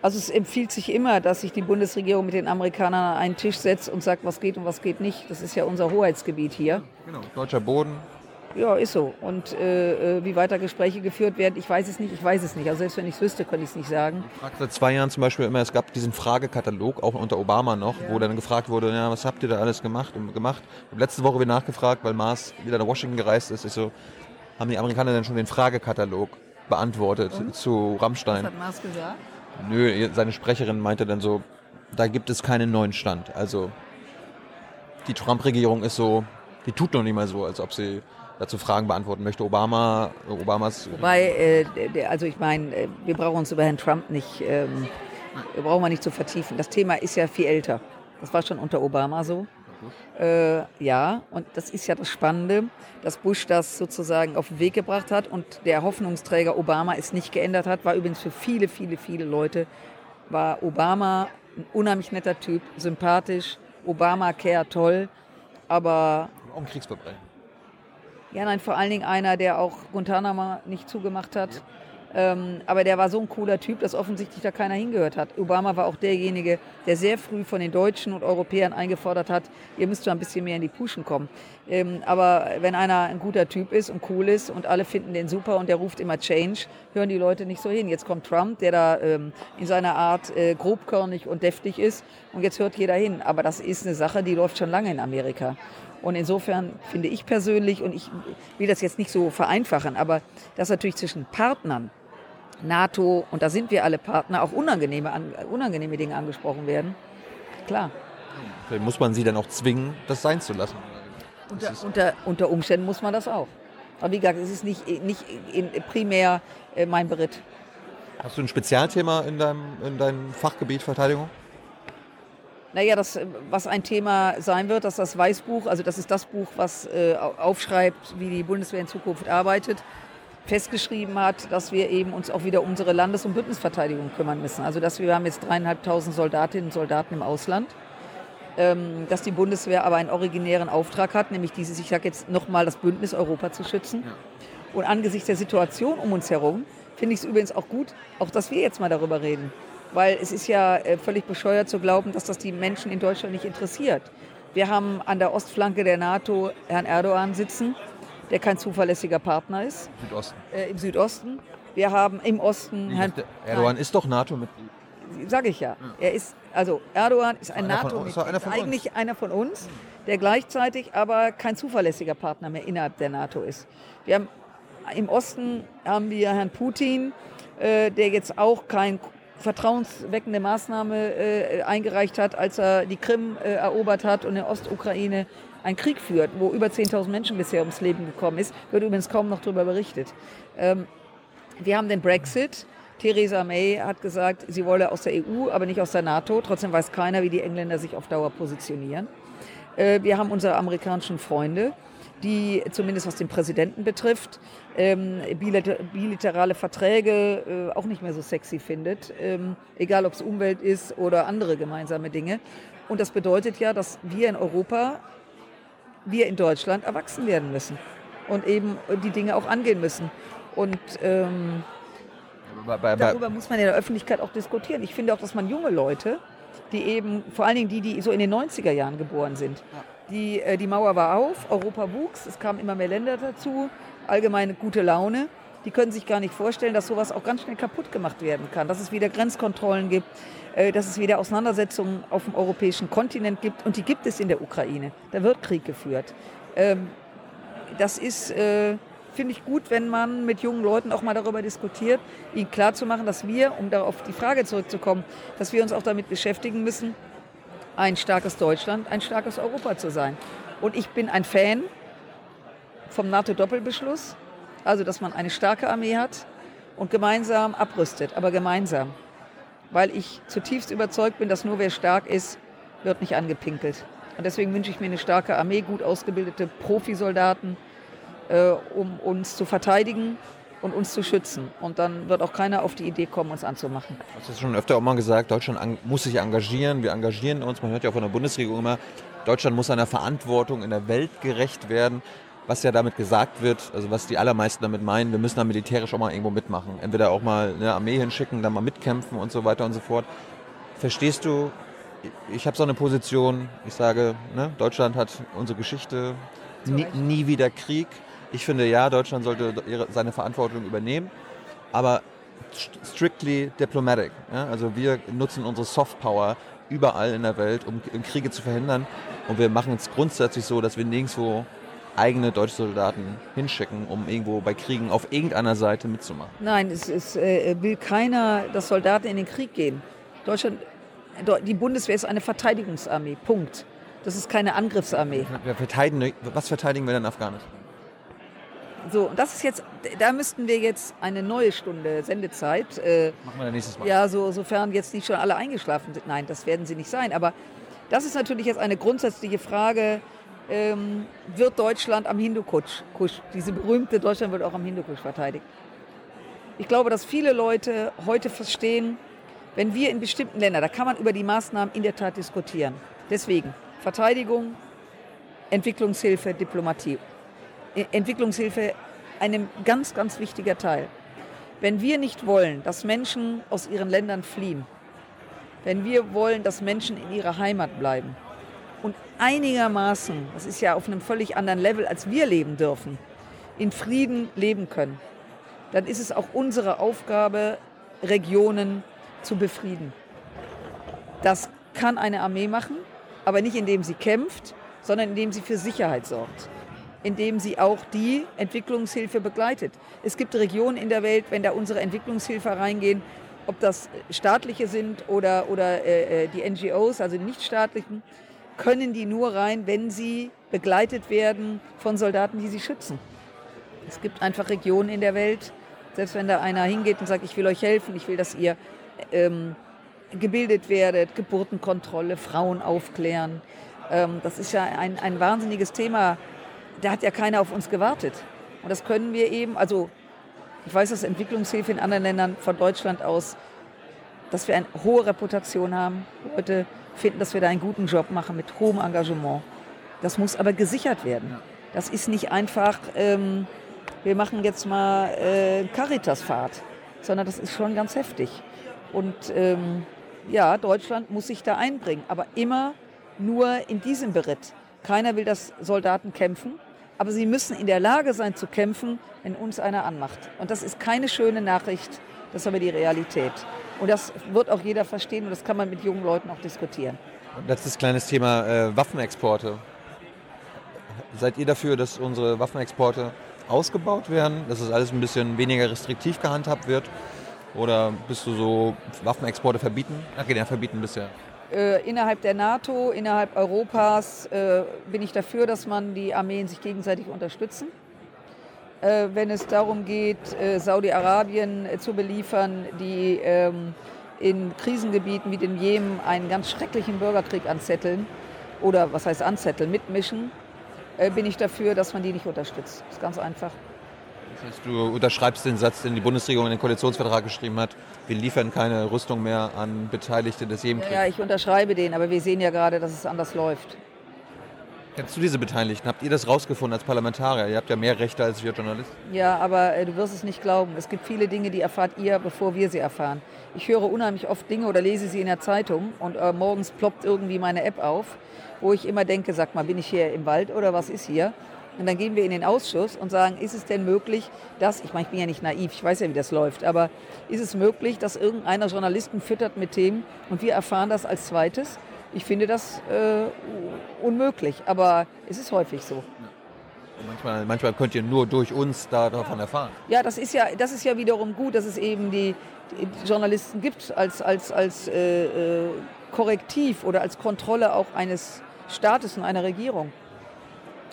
Also es empfiehlt sich immer, dass sich die Bundesregierung mit den Amerikanern an einen Tisch setzt und sagt, was geht und was geht nicht. Das ist ja unser Hoheitsgebiet hier.
Genau. Deutscher Boden.
Ja, ist so. Und äh, äh, wie weiter Gespräche geführt werden, ich weiß es nicht, ich weiß es nicht. Also selbst wenn ich es wüsste, könnte ich es nicht sagen.
Ich frage seit zwei Jahren zum Beispiel immer, es gab diesen Fragekatalog, auch unter Obama noch, wo dann gefragt wurde, ja, was habt ihr da alles gemacht? Und gemacht. Ich habe letzte Woche wieder nachgefragt, weil Mars wieder nach Washington gereist ist. Ich so, haben die Amerikaner denn schon den Fragekatalog beantwortet zu Rammstein?
Mars gesagt?
Nö, seine Sprecherin meinte dann so, da gibt es keinen neuen Stand. Also die Trump-Regierung ist so, die tut noch nicht mal so, als ob sie dazu Fragen beantworten möchte. Obama, Obamas.
Wobei, äh, also ich meine, äh, wir brauchen uns über Herrn Trump nicht, ähm, brauchen wir nicht zu vertiefen. Das Thema ist ja viel älter. Das war schon unter Obama so. Äh, ja, und das ist ja das Spannende, dass Bush das sozusagen auf den Weg gebracht hat und der Hoffnungsträger Obama es nicht geändert hat, war übrigens für viele, viele, viele Leute, war Obama ein unheimlich netter Typ, sympathisch, Obamacare toll, aber
Auch ein Kriegsverbrechen.
ja, nein, vor allen Dingen einer, der auch Guantanamo nicht zugemacht hat. Ähm, aber der war so ein cooler Typ, dass offensichtlich da keiner hingehört hat. Obama war auch derjenige, der sehr früh von den Deutschen und Europäern eingefordert hat, ihr müsst schon ein bisschen mehr in die Puschen kommen. Ähm, aber wenn einer ein guter Typ ist und cool ist und alle finden den super und der ruft immer Change, hören die Leute nicht so hin. Jetzt kommt Trump, der da ähm, in seiner Art äh, grobkörnig und deftig ist und jetzt hört jeder hin. Aber das ist eine Sache, die läuft schon lange in Amerika. Und insofern finde ich persönlich, und ich will das jetzt nicht so vereinfachen, aber dass natürlich zwischen Partnern, NATO, und da sind wir alle Partner, auch unangenehme, unangenehme Dinge angesprochen werden, klar.
Vielleicht muss man sie dann auch zwingen, das sein zu lassen.
Unter, unter, unter Umständen muss man das auch. Aber wie gesagt, es ist nicht, nicht primär äh, mein Beritt.
Hast du ein Spezialthema in deinem, in deinem Fachgebiet Verteidigung?
Naja, das, was ein Thema sein wird, dass das Weißbuch, also das ist das Buch, was äh, aufschreibt, wie die Bundeswehr in Zukunft arbeitet, festgeschrieben hat, dass wir eben uns auch wieder um unsere Landes- und Bündnisverteidigung kümmern müssen. Also dass wir, haben jetzt dreieinhalbtausend Soldatinnen und Soldaten im Ausland ähm, dass die Bundeswehr aber einen originären Auftrag hat, nämlich dieses, ich sage jetzt nochmal, das Bündnis Europa zu schützen. Ja. Und angesichts der Situation um uns herum finde ich es übrigens auch gut, auch dass wir jetzt mal darüber reden. Weil es ist ja äh, völlig bescheuert zu glauben, dass das die Menschen in Deutschland nicht interessiert. Wir haben an der Ostflanke der NATO Herrn Erdogan sitzen, der kein zuverlässiger Partner ist.
Südosten.
Äh, Im Südosten. Wir haben im Osten
Herrn. Erdogan Nein. ist doch NATO-Mitglied.
Sage ich ja. ja. Er ist also Erdogan ist ein NATO-Mitglied, eigentlich uns. einer von uns, der gleichzeitig aber kein zuverlässiger Partner mehr innerhalb der NATO ist. Wir haben, Im Osten haben wir Herrn Putin, äh, der jetzt auch keine vertrauensweckende Maßnahme äh, eingereicht hat, als er die Krim äh, erobert hat und in der Ostukraine einen Krieg führt, wo über 10.000 Menschen bisher ums Leben gekommen ist. Wird übrigens kaum noch darüber berichtet. Ähm, wir haben den Brexit, Theresa May hat gesagt, sie wolle aus der EU, aber nicht aus der NATO. Trotzdem weiß keiner, wie die Engländer sich auf Dauer positionieren. Äh, wir haben unsere amerikanischen Freunde, die zumindest was den Präsidenten betrifft, ähm, bilaterale Verträge äh, auch nicht mehr so sexy findet, ähm, egal ob es Umwelt ist oder andere gemeinsame Dinge. Und das bedeutet ja, dass wir in Europa, wir in Deutschland erwachsen werden müssen und eben die Dinge auch angehen müssen. Und ähm, Darüber muss man in der Öffentlichkeit auch diskutieren. Ich finde auch, dass man junge Leute, die eben, vor allen Dingen die, die so in den 90er Jahren geboren sind, die, äh, die Mauer war auf, Europa wuchs, es kamen immer mehr Länder dazu, allgemeine gute Laune. Die können sich gar nicht vorstellen, dass sowas auch ganz schnell kaputt gemacht werden kann, dass es wieder Grenzkontrollen gibt, äh, dass es wieder Auseinandersetzungen auf dem europäischen Kontinent gibt. Und die gibt es in der Ukraine. Da wird Krieg geführt. Ähm, das ist äh, finde ich gut, wenn man mit jungen Leuten auch mal darüber diskutiert, ihnen klarzumachen, dass wir, um darauf die Frage zurückzukommen, dass wir uns auch damit beschäftigen müssen, ein starkes Deutschland, ein starkes Europa zu sein. Und ich bin ein Fan vom NATO-Doppelbeschluss, also dass man eine starke Armee hat und gemeinsam abrüstet, aber gemeinsam. Weil ich zutiefst überzeugt bin, dass nur wer stark ist, wird nicht angepinkelt. Und deswegen wünsche ich mir eine starke Armee, gut ausgebildete Profisoldaten, äh, um uns zu verteidigen und uns zu schützen. Und dann wird auch keiner auf die Idee kommen, uns anzumachen.
Du hast schon öfter auch mal gesagt, Deutschland muss sich engagieren. Wir engagieren uns. Man hört ja auch von der Bundesregierung immer, Deutschland muss seiner Verantwortung in der Welt gerecht werden. Was ja damit gesagt wird, also was die allermeisten damit meinen, wir müssen da militärisch auch mal irgendwo mitmachen. Entweder auch mal eine Armee hinschicken, dann mal mitkämpfen und so weiter und so fort. Verstehst du, ich habe so eine Position, ich sage, ne, Deutschland hat unsere Geschichte, nie, nie wieder Krieg. Ich finde ja, Deutschland sollte ihre, seine Verantwortung übernehmen, aber strictly diplomatic. Ja? Also wir nutzen unsere Softpower überall in der Welt, um Kriege zu verhindern. Und wir machen es grundsätzlich so, dass wir nirgendwo eigene deutsche Soldaten hinschicken, um irgendwo bei Kriegen auf irgendeiner Seite mitzumachen.
Nein, es, es äh, will keiner, dass Soldaten in den Krieg gehen. Deutschland, die Bundeswehr ist eine Verteidigungsarmee. Punkt. Das ist keine Angriffsarmee.
Wir verteidigen, was verteidigen wir denn in Afghanistan?
So, das ist jetzt, da müssten wir jetzt eine neue Stunde Sendezeit. Äh,
Machen wir dann nächstes Mal.
Ja, so, sofern jetzt nicht schon alle eingeschlafen sind. Nein, das werden sie nicht sein. Aber das ist natürlich jetzt eine grundsätzliche Frage. Ähm, wird Deutschland am Hindukusch, diese berühmte Deutschland wird auch am Hindukusch verteidigt. Ich glaube, dass viele Leute heute verstehen, wenn wir in bestimmten Ländern, da kann man über die Maßnahmen in der Tat diskutieren. Deswegen Verteidigung, Entwicklungshilfe, Diplomatie. Entwicklungshilfe ein ganz, ganz wichtiger Teil. Wenn wir nicht wollen, dass Menschen aus ihren Ländern fliehen, wenn wir wollen, dass Menschen in ihrer Heimat bleiben und einigermaßen, das ist ja auf einem völlig anderen Level, als wir leben dürfen, in Frieden leben können, dann ist es auch unsere Aufgabe, Regionen zu befrieden. Das kann eine Armee machen, aber nicht indem sie kämpft, sondern indem sie für Sicherheit sorgt, indem sie auch die Entwicklungshilfe begleitet. Es gibt Regionen in der Welt, wenn da unsere Entwicklungshilfe reingehen, ob das staatliche sind oder, oder äh, äh die NGOs, also die nichtstaatlichen, können die nur rein, wenn sie begleitet werden von Soldaten, die sie schützen. Es gibt einfach Regionen in der Welt, selbst wenn da einer hingeht und sagt, ich will euch helfen, ich will, dass ihr ähm, gebildet werdet, Geburtenkontrolle, Frauen aufklären. Ähm, das ist ja ein, ein wahnsinniges Thema. Da hat ja keiner auf uns gewartet. Und das können wir eben, also ich weiß, dass Entwicklungshilfe in anderen Ländern von Deutschland aus, dass wir eine hohe Reputation haben. Leute finden, dass wir da einen guten Job machen mit hohem Engagement. Das muss aber gesichert werden. Das ist nicht einfach, ähm, wir machen jetzt mal äh, Caritasfahrt, sondern das ist schon ganz heftig. Und ähm, ja, Deutschland muss sich da einbringen, aber immer nur in diesem Beritt. Keiner will, dass Soldaten kämpfen, aber sie müssen in der Lage sein zu kämpfen, wenn uns einer anmacht. Und das ist keine schöne Nachricht, das ist aber die Realität. Und das wird auch jeder verstehen und das kann man mit jungen Leuten auch diskutieren.
Und letztes kleines Thema äh, Waffenexporte. Seid ihr dafür, dass unsere Waffenexporte ausgebaut werden, dass es alles ein bisschen weniger restriktiv gehandhabt wird? Oder bist du so Waffenexporte verbieten? Ach, ja, verbieten bisher.
Äh, innerhalb der NATO, innerhalb Europas äh, bin ich dafür, dass man die Armeen sich gegenseitig unterstützen. Äh, wenn es darum geht, äh, Saudi-Arabien äh, zu beliefern, die ähm, in Krisengebieten wie dem Jemen einen ganz schrecklichen Bürgerkrieg anzetteln oder was heißt anzetteln, mitmischen, bin ich dafür, dass man die nicht unterstützt. Das ist ganz einfach.
Das heißt, du unterschreibst den Satz, den die Bundesregierung in den Koalitionsvertrag geschrieben hat, wir liefern keine Rüstung mehr an Beteiligte des Jemenkriegs.
Ja, ja, ich unterschreibe den, aber wir sehen ja gerade, dass es anders läuft.
Kennst du diese Beteiligten? Habt ihr das rausgefunden als Parlamentarier? Ihr habt ja mehr Rechte als wir Journalisten.
Ja, aber äh, du wirst es nicht glauben. Es gibt viele Dinge, die erfahrt ihr, bevor wir sie erfahren. Ich höre unheimlich oft Dinge oder lese sie in der Zeitung und äh, morgens ploppt irgendwie meine App auf wo ich immer denke, sag mal, bin ich hier im Wald oder was ist hier? Und dann gehen wir in den Ausschuss und sagen, ist es denn möglich, dass, ich meine, ich bin ja nicht naiv, ich weiß ja, wie das läuft, aber ist es möglich, dass irgendeiner Journalisten füttert mit Themen und wir erfahren das als zweites? Ich finde das äh, unmöglich, aber es ist häufig so.
Manchmal, manchmal könnt ihr nur durch uns da, davon erfahren.
Ja, das ist ja, das ist ja wiederum gut, dass es eben die, die Journalisten gibt als, als, als äh, äh Korrektiv oder als Kontrolle auch eines Staates und einer Regierung.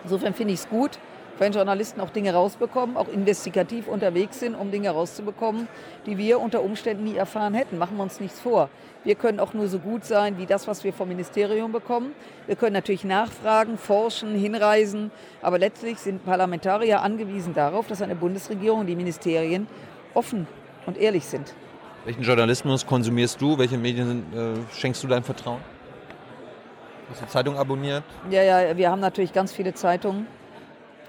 Insofern finde ich es gut, wenn Journalisten auch Dinge rausbekommen, auch investigativ unterwegs sind, um Dinge rauszubekommen, die wir unter Umständen nie erfahren hätten. Machen wir uns nichts vor. Wir können auch nur so gut sein wie das, was wir vom Ministerium bekommen. Wir können natürlich nachfragen, forschen, hinreisen, aber letztlich sind Parlamentarier angewiesen darauf, dass eine Bundesregierung und die Ministerien offen und ehrlich sind.
Welchen Journalismus konsumierst du? Welche Medien äh, schenkst du dein Vertrauen? Hast du Zeitung abonniert?
Ja, ja, wir haben natürlich ganz viele Zeitungen.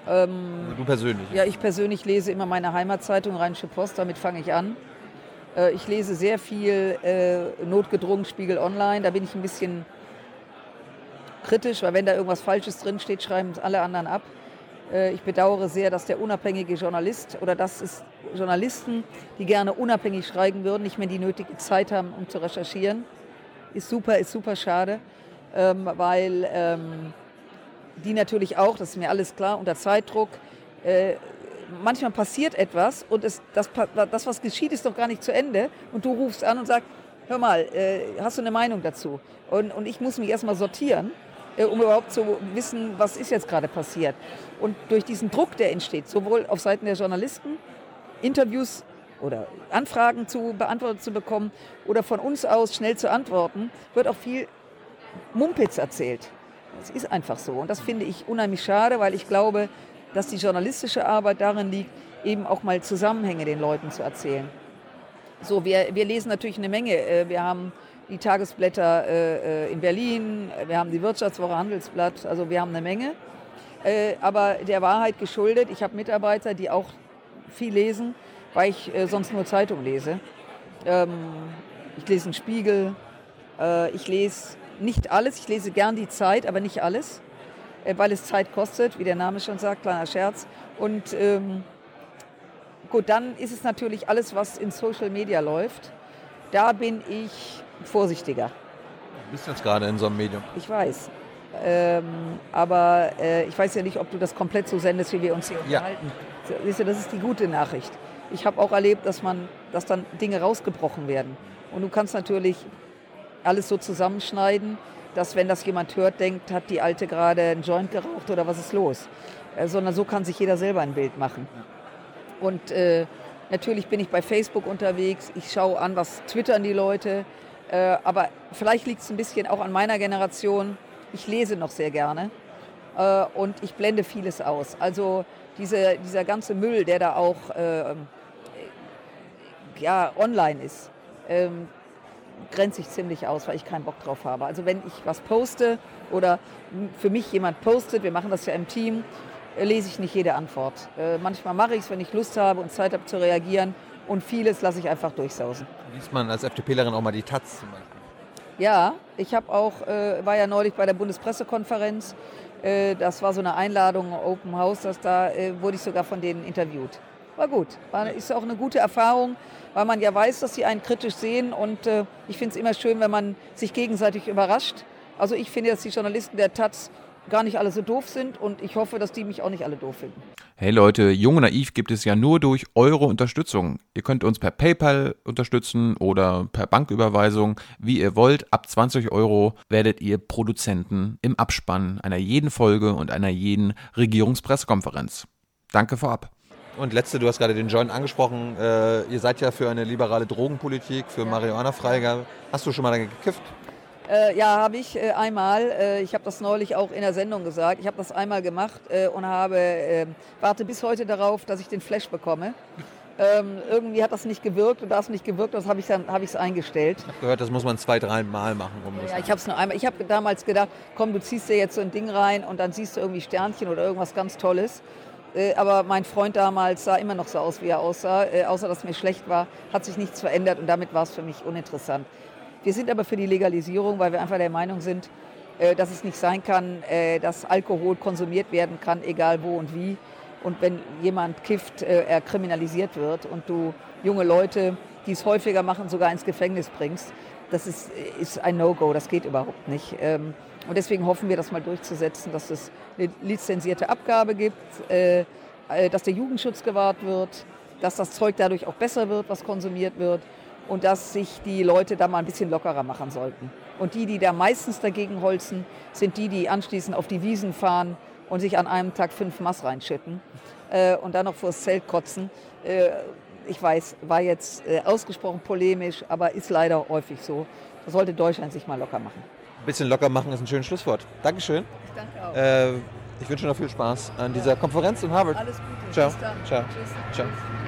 Ähm, also du persönlich?
Ja, ich persönlich lese immer meine Heimatzeitung, Rheinische Post, damit fange ich an. Äh, ich lese sehr viel äh, notgedrungen Spiegel Online, da bin ich ein bisschen kritisch, weil wenn da irgendwas Falsches drinsteht, schreiben es alle anderen ab. Äh, ich bedauere sehr, dass der unabhängige Journalist oder dass es Journalisten, die gerne unabhängig schreiben würden, nicht mehr die nötige Zeit haben, um zu recherchieren. Ist super, ist super schade ähm, weil ähm, die natürlich auch, das ist mir alles klar, unter Zeitdruck, äh, manchmal passiert etwas und es, das, das, was geschieht, ist doch gar nicht zu Ende und du rufst an und sagst, hör mal, äh, hast du eine Meinung dazu? Und, und ich muss mich erstmal sortieren, äh, um überhaupt zu wissen, was ist jetzt gerade passiert. Und durch diesen Druck, der entsteht, sowohl auf Seiten der Journalisten, Interviews oder Anfragen zu beantwortet zu bekommen oder von uns aus schnell zu antworten, wird auch viel Mumpitz erzählt. Es ist einfach so. Und das finde ich unheimlich schade, weil ich glaube, dass die journalistische Arbeit darin liegt, eben auch mal Zusammenhänge den Leuten zu erzählen. So, wir, wir lesen natürlich eine Menge. Äh, wir haben die Tagesblätter äh, äh, in Berlin, wir haben die Wirtschaftswoche Handelsblatt, also wir haben eine Menge. Aber der Wahrheit geschuldet, ich habe Mitarbeiter, die auch viel lesen, weil ich sonst nur Zeitung lese. Ähm, ich lese einen Spiegel, ich lese nicht alles. Ich lese gern die Zeit, aber nicht alles, äh, weil es Zeit kostet, wie der Name schon sagt, kleiner Scherz. Und ähm, gut, dann ist es natürlich alles, was in Social Media läuft. Da bin ich vorsichtiger.
Du bist jetzt gerade in so einem Medium.
Ich weiß. Ähm, aber äh, ich weiß ja nicht, ob du das komplett so sendest, wie wir uns hier
Ja.
unterhalten. Siehst du, das ist die gute Nachricht. Ich habe auch erlebt, dass man, dass dann Dinge rausgebrochen werden. Und du kannst natürlich alles so zusammenschneiden, dass wenn das jemand hört, denkt, hat die Alte gerade einen Joint geraucht oder was ist los? Äh, sondern so kann sich jeder selber ein Bild machen. Und äh, natürlich bin ich bei Facebook unterwegs. Ich schaue an, was twittern die Leute. Äh, aber vielleicht liegt es ein bisschen auch an meiner Generation. Ich lese noch sehr gerne äh, und ich blende vieles aus. Also diese, dieser ganze Müll, der da auch äh, ja, online ist, ähm, grenze ich ziemlich aus, weil ich keinen Bock drauf habe. Also wenn ich was poste oder für mich jemand postet, wir machen das ja im Team, äh, lese ich nicht jede Antwort. Äh, manchmal mache ich es, wenn ich Lust habe und Zeit habe zu reagieren und vieles lasse ich einfach durchsausen.
Liest man als FDPlerin auch mal die Taz zum Beispiel?
Ja, ich habe auch, äh, war ja neulich bei der Bundespressekonferenz. Äh, das war so eine Einladung, Open House, das da äh, wurde ich sogar von denen interviewt. War gut, war, ist auch eine gute Erfahrung, weil man ja weiß, dass sie einen kritisch sehen und äh, ich finde es immer schön, wenn man sich gegenseitig überrascht. Also ich finde, dass die Journalisten der Taz gar nicht alle so doof sind und ich hoffe, dass die mich auch nicht alle doof finden.
Hey Leute, Jung und Naiv gibt es ja nur durch eure Unterstützung. Ihr könnt uns per PayPal unterstützen oder per Banküberweisung, wie ihr wollt. Ab 20 Euro werdet ihr Produzenten im Abspann einer jeden Folge und einer jeden Regierungspressekonferenz. Danke vorab.
Und letzte, du hast gerade den Joint angesprochen. Äh, ihr seid ja für eine liberale Drogenpolitik, für Marihuana-Freigabe. Hast du schon mal gekifft?
Äh, ja, habe ich äh, einmal. Äh, ich habe das neulich auch in der Sendung gesagt. Ich habe das einmal gemacht äh, und habe, äh, warte bis heute darauf, dass ich den Flash bekomme. Ähm, irgendwie hat das nicht gewirkt und da es nicht gewirkt hat, habe ich es hab eingestellt.
Ich habe gehört, das muss man zwei, drei Mal machen. Um
Ja, ich habe es nur einmal. Ich habe damals gedacht, komm, du ziehst dir jetzt so ein Ding rein und dann siehst du irgendwie Sternchen oder irgendwas ganz Tolles. Äh, aber mein Freund damals sah immer noch so aus, wie er aussah. Äh, außer dass mir schlecht war, hat sich nichts verändert und damit war es für mich uninteressant. Wir sind aber für die Legalisierung, weil wir einfach der Meinung sind, äh, dass es nicht sein kann, dass Alkohol konsumiert werden kann, egal wo und wie. Und wenn jemand kifft, er kriminalisiert wird und du junge Leute, die es häufiger machen, sogar ins Gefängnis bringst, das ist, ist ein No-Go, das geht überhaupt nicht. Und deswegen hoffen wir, das mal durchzusetzen, dass es eine lizenzierte Abgabe gibt, äh, äh, dass der Jugendschutz gewahrt wird, dass das Zeug dadurch auch besser wird, was konsumiert wird und dass sich die Leute da mal ein bisschen lockerer machen sollten. Und die, die da meistens dagegen holzen, sind die, die anschließend auf die Wiesen fahren und sich an einem Tag fünf Mass reinschütten äh, und dann noch vors Zelt kotzen. Ich weiß, war jetzt ausgesprochen polemisch, aber ist leider häufig so. Da sollte Deutschland sich mal locker machen.
Ein bisschen locker machen ist ein schönes Schlusswort. Dankeschön.
Ich danke auch.
Äh, ich wünsche noch viel Spaß an dieser Konferenz in Harvard.
Alles Gute.
Ciao.
Bis dann.
Ciao.
Tschüss.
Ciao.
Tschüss.